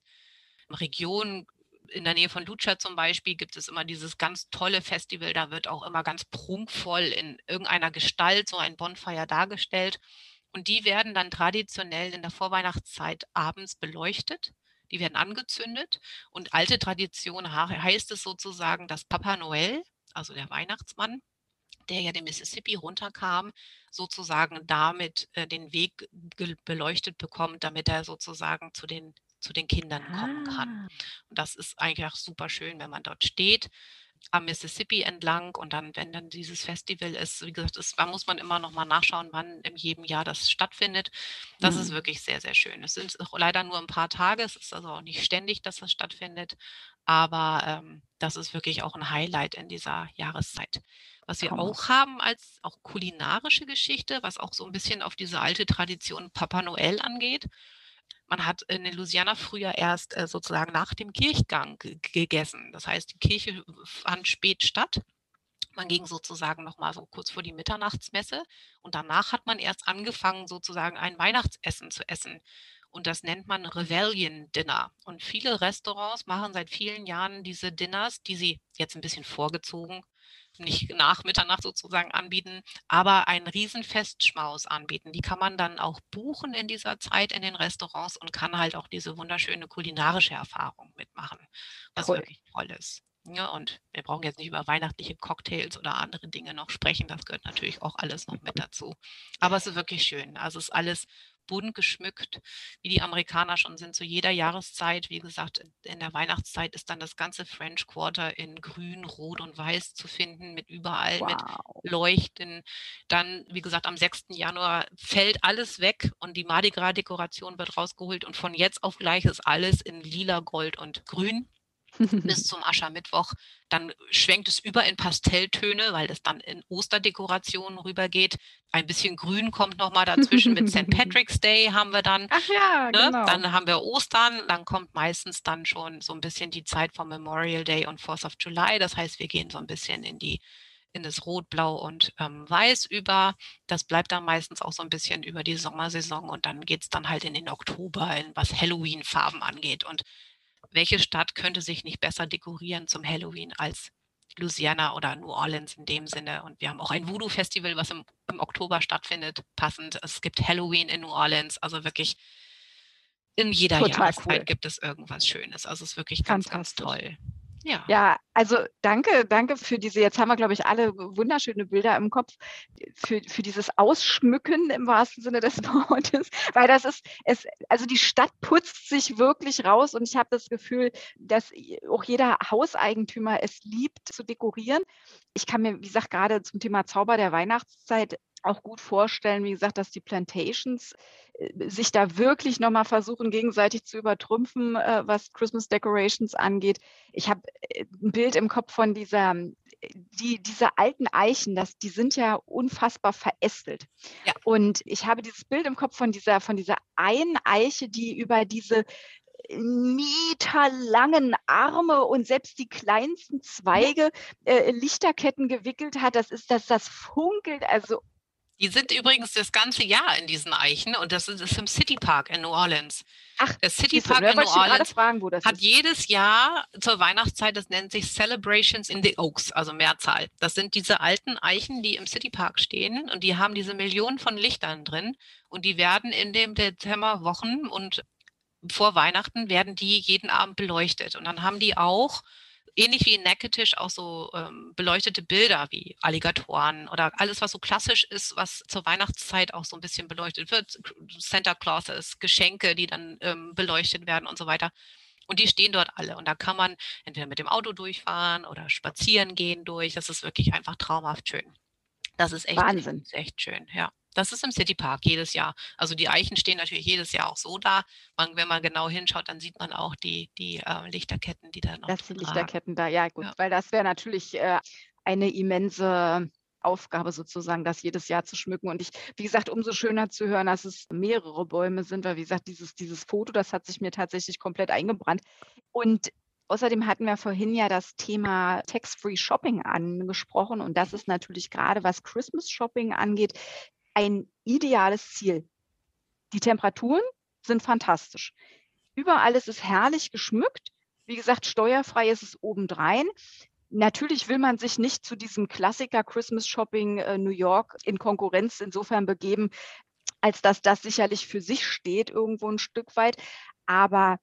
Regionen, in der Nähe von Lucha zum Beispiel gibt es immer dieses ganz tolle Festival, da wird auch immer ganz prunkvoll in irgendeiner Gestalt so ein Bonfire dargestellt. Und die werden dann traditionell in der Vorweihnachtszeit abends beleuchtet. Die werden angezündet. Und alte Tradition heißt es sozusagen, dass Papa Noel, also der Weihnachtsmann, der ja den Mississippi runterkam, sozusagen damit äh, den Weg beleuchtet bekommt, damit er sozusagen zu den zu den Kindern kommen kann. Ah. Und das ist eigentlich auch super schön, wenn man dort steht am Mississippi entlang und dann, wenn dann dieses Festival ist, wie gesagt, ist, da muss man immer noch mal nachschauen, wann in jedem Jahr das stattfindet. Das ist Mhm. wirklich sehr, sehr schön. Es sind leider nur ein paar Tage, es ist also auch nicht ständig, dass das stattfindet, aber ähm, das ist wirklich auch ein Highlight in dieser Jahreszeit. Was wir auch haben als auch kulinarische Geschichte, was auch so ein bisschen auf diese alte Tradition Papa Noel angeht. Man hat in Louisiana früher erst äh, sozusagen nach dem Kirchgang ge- gegessen. Das heißt, die Kirche fand spät statt. Man ging sozusagen noch mal so kurz vor die Mitternachtsmesse und danach hat man erst angefangen, sozusagen ein Weihnachtsessen zu essen. Und das nennt man Revellion Dinner. Und viele Restaurants machen seit vielen Jahren diese Dinners, die sie jetzt ein bisschen vorgezogen, nicht nach Mitternacht sozusagen anbieten, aber einen Riesenfestschmaus anbieten. Die kann man dann auch buchen in dieser Zeit in den Restaurants und kann halt auch diese wunderschöne kulinarische Erfahrung mitmachen, was Toll. wirklich toll ist. Ja, und wir brauchen jetzt nicht über weihnachtliche Cocktails oder andere Dinge noch sprechen. Das gehört natürlich auch alles noch mit dazu. Aber es ist wirklich schön. Also es ist alles bunt geschmückt, wie die Amerikaner schon sind, zu jeder Jahreszeit. Wie gesagt, in der Weihnachtszeit ist dann das ganze French Quarter in grün, rot und weiß zu finden, mit überall mit Wow. Leuchten. Dann, wie gesagt, am 6. Januar fällt alles weg und die Mardi Gras Dekoration wird rausgeholt und von jetzt auf gleich ist alles in lila, gold und grün bis zum Aschermittwoch. Dann schwenkt es über in Pastelltöne, weil es dann in Osterdekorationen rübergeht. Ein bisschen Grün kommt nochmal dazwischen. Mit St. Patrick's Day haben wir dann Ach ja, Ne? genau. Dann haben wir Ostern, dann kommt meistens dann schon so ein bisschen die Zeit vom Memorial Day und Fourth of July. Das heißt, wir gehen so ein bisschen in die in das Rot, Blau und ähm, Weiß über. Das bleibt dann meistens auch so ein bisschen über die Sommersaison und dann geht es dann halt in den Oktober, in was Halloween-Farben angeht. Und welche Stadt könnte sich nicht besser dekorieren zum Halloween als Louisiana oder New Orleans in dem Sinne. Und wir haben auch ein Voodoo-Festival, was im, im Oktober stattfindet, passend. Es gibt Halloween in New Orleans, also wirklich in jeder Total Jahreszeit cool. gibt es irgendwas Schönes. Also es ist wirklich ganz, ganz toll. Ja. Ja, also danke, danke für diese, jetzt haben wir, glaube ich, alle wunderschöne Bilder im Kopf, für, für dieses Ausschmücken im wahrsten Sinne des Wortes, weil das ist, es, also die Stadt putzt sich wirklich raus und ich habe das Gefühl, dass auch jeder Hauseigentümer es liebt zu dekorieren. Ich kann mir, wie gesagt, gerade zum Thema Zauber der Weihnachtszeit auch gut vorstellen, wie gesagt, dass die Plantations äh, sich da wirklich nochmal versuchen, gegenseitig zu übertrümpfen, äh, was Christmas Decorations angeht. Ich habe äh, ein Bild im Kopf von dieser, die, diese alten Eichen, das, die sind ja unfassbar verästelt. Ja. Und ich habe dieses Bild im Kopf von dieser, von dieser einen Eiche, die über diese meterlangen Arme und selbst die kleinsten Zweige äh, Lichterketten gewickelt hat. Das ist das, das funkelt also Die sind übrigens das ganze Jahr in diesen Eichen und das ist, im City Park in New Orleans. Ach, Der City Park in New Orleans fragen, hat ist. jedes Jahr zur Weihnachtszeit, das nennt sich Celebrations in the Oaks, also Mehrzahl. Das sind diese alten Eichen, die im City Park stehen und die haben diese Millionen von Lichtern drin und die werden in den Dezemberwochen und vor Weihnachten werden die jeden Abend beleuchtet und dann haben die auch ähnlich wie in Neckartisch auch so ähm, beleuchtete Bilder wie Alligatoren oder alles, was so klassisch ist, was zur Weihnachtszeit auch so ein bisschen beleuchtet wird. Santa Clauses, Geschenke, die dann ähm, beleuchtet werden und so weiter. Und die stehen dort alle. Und da kann man entweder mit dem Auto durchfahren oder spazieren gehen durch. Das ist wirklich einfach traumhaft schön. Das ist echt, Wahnsinn. ist echt schön, ja. Das ist im City Park jedes Jahr. Also die Eichen stehen natürlich jedes Jahr auch so da. Man, wenn man genau hinschaut, dann sieht man auch die, die äh, Lichterketten, die da noch Das ragen. Lichterketten da, ja gut, Ja. weil das wäre natürlich äh, eine immense Aufgabe sozusagen, das jedes Jahr zu schmücken. Und ich, wie gesagt, umso schöner zu hören, dass es mehrere Bäume sind, weil wie gesagt, dieses, dieses Foto, das hat sich mir tatsächlich komplett eingebrannt. Und Außerdem hatten wir vorhin ja das Thema Tax-Free Shopping angesprochen und das ist natürlich gerade, was Christmas Shopping angeht, ein ideales Ziel. Die Temperaturen sind fantastisch. Überall ist es herrlich geschmückt. Wie gesagt, steuerfrei ist es obendrein. Natürlich will man sich nicht zu diesem Klassiker Christmas Shopping äh, New York in Konkurrenz insofern begeben, als dass das sicherlich für sich steht irgendwo ein Stück weit. Aber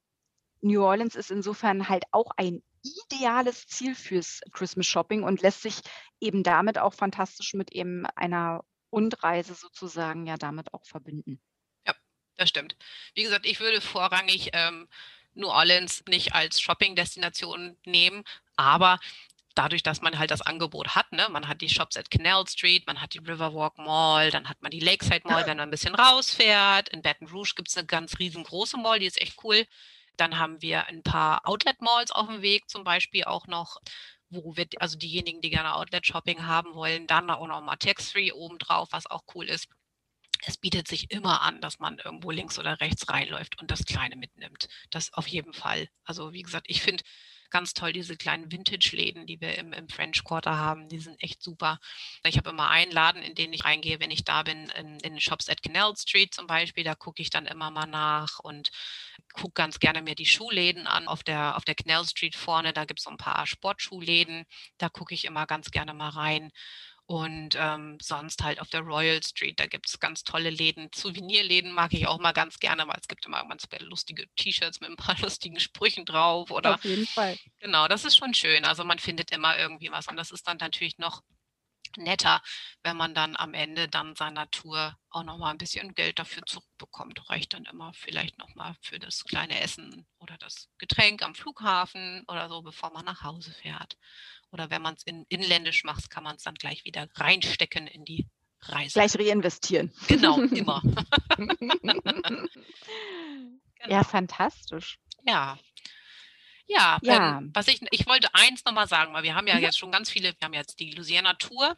New Orleans ist insofern halt auch ein ideales Ziel fürs Christmas Shopping und lässt sich eben damit auch fantastisch mit eben einer Rundreise sozusagen ja damit auch verbinden. Ja, das stimmt. Wie gesagt, ich würde vorrangig ähm, New Orleans nicht als Shopping-Destination nehmen, aber dadurch, dass man halt das Angebot hat, ne? man hat die Shops at Canal Street, man hat die Riverwalk Mall, dann hat man die Lakeside Mall, wenn man ein bisschen rausfährt. In Baton Rouge gibt es eine ganz riesengroße Mall, die ist echt cool. Dann haben wir ein paar Outlet-Malls auf dem Weg, zum Beispiel auch noch, wo wir, also diejenigen, die gerne Outlet-Shopping haben wollen, dann auch noch mal Tax-Free obendrauf, was auch cool ist. Es bietet sich immer an, dass man irgendwo links oder rechts reinläuft und das Kleine mitnimmt. Das auf jeden Fall. Also wie gesagt, ich finde, ganz toll, diese kleinen Vintage-Läden, die wir im, im, French Quarter haben. Die sind echt super. Ich habe immer einen Laden, in den ich reingehe, wenn ich da bin, in, in Shops at Canal Street zum Beispiel. Da gucke ich dann immer mal nach und gucke ganz gerne mir die Schuhläden an. Auf der, auf der Canal Street vorne, da gibt es so ein paar Sportschuhläden. Da gucke ich immer ganz gerne mal rein. Und ähm, sonst halt auf der Royal Street, da gibt es ganz tolle Läden. Souvenirläden mag ich auch mal ganz gerne, weil es gibt immer ganz lustige T-Shirts mit ein paar lustigen Sprüchen drauf. Oder, auf jeden Fall. Genau, das ist schon schön. Also man findet immer irgendwie was. Und das ist dann natürlich noch netter, wenn man dann am Ende dann seiner Tour auch nochmal ein bisschen Geld dafür zurückbekommt. Reicht dann immer vielleicht nochmal für das kleine Essen oder das Getränk am Flughafen oder so, bevor man nach Hause fährt. Oder wenn man es in, inländisch macht, kann man es dann gleich wieder reinstecken in die Reise. Gleich reinvestieren. Genau, immer. genau. Ja, fantastisch. Ja. Ja, ja. Ähm, was ich, ich wollte eins nochmal sagen, weil wir haben ja mhm. jetzt schon ganz viele, wir haben jetzt die Louisiana Tour,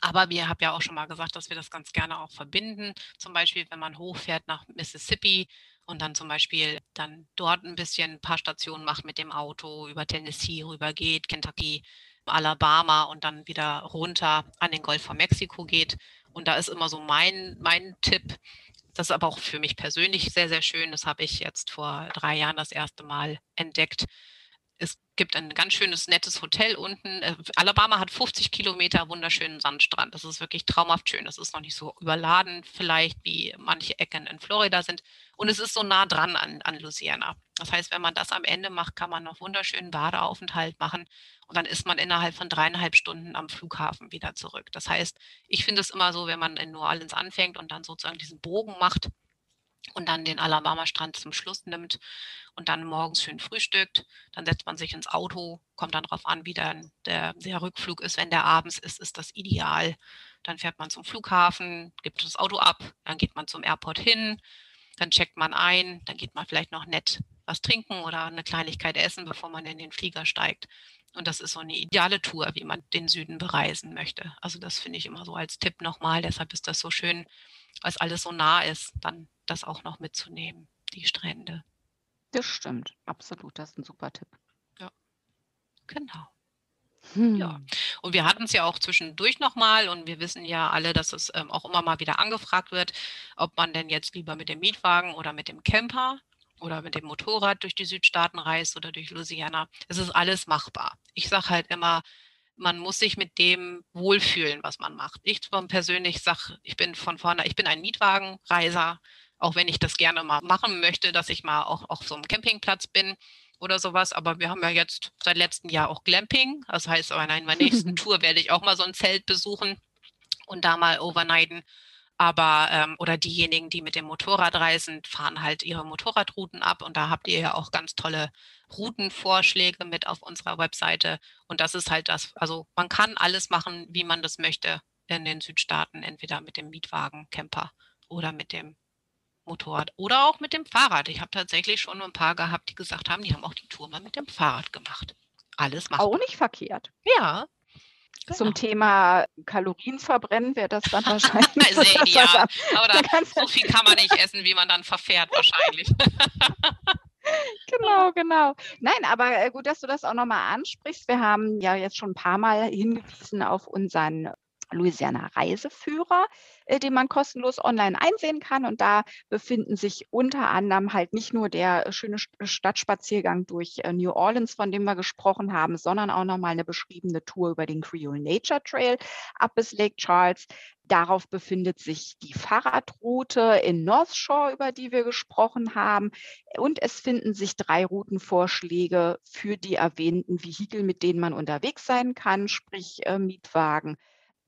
aber wir haben ja auch schon mal gesagt, dass wir das ganz gerne auch verbinden. Zum Beispiel, wenn man hochfährt nach Mississippi, und dann zum Beispiel dann dort ein bisschen ein paar Stationen macht mit dem Auto, über Tennessee rübergeht, Kentucky, Alabama und dann wieder runter an den Golf von Mexiko geht. Und da ist immer so mein, mein Tipp. Das ist aber auch für mich persönlich sehr, sehr schön. Das habe ich jetzt vor drei Jahren das erste Mal entdeckt. Es gibt ein ganz schönes, nettes Hotel unten. Äh, Alabama hat 50 Kilometer wunderschönen Sandstrand. Das ist wirklich traumhaft schön. Das ist noch nicht so überladen vielleicht, wie manche Ecken in Florida sind. Und es ist so nah dran an, an Louisiana. Das heißt, wenn man das am Ende macht, kann man noch wunderschönen Badeaufenthalt machen. Und dann ist man innerhalb von dreieinhalb Stunden am Flughafen wieder zurück. Das heißt, ich finde es immer so, wenn man in New Orleans anfängt und dann sozusagen diesen Bogen macht, und dann den Alabama-Strand zum Schluss nimmt und dann morgens schön frühstückt. Dann setzt man sich ins Auto, kommt dann darauf an, wie dann der, der Rückflug ist. Wenn der abends ist, ist das ideal. Dann fährt man zum Flughafen, gibt das Auto ab, dann geht man zum Airport hin, dann checkt man ein, dann geht man vielleicht noch nett was trinken oder eine Kleinigkeit essen, bevor man in den Flieger steigt. Und das ist so eine ideale Tour, wie man den Süden bereisen möchte. Also das finde ich immer so als Tipp nochmal. Deshalb ist das so schön, weil alles so nah ist, dann das auch noch mitzunehmen, die Strände. Das stimmt, absolut, das ist ein super Tipp. Ja, genau. Hm. Ja, und wir hatten es ja auch zwischendurch nochmal und wir wissen ja alle, dass es ähm, auch immer mal wieder angefragt wird, ob man denn jetzt lieber mit dem Mietwagen oder mit dem Camper oder mit dem Motorrad durch die Südstaaten reist oder durch Louisiana. Es ist alles machbar. Ich sage halt immer, man muss sich mit dem wohlfühlen, was man macht. Ich persönlich sage, ich bin von vorne, ich bin ein Mietwagenreiser, auch wenn ich das gerne mal machen möchte, dass ich mal auch auf so einem Campingplatz bin oder sowas. Aber wir haben ja jetzt seit letztem Jahr auch Glamping. Das heißt, in meiner nächsten Tour werde ich auch mal so ein Zelt besuchen und da mal overnighten. Aber, ähm, oder diejenigen, die mit dem Motorrad reisen, fahren halt ihre Motorradrouten ab. Und da habt ihr ja auch ganz tolle Routenvorschläge mit auf unserer Webseite. Und das ist halt das, also man kann alles machen, wie man das möchte in den Südstaaten, entweder mit dem Mietwagen, Camper oder mit dem Motorrad oder auch mit dem Fahrrad. Ich habe tatsächlich schon ein paar gehabt, die gesagt haben, die haben auch die Tour mal mit dem Fahrrad gemacht. Alles machen. Auch nicht verkehrt. Ja, Genau. Zum Thema Kalorien verbrennen wäre das dann wahrscheinlich. Sehr ideal. Aber da, so viel kann man nicht essen, wie man dann verfährt wahrscheinlich. Genau, genau. Nein, aber äh, gut, dass du das auch nochmal ansprichst. Wir haben ja jetzt schon ein paar Mal hingewiesen auf unseren Louisiana Reiseführer, äh, den man kostenlos online einsehen kann. Und da befinden sich unter anderem halt nicht nur der schöne Stadtspaziergang durch äh, New Orleans, von dem wir gesprochen haben, sondern auch nochmal eine beschriebene Tour über den Creole Nature Trail ab bis Lake Charles. Darauf befindet sich die Fahrradroute in North Shore, über die wir gesprochen haben. Und es finden sich drei Routenvorschläge für die erwähnten Vehikel, mit denen man unterwegs sein kann, sprich äh, Mietwagen,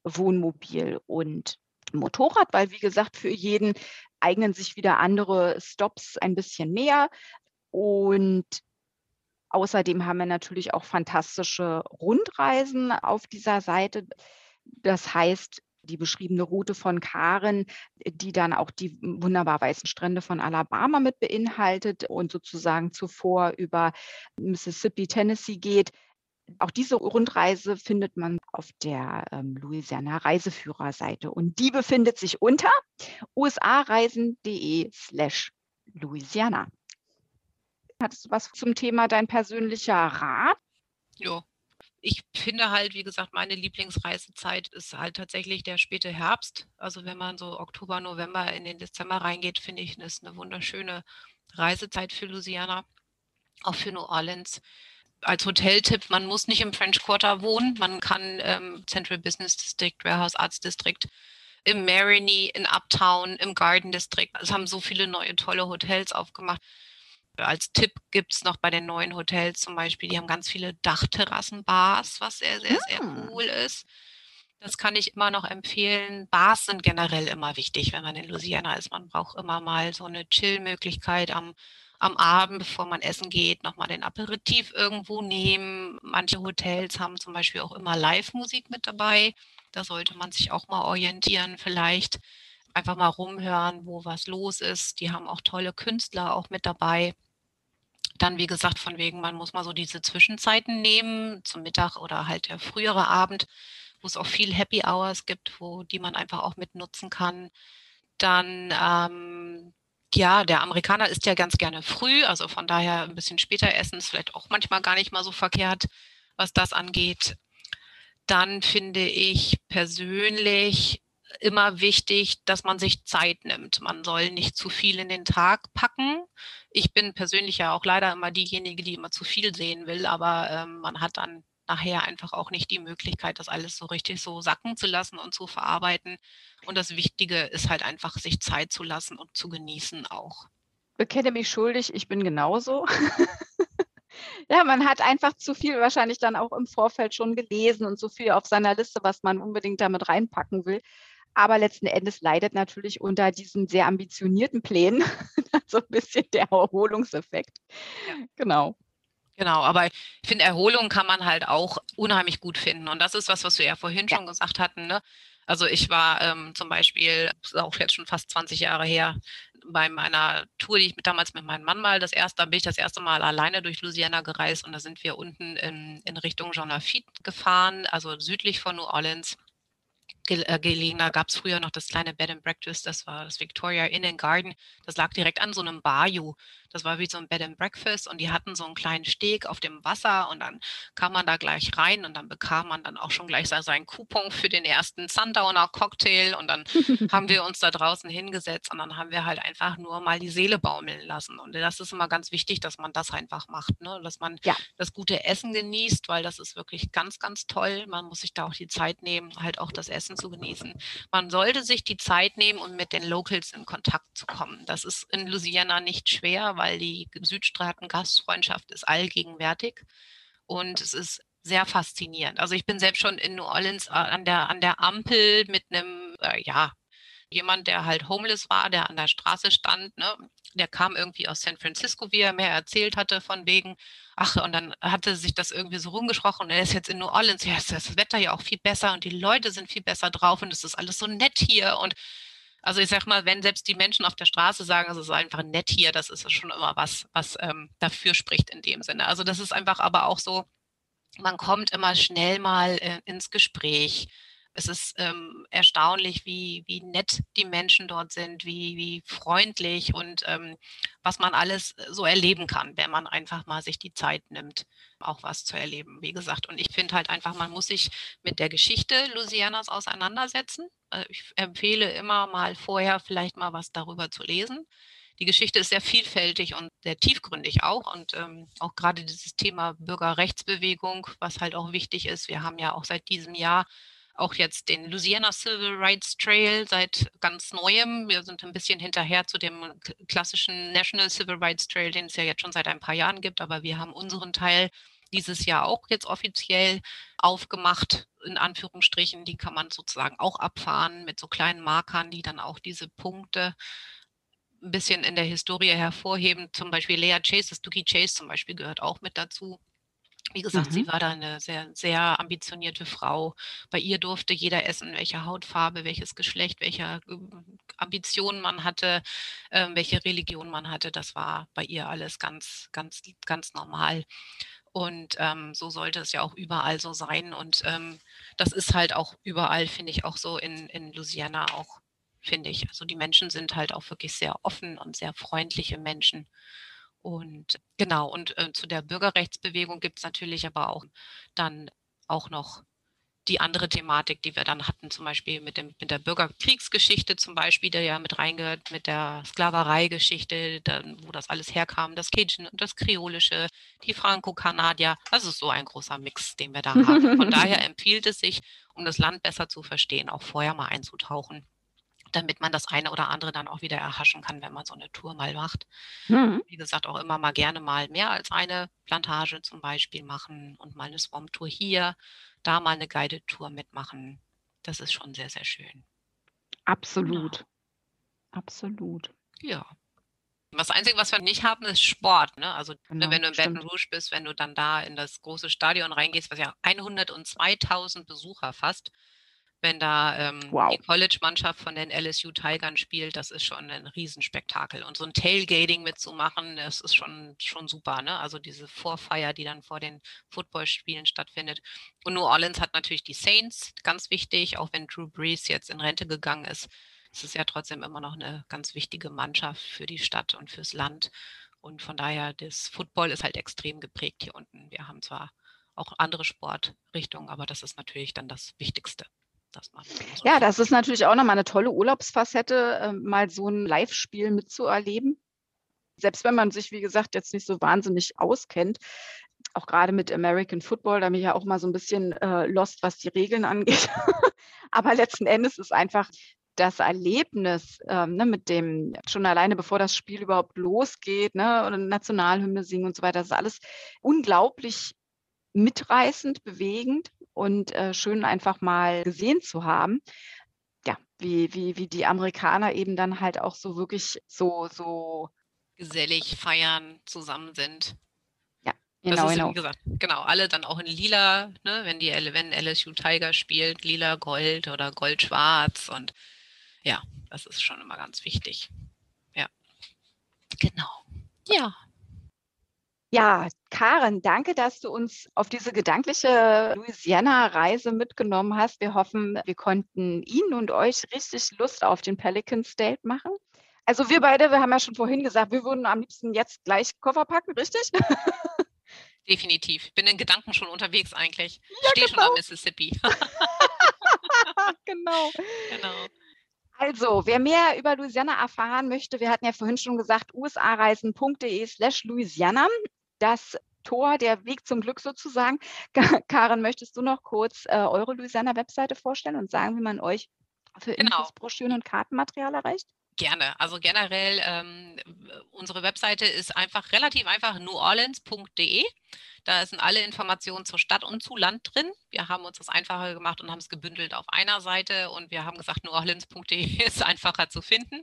Wohnmobil und Motorrad, weil wie gesagt, für jeden eignen sich wieder andere Stops ein bisschen mehr. Und außerdem haben wir natürlich auch fantastische Rundreisen auf dieser Seite. Das heißt, die beschriebene Route von Karen, die dann auch die wunderbar weißen Strände von Alabama mit beinhaltet und sozusagen zuvor über Mississippi, Tennessee geht, auch diese Rundreise findet man auf der ähm, Louisiana Reiseführerseite und die befindet sich unter usareisen.de slash Louisiana. Hattest du was zum Thema dein persönlicher Rat? Ja, ich finde halt, wie gesagt, meine Lieblingsreisezeit ist halt tatsächlich der späte Herbst. Also wenn man so Oktober, November in den Dezember reingeht, finde ich, ist eine wunderschöne Reisezeit für Louisiana, auch für New Orleans als Hoteltipp, man muss nicht im French Quarter wohnen. Man kann ähm, Central Business District, Warehouse Arts District, im Marigny, in Uptown, im Garden District. Es haben so viele neue tolle Hotels aufgemacht. Als Tipp gibt es noch bei den neuen Hotels zum Beispiel, die haben ganz viele Dachterrassenbars, was sehr, sehr, sehr hm. cool ist. Das kann ich immer noch empfehlen. Bars sind generell immer wichtig, wenn man in Louisiana ist. Man braucht immer mal so eine Chill-Möglichkeit am am Abend, bevor man essen geht, nochmal den Aperitif irgendwo nehmen. Manche Hotels haben zum Beispiel auch immer Live-Musik mit dabei. Da sollte man sich auch mal orientieren, vielleicht einfach mal rumhören, wo was los ist. Die haben auch tolle Künstler auch mit dabei. Dann, wie gesagt, von wegen, man muss mal so diese Zwischenzeiten nehmen, zum Mittag oder halt der frühere Abend, wo es auch viel Happy Hours gibt, wo die man einfach auch mitnutzen kann. Dann ähm, ja, der Amerikaner isst ja ganz gerne früh, also von daher ein bisschen später essen ist vielleicht auch manchmal gar nicht mal so verkehrt, was das angeht. Dann finde ich persönlich immer wichtig, dass man sich Zeit nimmt. Man soll nicht zu viel in den Tag packen. Ich bin persönlich ja auch leider immer diejenige, die immer zu viel sehen will, aber ähm, man hat dann nachher einfach auch nicht die Möglichkeit, das alles so richtig so sacken zu lassen und zu verarbeiten. Und das Wichtige ist halt einfach, sich Zeit zu lassen und zu genießen auch. Bekenne mich schuldig, ich bin genauso. ja, man hat einfach zu viel wahrscheinlich dann auch im Vorfeld schon gelesen und so viel auf seiner Liste, was man unbedingt damit reinpacken will. Aber letzten Endes leidet natürlich unter diesen sehr ambitionierten Plänen so ein bisschen der Erholungseffekt. Genau. Genau, aber ich finde, Erholung kann man halt auch unheimlich gut finden. Und das ist was, was wir ja vorhin ja. schon gesagt hatten. Ne? Also ich war ähm, zum Beispiel, auch jetzt schon fast 20 Jahre her, bei meiner Tour, die ich mit, damals mit meinem Mann mal das erste, da bin ich das erste Mal alleine durch Louisiana gereist und da sind wir unten in, in Richtung Jean Lafitte gefahren, also südlich von New Orleans gelegen. Da gab es früher noch das kleine Bed and Breakfast, das war das Victoria Inn and Garden. Das lag direkt an so einem Bayou. Das war wie so ein Bed and Breakfast und die hatten so einen kleinen Steg auf dem Wasser und dann kam man da gleich rein und dann bekam man dann auch schon gleich seinen Coupon für den ersten Sundowner Cocktail und dann haben wir uns da draußen hingesetzt und dann haben wir halt einfach nur mal die Seele baumeln lassen. Und das ist immer ganz wichtig, dass man das einfach macht, ne? dass man ja. das gute Essen genießt, weil das ist wirklich ganz, ganz toll. Man muss sich da auch die Zeit nehmen, halt auch das Essen zu genießen. Man sollte sich die Zeit nehmen, um mit den Locals in Kontakt zu kommen. Das ist in Louisiana nicht schwer, weil die Südstaaten-Gastfreundschaft ist allgegenwärtig und es ist sehr faszinierend. Also ich bin selbst schon in New Orleans äh, an der, an der Ampel mit einem, äh, ja, jemand, der halt homeless war, der an der Straße stand, ne? der kam irgendwie aus San Francisco, wie er mir erzählt hatte, von wegen, ach, und dann hatte sich das irgendwie so rumgesprochen er ist jetzt in New Orleans, ja, ist das Wetter ja auch viel besser und die Leute sind viel besser drauf und es ist alles so nett hier und also ich sag mal, wenn selbst die Menschen auf der Straße sagen, es ist einfach nett hier, das ist schon immer was, was ähm, dafür spricht in dem Sinne. Also das ist einfach aber auch so, man kommt immer schnell mal äh, ins Gespräch. Es ist ähm, erstaunlich, wie, wie nett die Menschen dort sind, wie, wie freundlich und ähm, was man alles so erleben kann, wenn man einfach mal sich die Zeit nimmt, auch was zu erleben. Wie gesagt, und ich finde halt einfach, man muss sich mit der Geschichte Louisianas auseinandersetzen. Äh, ich empfehle immer mal vorher vielleicht mal was darüber zu lesen die Geschichte ist sehr vielfältig und sehr tiefgründig auch. Und ähm, auch gerade dieses Thema Bürgerrechtsbewegung, was halt auch wichtig ist. Wir haben ja auch seit diesem Jahr auch jetzt den Louisiana Civil Rights Trail seit ganz neuem. Wir sind ein bisschen hinterher zu dem klassischen National Civil Rights Trail, den es ja jetzt schon seit ein paar Jahren gibt, aber wir haben unseren Teil dieses Jahr auch jetzt offiziell aufgemacht, in Anführungsstrichen. Die kann man sozusagen auch abfahren mit so kleinen Markern, die dann auch diese Punkte ein bisschen in der Historie hervorheben. Zum Beispiel Lea Chase, das Dookie Chase zum Beispiel gehört auch mit dazu. Wie gesagt, mhm. sie war da eine sehr, sehr ambitionierte Frau. Bei ihr durfte jeder essen, welche Hautfarbe, welches Geschlecht, welche ähm, Ambitionen man hatte, äh, welche Religion man hatte. Das war bei ihr alles ganz, ganz, ganz normal. Und ähm, so sollte es ja auch überall so sein. Und ähm, das ist halt auch überall, finde ich, auch so in, in Louisiana auch finde ich. Also die Menschen sind halt auch wirklich sehr offen und sehr freundliche Menschen. Und genau, und äh, zu der Bürgerrechtsbewegung gibt es natürlich aber auch dann auch noch die andere Thematik, die wir dann hatten, zum Beispiel mit, dem, mit der Bürgerkriegsgeschichte zum Beispiel, der ja mit reingehört, mit der Sklavereigeschichte, dann, wo das alles herkam, das Cajun und das Kreolische, die Franco-Kanadier. Das ist so ein großer Mix, den wir da haben. Von daher empfiehlt es sich, um das Land besser zu verstehen, auch vorher mal einzutauchen damit man das eine oder andere dann auch wieder erhaschen kann, wenn man so eine Tour mal macht. Mhm. Wie gesagt, auch immer mal gerne mal mehr als eine Plantage zum Beispiel machen und mal eine Swamp-Tour hier, da mal eine Guided-Tour mitmachen. Das ist schon sehr, sehr schön. Absolut. Ja. Absolut. Ja. Das Einzige, was wir nicht haben, ist Sport. Ne? Also ne, genau, wenn du in Baton Rouge bist, wenn du dann da in das große Stadion reingehst, was ja 102.000 Besucher fast, wenn da ähm, wow. die College-Mannschaft von den LSU Tigern spielt, das ist schon ein Riesenspektakel. Und so ein Tailgating mitzumachen, das ist schon, schon super. Ne? Also diese Vorfeier, die dann vor den Footballspielen stattfindet. Und New Orleans hat natürlich die Saints, ganz wichtig, auch wenn Drew Brees jetzt in Rente gegangen ist. Es ist ja trotzdem immer noch eine ganz wichtige Mannschaft für die Stadt und fürs Land. Und von daher, das Football ist halt extrem geprägt hier unten. Wir haben zwar auch andere Sportrichtungen, aber das ist natürlich dann das Wichtigste das machen. Ja, das ist natürlich auch nochmal eine tolle Urlaubsfacette, äh, mal so ein Live-Spiel mitzuerleben. Selbst wenn man sich, wie gesagt, jetzt nicht so wahnsinnig auskennt, auch gerade mit American Football, da bin ich ja auch mal so ein bisschen äh, lost, was die Regeln angeht. Aber letzten Endes ist einfach das Erlebnis ähm, ne, mit dem, schon alleine bevor das Spiel überhaupt losgeht, ne, oder Nationalhymne singen und so weiter, das ist alles unglaublich mitreißend, bewegend und äh, schön einfach mal gesehen zu haben. Ja, wie, wie, wie die Amerikaner eben dann halt auch so wirklich so, so gesellig feiern zusammen sind. Ja, genau, das ist, genau. Wie gesagt, genau, alle dann auch in lila, ne, wenn die wenn LSU Tiger spielt, lila Gold oder Gold Schwarz und ja, das ist schon immer ganz wichtig. Ja. Genau. Ja. Ja, Karen, danke, dass du uns auf diese gedankliche Louisiana-Reise mitgenommen hast. Wir hoffen, wir konnten Ihnen und euch richtig Lust auf den Pelican State machen. Also wir beide, wir haben ja schon vorhin gesagt, wir würden am liebsten jetzt gleich Koffer packen, richtig? Definitiv. Ich bin in Gedanken schon unterwegs eigentlich. Ja, Stehe genau. schon am Mississippi. genau. Genau. Also, wer mehr über Louisiana erfahren möchte, wir hatten ja vorhin schon gesagt, usareisen.de slash Louisiana das Tor, der Weg zum Glück sozusagen. Karen, möchtest du noch kurz äh, eure Louisiana-Webseite vorstellen und sagen, wie man euch für genau. Infos, Broschüren und Kartenmaterial erreicht? Gerne. Also generell, ähm, unsere Webseite ist einfach relativ einfach neworleans.de. Da sind alle Informationen zur Stadt und zu Land drin. Wir haben uns das einfacher gemacht und haben es gebündelt auf einer Seite und wir haben gesagt, neworleans.de ist einfacher zu finden.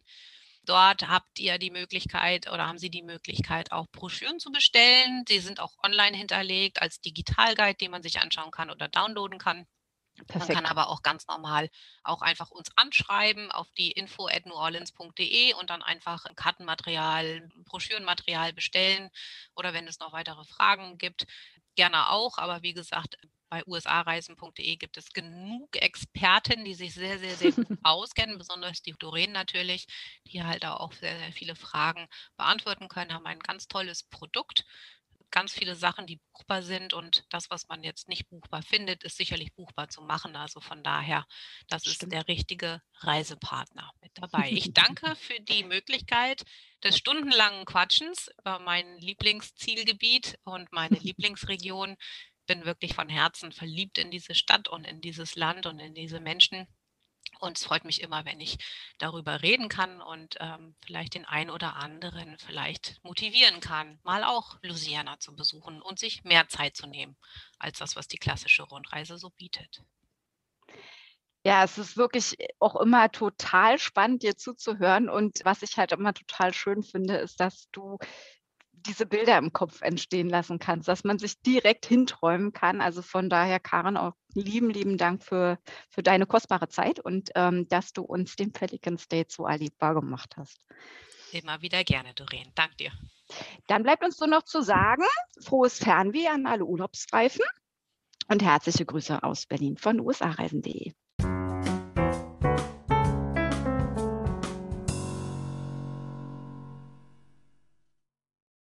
Dort habt ihr die Möglichkeit oder haben Sie die Möglichkeit, auch Broschüren zu bestellen. Die sind auch online hinterlegt als Digitalguide, den man sich anschauen kann oder downloaden kann. Perfekt. Man kann aber auch ganz normal auch einfach uns anschreiben auf die info at neworleans.de und dann einfach Kartenmaterial, Broschürenmaterial bestellen oder wenn es noch weitere Fragen gibt, gerne auch. Aber wie gesagt, bei usareisen.de gibt es genug Experten, die sich sehr, sehr, sehr gut auskennen, besonders die Doreen natürlich, die halt auch sehr, sehr viele Fragen beantworten können, haben ein ganz tolles Produkt ganz viele Sachen, die buchbar sind und das, was man jetzt nicht buchbar findet, ist sicherlich buchbar zu machen. Also von daher, das Stimmt. ist der richtige Reisepartner mit dabei. Ich danke für die Möglichkeit des stundenlangen Quatschens über mein Lieblingszielgebiet und meine Lieblingsregion. Bin wirklich von Herzen verliebt in diese Stadt und in dieses Land und in diese Menschen. Und es freut mich immer, wenn ich darüber reden kann und ähm, vielleicht den einen oder anderen vielleicht motivieren kann, mal auch Louisiana zu besuchen und sich mehr Zeit zu nehmen als das, was die klassische Rundreise so bietet. Ja, es ist wirklich auch immer total spannend, dir zuzuhören. Und was ich halt immer total schön finde, ist, dass du diese Bilder im Kopf entstehen lassen kannst, dass man sich direkt hinträumen kann. Also von daher, Karen, auch lieben, lieben Dank für, für deine kostbare Zeit und ähm, dass du uns den Pelican State so erlebbar gemacht hast. Immer wieder gerne, Doreen. Dank dir. Dann bleibt uns nur noch zu sagen, frohes Fernweh an alle Urlaubsreifen und herzliche Grüße aus Berlin von usareisen.de.